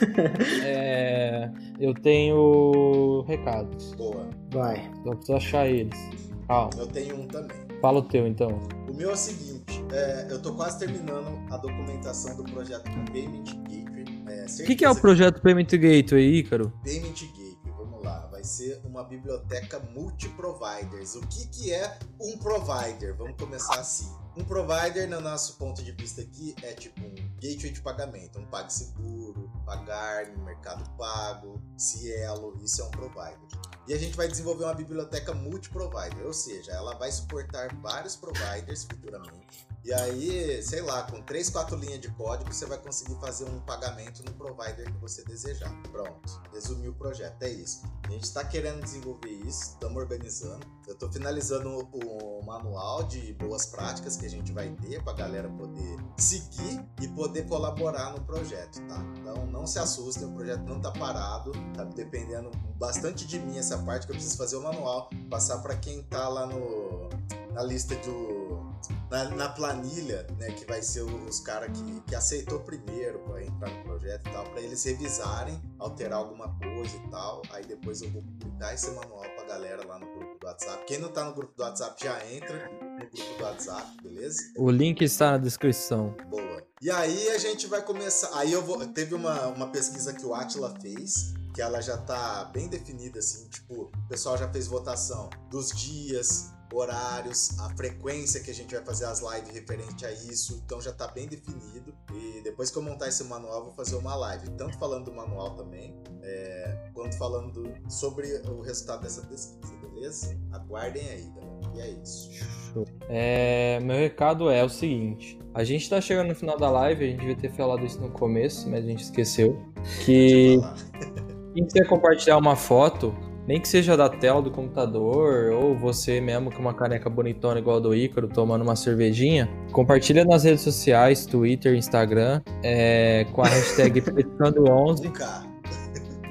S2: <laughs> é, eu tenho recados.
S1: Boa.
S3: Vai.
S2: Só preciso achar eles. Calma.
S1: Eu tenho um também.
S2: Fala o teu então.
S1: O meu é o seguinte: é, eu tô quase terminando a documentação do projeto Payment Gateway. É,
S2: o que, que, é o projeto Payment Gateway, Ícaro?
S1: Payment Gateway vai ser uma biblioteca multi-providers. O que, que é um provider? Vamos começar assim. Um provider, no nosso ponto de vista aqui, é tipo um gateway de pagamento, um PagSeguro, Pagar, Mercado Pago, Cielo, isso é um provider. E a gente vai desenvolver uma biblioteca multi-provider, ou seja, ela vai suportar vários providers futuramente e aí, sei lá, com 3, 4 linhas de código, você vai conseguir fazer um pagamento no provider que você desejar. Pronto, resumiu o projeto, é isso. A gente está querendo desenvolver isso, estamos organizando. Eu estou finalizando o, manual de boas práticas que a gente vai ter para a galera poder seguir e poder colaborar no projeto, tá? Então não se assustem, o projeto não está parado, tá dependendo bastante de mim essa parte que eu preciso fazer o manual, passar para quem está lá no, na lista do na, na, planilha, né, que vai ser os caras que, que aceitou primeiro para entrar no projeto e tal, para eles revisarem, alterar alguma coisa e tal. Aí depois eu vou publicar esse manual pra galera lá no grupo do WhatsApp. Quem não tá no grupo do WhatsApp já entra no grupo do WhatsApp, beleza?
S2: O link está na descrição.
S1: Boa. E aí a gente vai começar. Aí eu vou. Teve uma, uma pesquisa que o Atila fez que ela já tá bem definida, assim, tipo, o pessoal já fez votação dos dias, horários, a frequência que a gente vai fazer as lives referente a isso, então já está bem definido. E depois que eu montar esse manual, eu vou fazer uma live, tanto falando do manual também, é, quanto falando sobre o resultado dessa pesquisa, beleza? Aguardem aí, galera. E é isso.
S2: É, meu recado é o seguinte: a gente está chegando no final da live, a gente devia ter falado isso no começo, mas a gente esqueceu. Que <laughs> quem quiser compartilhar uma foto nem que seja da tela do computador, ou você mesmo com uma caneca bonitona igual a do Ícaro, tomando uma cervejinha, compartilha nas redes sociais, Twitter, Instagram, é, com a hashtag <laughs> Pescando11.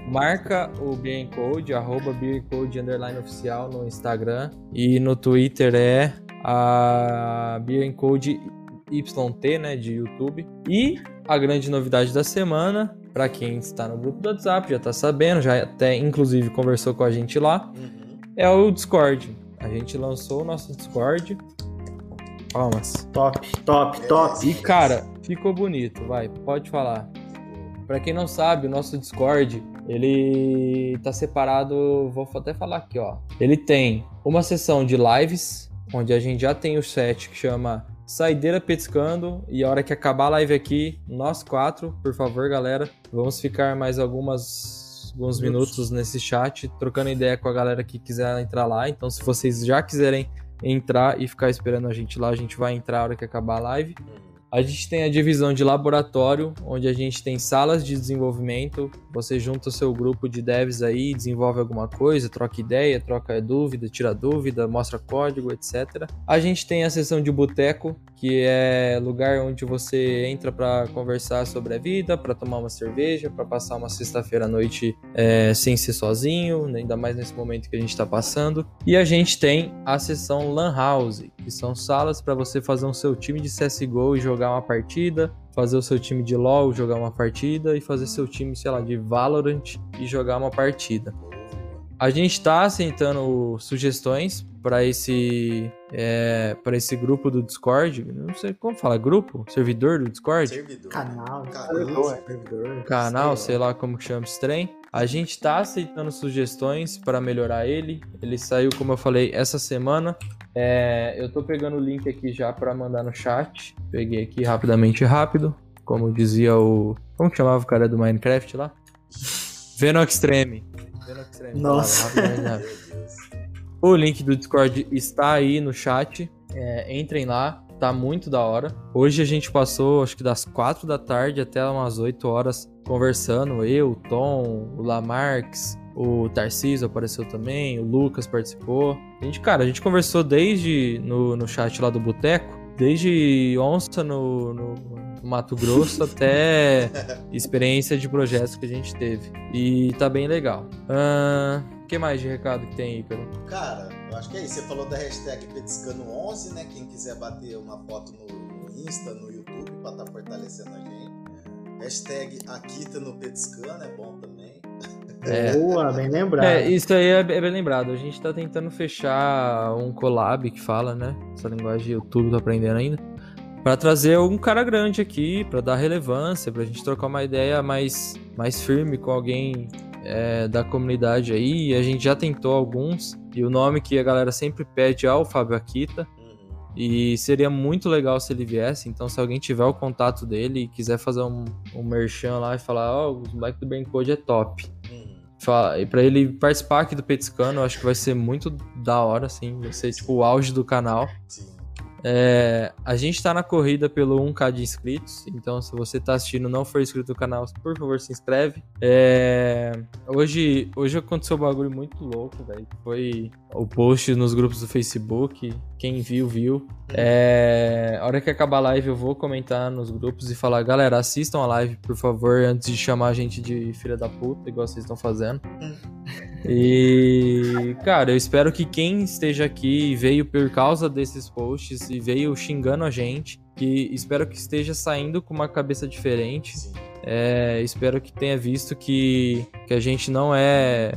S2: Marca o Beer Code, arroba Beer Code underline oficial no Instagram. E no Twitter é a Beer Code YT, né, de YouTube. E a grande novidade da semana, para quem está no grupo do WhatsApp, já está sabendo, já até inclusive conversou com a gente lá, uhum. é o Discord. A gente lançou o nosso Discord. Palmas.
S3: Top, top, top.
S2: E cara, ficou bonito, vai, pode falar. Para quem não sabe, o nosso Discord, ele tá separado, vou até falar aqui, ó. Ele tem uma sessão de lives, onde a gente já tem o set que chama Saideira Petiscando, e a hora que acabar a live aqui, nós quatro, por favor, galera, vamos ficar mais algumas alguns minutos nesse chat, trocando ideia com a galera que quiser entrar lá. Então, se vocês já quiserem entrar e ficar esperando a gente lá, a gente vai entrar a hora que acabar a live. A gente tem a divisão de laboratório, onde a gente tem salas de desenvolvimento. Você junta o seu grupo de devs aí, desenvolve alguma coisa, troca ideia, troca dúvida, tira dúvida, mostra código, etc. A gente tem a seção de boteco, que é lugar onde você entra para conversar sobre a vida, para tomar uma cerveja, para passar uma sexta-feira à noite é, sem ser sozinho, ainda mais nesse momento que a gente está passando. E a gente tem a seção Lan House, que são salas para você fazer um seu time de CSGO e jogar uma partida, fazer o seu time de LoL jogar uma partida e fazer seu time, sei lá, de Valorant e jogar uma partida. A gente está aceitando sugestões para esse é, para esse grupo do Discord. Não sei como fala, grupo? Servidor do Discord?
S1: Servidor.
S3: Canal.
S1: Canal.
S3: Servidor.
S2: Canal, sei lá como que chama esse trem. A gente está aceitando sugestões para melhorar ele. Ele saiu, como eu falei, essa semana. É, eu tô pegando o link aqui já para mandar no chat. Peguei aqui rapidamente rápido. Como dizia o. Como que chamava o cara do Minecraft lá? Venom Extreme. Venom Extreme.
S3: Nossa.
S2: Falava rápido. O link do Discord está aí no chat. É, entrem lá, tá muito da hora. Hoje a gente passou, acho que das 4 da tarde até umas 8 horas conversando. Eu, o Tom, o Lamarx, o Tarcísio apareceu também, o Lucas participou. A gente, cara, a gente conversou desde no, no chat lá do Boteco, desde onça no, no, no Mato Grosso <laughs> até experiência de projetos que a gente teve. E tá bem legal. O que mais de recado que tem aí, Pedro?
S1: Cara, eu acho que é isso. Você falou da hashtag Petiscando11, né? Quem quiser bater uma foto no, Insta, no YouTube, pra estar fortalecendo a gente. Hashtag Akita no Petiscando é bom também.
S2: É.
S3: Boa, bem lembrado.
S2: É, isso aí é, é bem lembrado. A gente tá tentando fechar um collab que fala, né? Essa linguagem tudo tô aprendendo ainda. Pra trazer um cara grande aqui, pra dar relevância, pra gente trocar uma ideia mais, mais firme com alguém é, da comunidade aí. E a gente já tentou alguns. E o nome que a galera sempre pede é o Fábio Akita. E seria muito legal se ele viesse. Então, se alguém tiver o contato dele e quiser fazer um, um merchan lá e falar: Ó, o moleque do Brain Code é top. E pra ele participar aqui do Petiscano, eu acho que vai ser muito da hora, assim. Vai ser tipo o auge do canal.
S1: Sim.
S2: É, a gente tá na corrida pelo 1k de inscritos, então se você tá assistindo e não for inscrito no canal, por favor se inscreve. É, hoje, hoje aconteceu um bagulho muito louco, velho. Foi o post nos grupos do Facebook, quem viu, viu. É, a hora que acabar a live eu vou comentar nos grupos e falar, galera, assistam a live, por favor, antes de chamar a gente de filha da puta, igual vocês estão fazendo. E, cara, eu espero que quem esteja aqui e veio por causa desses posts e veio xingando a gente, que espero que esteja saindo com uma cabeça diferente. É, espero que tenha visto que, que a gente não é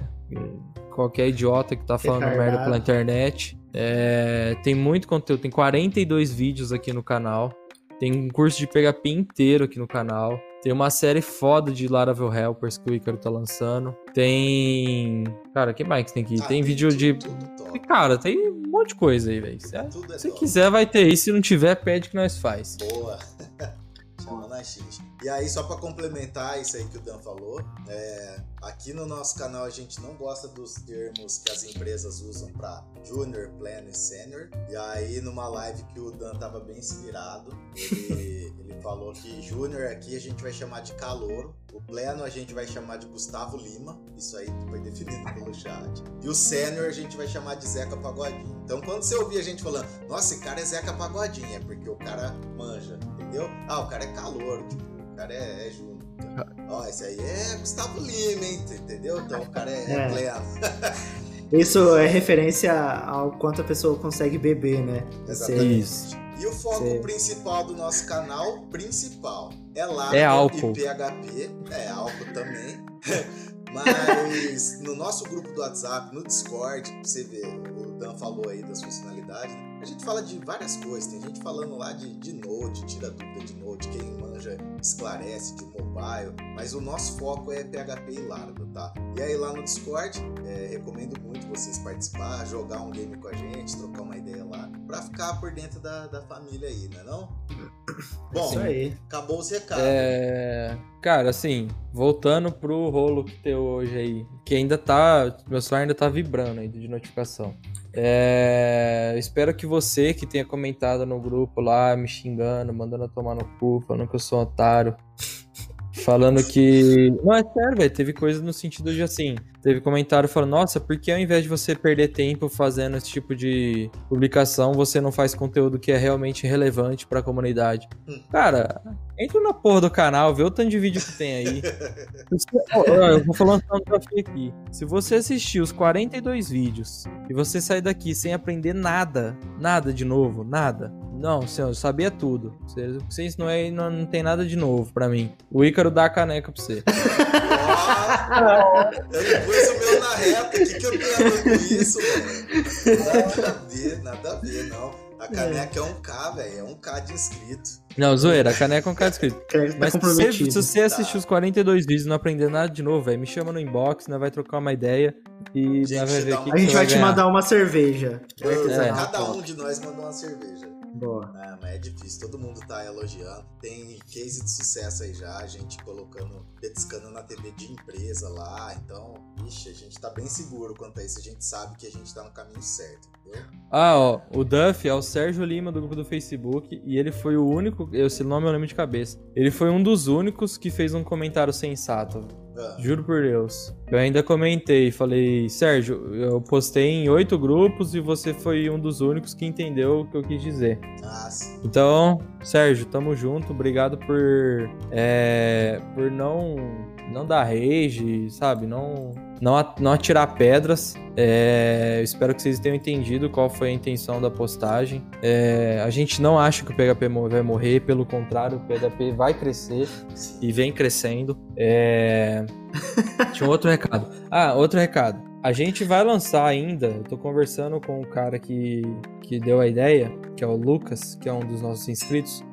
S2: qualquer idiota que tá falando
S3: Retardado.
S2: merda pela internet. É, tem muito conteúdo, tem 42 vídeos aqui no canal. Tem um curso de PHP inteiro aqui no canal. Tem uma série foda de Laravel Helpers que o Icaro tá lançando. Tem. Cara, que mais que tem aqui?
S1: Ah,
S2: tem vídeo
S1: tudo,
S2: de.
S1: Tudo.
S2: Cara, tem um monte de coisa aí, velho. Se
S1: Tudo é
S2: se quiser, vai ter aí. Se não tiver, pede que nós faz.
S1: Boa. <laughs> Chama na X. E aí, só pra complementar isso aí que o Dan falou, é, aqui no nosso canal a gente não gosta dos termos que as empresas usam pra Junior, Pleno e Senior. E aí, numa live que o Dan tava bem inspirado, ele, <laughs> ele falou que Júnior aqui a gente vai chamar de Calouro, o Pleno a gente vai chamar de Gustavo Lima, isso aí foi definido pelo chat. E o Sênior a gente vai chamar de Zeca Pagodinho. Então, quando você ouvir a gente falando, nossa, esse cara é Zeca Pagodinho, é porque o cara manja, entendeu? Ah, o cara é calor, tipo, cara é, é Júnior. <laughs> Ó, esse aí é Gustavo Lima, hein? Entendeu? Então o cara é, é
S3: É.
S1: pleno. <laughs>
S3: Isso é referência ao quanto a pessoa consegue beber, né?
S1: Exatamente.
S2: Isso.
S1: E o foco
S3: Sim.
S1: principal do nosso canal, principal, é Laravel
S2: É álcool.
S1: e PHP. É álcool também. <laughs> Mas no nosso grupo do WhatsApp, no Discord, você vê, o Dan falou aí das funcionalidades. A gente fala de várias coisas. Tem gente falando lá de, de Node, tira dúvida de Node, quem manja esclarece de mobile. Mas o nosso foco é PHP e Laravel, tá? E aí lá no Discord, é, recomendo muito vocês participar, jogar um game com a gente, trocar uma ideia lá, pra ficar por dentro da, da família aí, né não? Bom,
S3: Isso aí.
S1: acabou os recados.
S2: É. Cara, assim, voltando pro rolo que tem hoje aí, que ainda tá. Meu celular ainda tá vibrando aí de notificação. É, espero que você que tenha comentado no grupo lá, me xingando, mandando tomar no cu, falando que eu sou um otário. Falando que. Não, é sério, velho. Teve coisa no sentido de assim. Teve comentário falando, nossa, por que ao invés de você perder tempo fazendo esse tipo de publicação, você não faz conteúdo que é realmente relevante pra comunidade? Cara, entra na porra do canal, vê o tanto de vídeo que tem aí. Eu vou falar um desafio aqui. Se você assistir os 42 vídeos e você sair daqui sem aprender nada, nada de novo, nada. Não, senhor, eu sabia tudo. Você, o que você ensinou aí não, não tem nada de novo pra mim. O Ícaro dá a caneca pra você. <laughs>
S1: Eu não pus o meu na reta. O que, que eu tenho a ver com isso, velho? Nada a ver, nada a ver, não. A caneca é um K, velho. É um K de inscrito.
S2: Não, zoeira, a caneca é um cara escrito.
S3: Crédito tá
S2: Mas se você, se você assistir os 42 vídeos e não aprender nada de novo, velho, me chama no inbox, nós vai trocar uma ideia e
S1: Gente,
S2: nós vai ver o que,
S3: A gente vai te mandar uma cerveja.
S1: Mano,
S2: É.
S1: Cada um de nós mandou uma cerveja.
S3: Boa.
S1: Ah, mas é difícil, todo mundo tá elogiando. Tem case de sucesso aí já, a gente colocando, petiscando na TV de empresa lá. Então, ixi, a gente tá bem seguro quanto a isso. A gente sabe que a gente tá no caminho certo, entendeu?
S2: Ah, ó, o Duff é o Sérgio Lima do grupo do Facebook e ele foi o único, esse nome eu lembro de cabeça. Ele foi um dos únicos que fez um comentário sensato.
S1: Ah,
S2: Juro por Deus. Eu ainda comentei, falei, Sérgio, eu postei em oito grupos e você foi um dos únicos que entendeu o que eu quis dizer.
S1: ah, sim.
S2: Então, Sérgio, tamo junto. Obrigado por, é, por não, não dar rage, sabe? Não, não, não atirar pedras. É, espero que vocês tenham entendido qual foi a intenção da postagem. É, a gente não acha que o PHP vai morrer, pelo contrário, o PHP vai crescer e vem crescendo. É... <laughs> Tinha um outro recado. Ah, outro recado. A gente vai lançar ainda, eu tô conversando com o cara que, que deu a ideia, que é o Lucas, que é um dos nossos inscritos,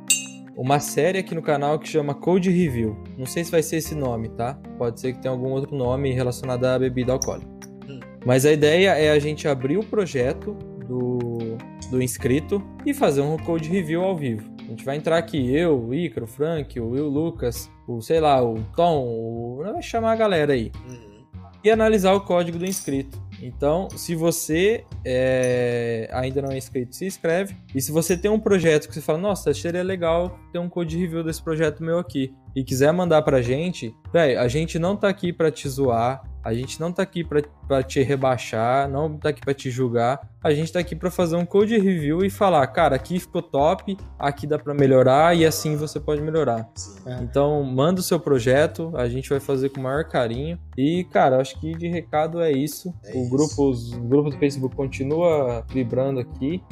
S2: uma série aqui no canal que chama Code Review. Não sei se vai ser esse nome, tá? Pode ser que tenha algum outro nome relacionado à bebida alcoólica.
S1: Hum.
S2: Mas a ideia é a gente abrir o projeto do, do inscrito e fazer um code review ao vivo. A gente vai entrar aqui, eu, o Ícaro, o Frank, o Will Lucas, o, sei lá, o Tom, o... vai chamar a galera aí
S1: Uhum.
S2: e analisar o código do inscrito. Então, se você é, ainda não é inscrito, se inscreve. E se você tem um projeto que você fala, nossa, seria legal ter um code review desse projeto meu aqui, e quiser mandar pra gente, velho, a gente não tá aqui pra te zoar, a gente não tá aqui pra, pra te rebaixar, não tá aqui pra te julgar, a gente tá aqui pra fazer um code review e falar, cara, aqui ficou top, aqui dá pra melhorar e assim você pode melhorar.
S3: É.
S2: Então, manda o seu projeto, a gente vai fazer com o maior carinho. E, cara, acho que de recado é isso.
S1: É
S2: o
S1: isso.
S2: grupo, os grupos do Facebook continua vibrando aqui.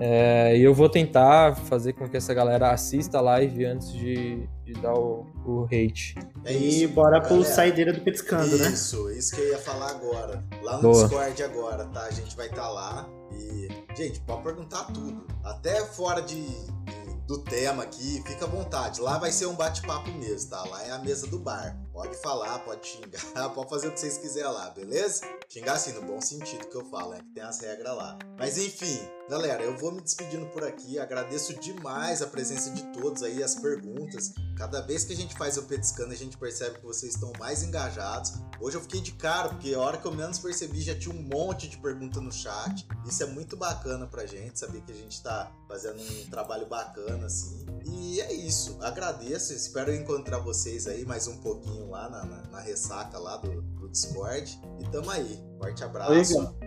S2: É, e eu vou tentar fazer com que essa galera assista a live antes de, de dar o, o hate.
S1: É
S3: e
S1: isso,
S3: bora pro
S1: galera.
S3: saideira do Petiscando, né?
S1: Isso, isso que eu ia falar agora. Lá no
S2: Boa.
S1: Discord agora, tá? A gente vai estar lá e, gente, pode perguntar tudo. Até fora de, de- do tema aqui, fica à vontade. Lá vai ser um bate-papo mesmo, tá? Lá é a mesa do bar. Pode falar, pode xingar, <laughs> pode fazer o que vocês quiserem lá, beleza? Xingar assim, no bom sentido que eu falo, né? Que tem as regras lá. Mas enfim, galera, eu vou me despedindo por aqui. Agradeço demais a presença de todos aí, as perguntas. Cada vez que a gente faz o Petiscando, a gente percebe que vocês estão mais engajados. Hoje eu fiquei de cara, porque a hora que eu menos percebi já tinha um monte de pergunta no chat. Isso é muito bacana pra gente, saber que a gente tá fazendo um trabalho bacana, assim. E é isso, agradeço, espero encontrar vocês aí mais um pouquinho lá na, na- na ressaca lá do, do Discord. E tamo aí, forte abraço
S4: Oi,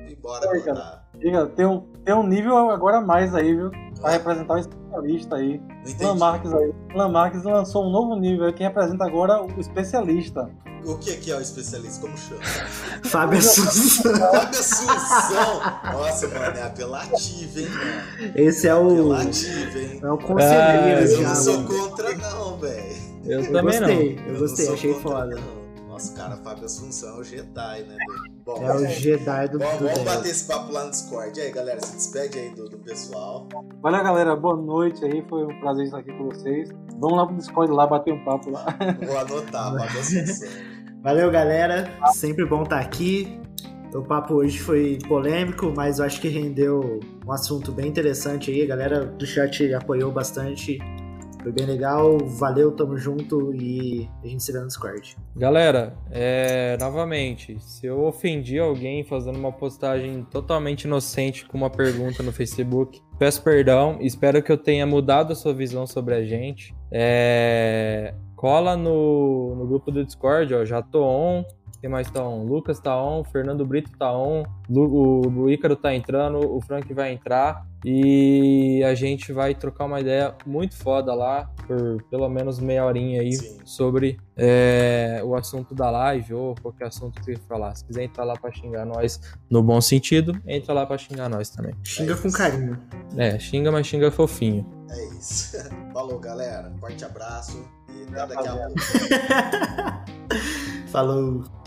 S1: e bora.
S4: Diga, tem um, tem um nível agora a mais aí, viu? Pra representar um especialista aí. Lan. Marques aí. Lan Marques lançou um novo nível aí, que representa agora o especialista.
S1: O que que é o especialista? Como chama?
S3: Fábio Assunção.
S1: Fábio Assunção! Nossa, mano, é apelativo, hein, mano?
S3: Esse é o.
S1: Apelativo, hein?
S3: É o conselheiro
S2: Ah,
S1: eu
S3: já,
S1: não sou
S3: mano.
S1: contra, não, velho.
S2: Eu,
S3: Eu
S2: também
S3: gostei,
S2: não.
S3: eu
S1: não
S3: gostei, achei
S1: contra,
S3: foda.
S1: não. Nossa, cara, Fábio Assunção é o Jedi, né?
S3: Bom, é o Jedi do
S1: Bom, vamos bater esse papo lá no Discord. E aí, galera, se despede aí do, do pessoal.
S4: Valeu, galera. Boa noite aí. Foi um prazer estar aqui com vocês. Vamos lá pro Discord lá, bater um papo lá.
S1: Vou anotar, Fábio Assunção.
S3: Valeu, galera. Sempre bom estar aqui. O papo hoje foi polêmico, mas eu acho que rendeu um assunto bem interessante aí. A galera do chat apoiou bastante. Foi bem legal, valeu, tamo junto e a gente se vê no Discord.
S2: Galera, é, novamente, se eu ofendi alguém fazendo uma postagem totalmente inocente com uma pergunta no Facebook, peço perdão, espero que eu tenha mudado a sua visão sobre a gente. É, cola no, no grupo do Discord, ó, já tô on, quem mais tá on? Lucas tá on, Fernando Brito tá on, o, o Ícaro tá entrando, o Frank vai entrar e a gente vai trocar uma ideia muito foda lá por pelo menos meia horinha aí Sim. sobre é, o assunto da live ou qualquer assunto que você falar. Se quiser entrar lá pra xingar nós no bom sentido, entra lá pra xingar nós também.
S3: Xinga é com carinho.
S2: É, xinga, mas xinga fofinho.
S1: É isso. <laughs> Falou, galera. Forte abraço e até daqui a pouco. <laughs>
S3: Falou.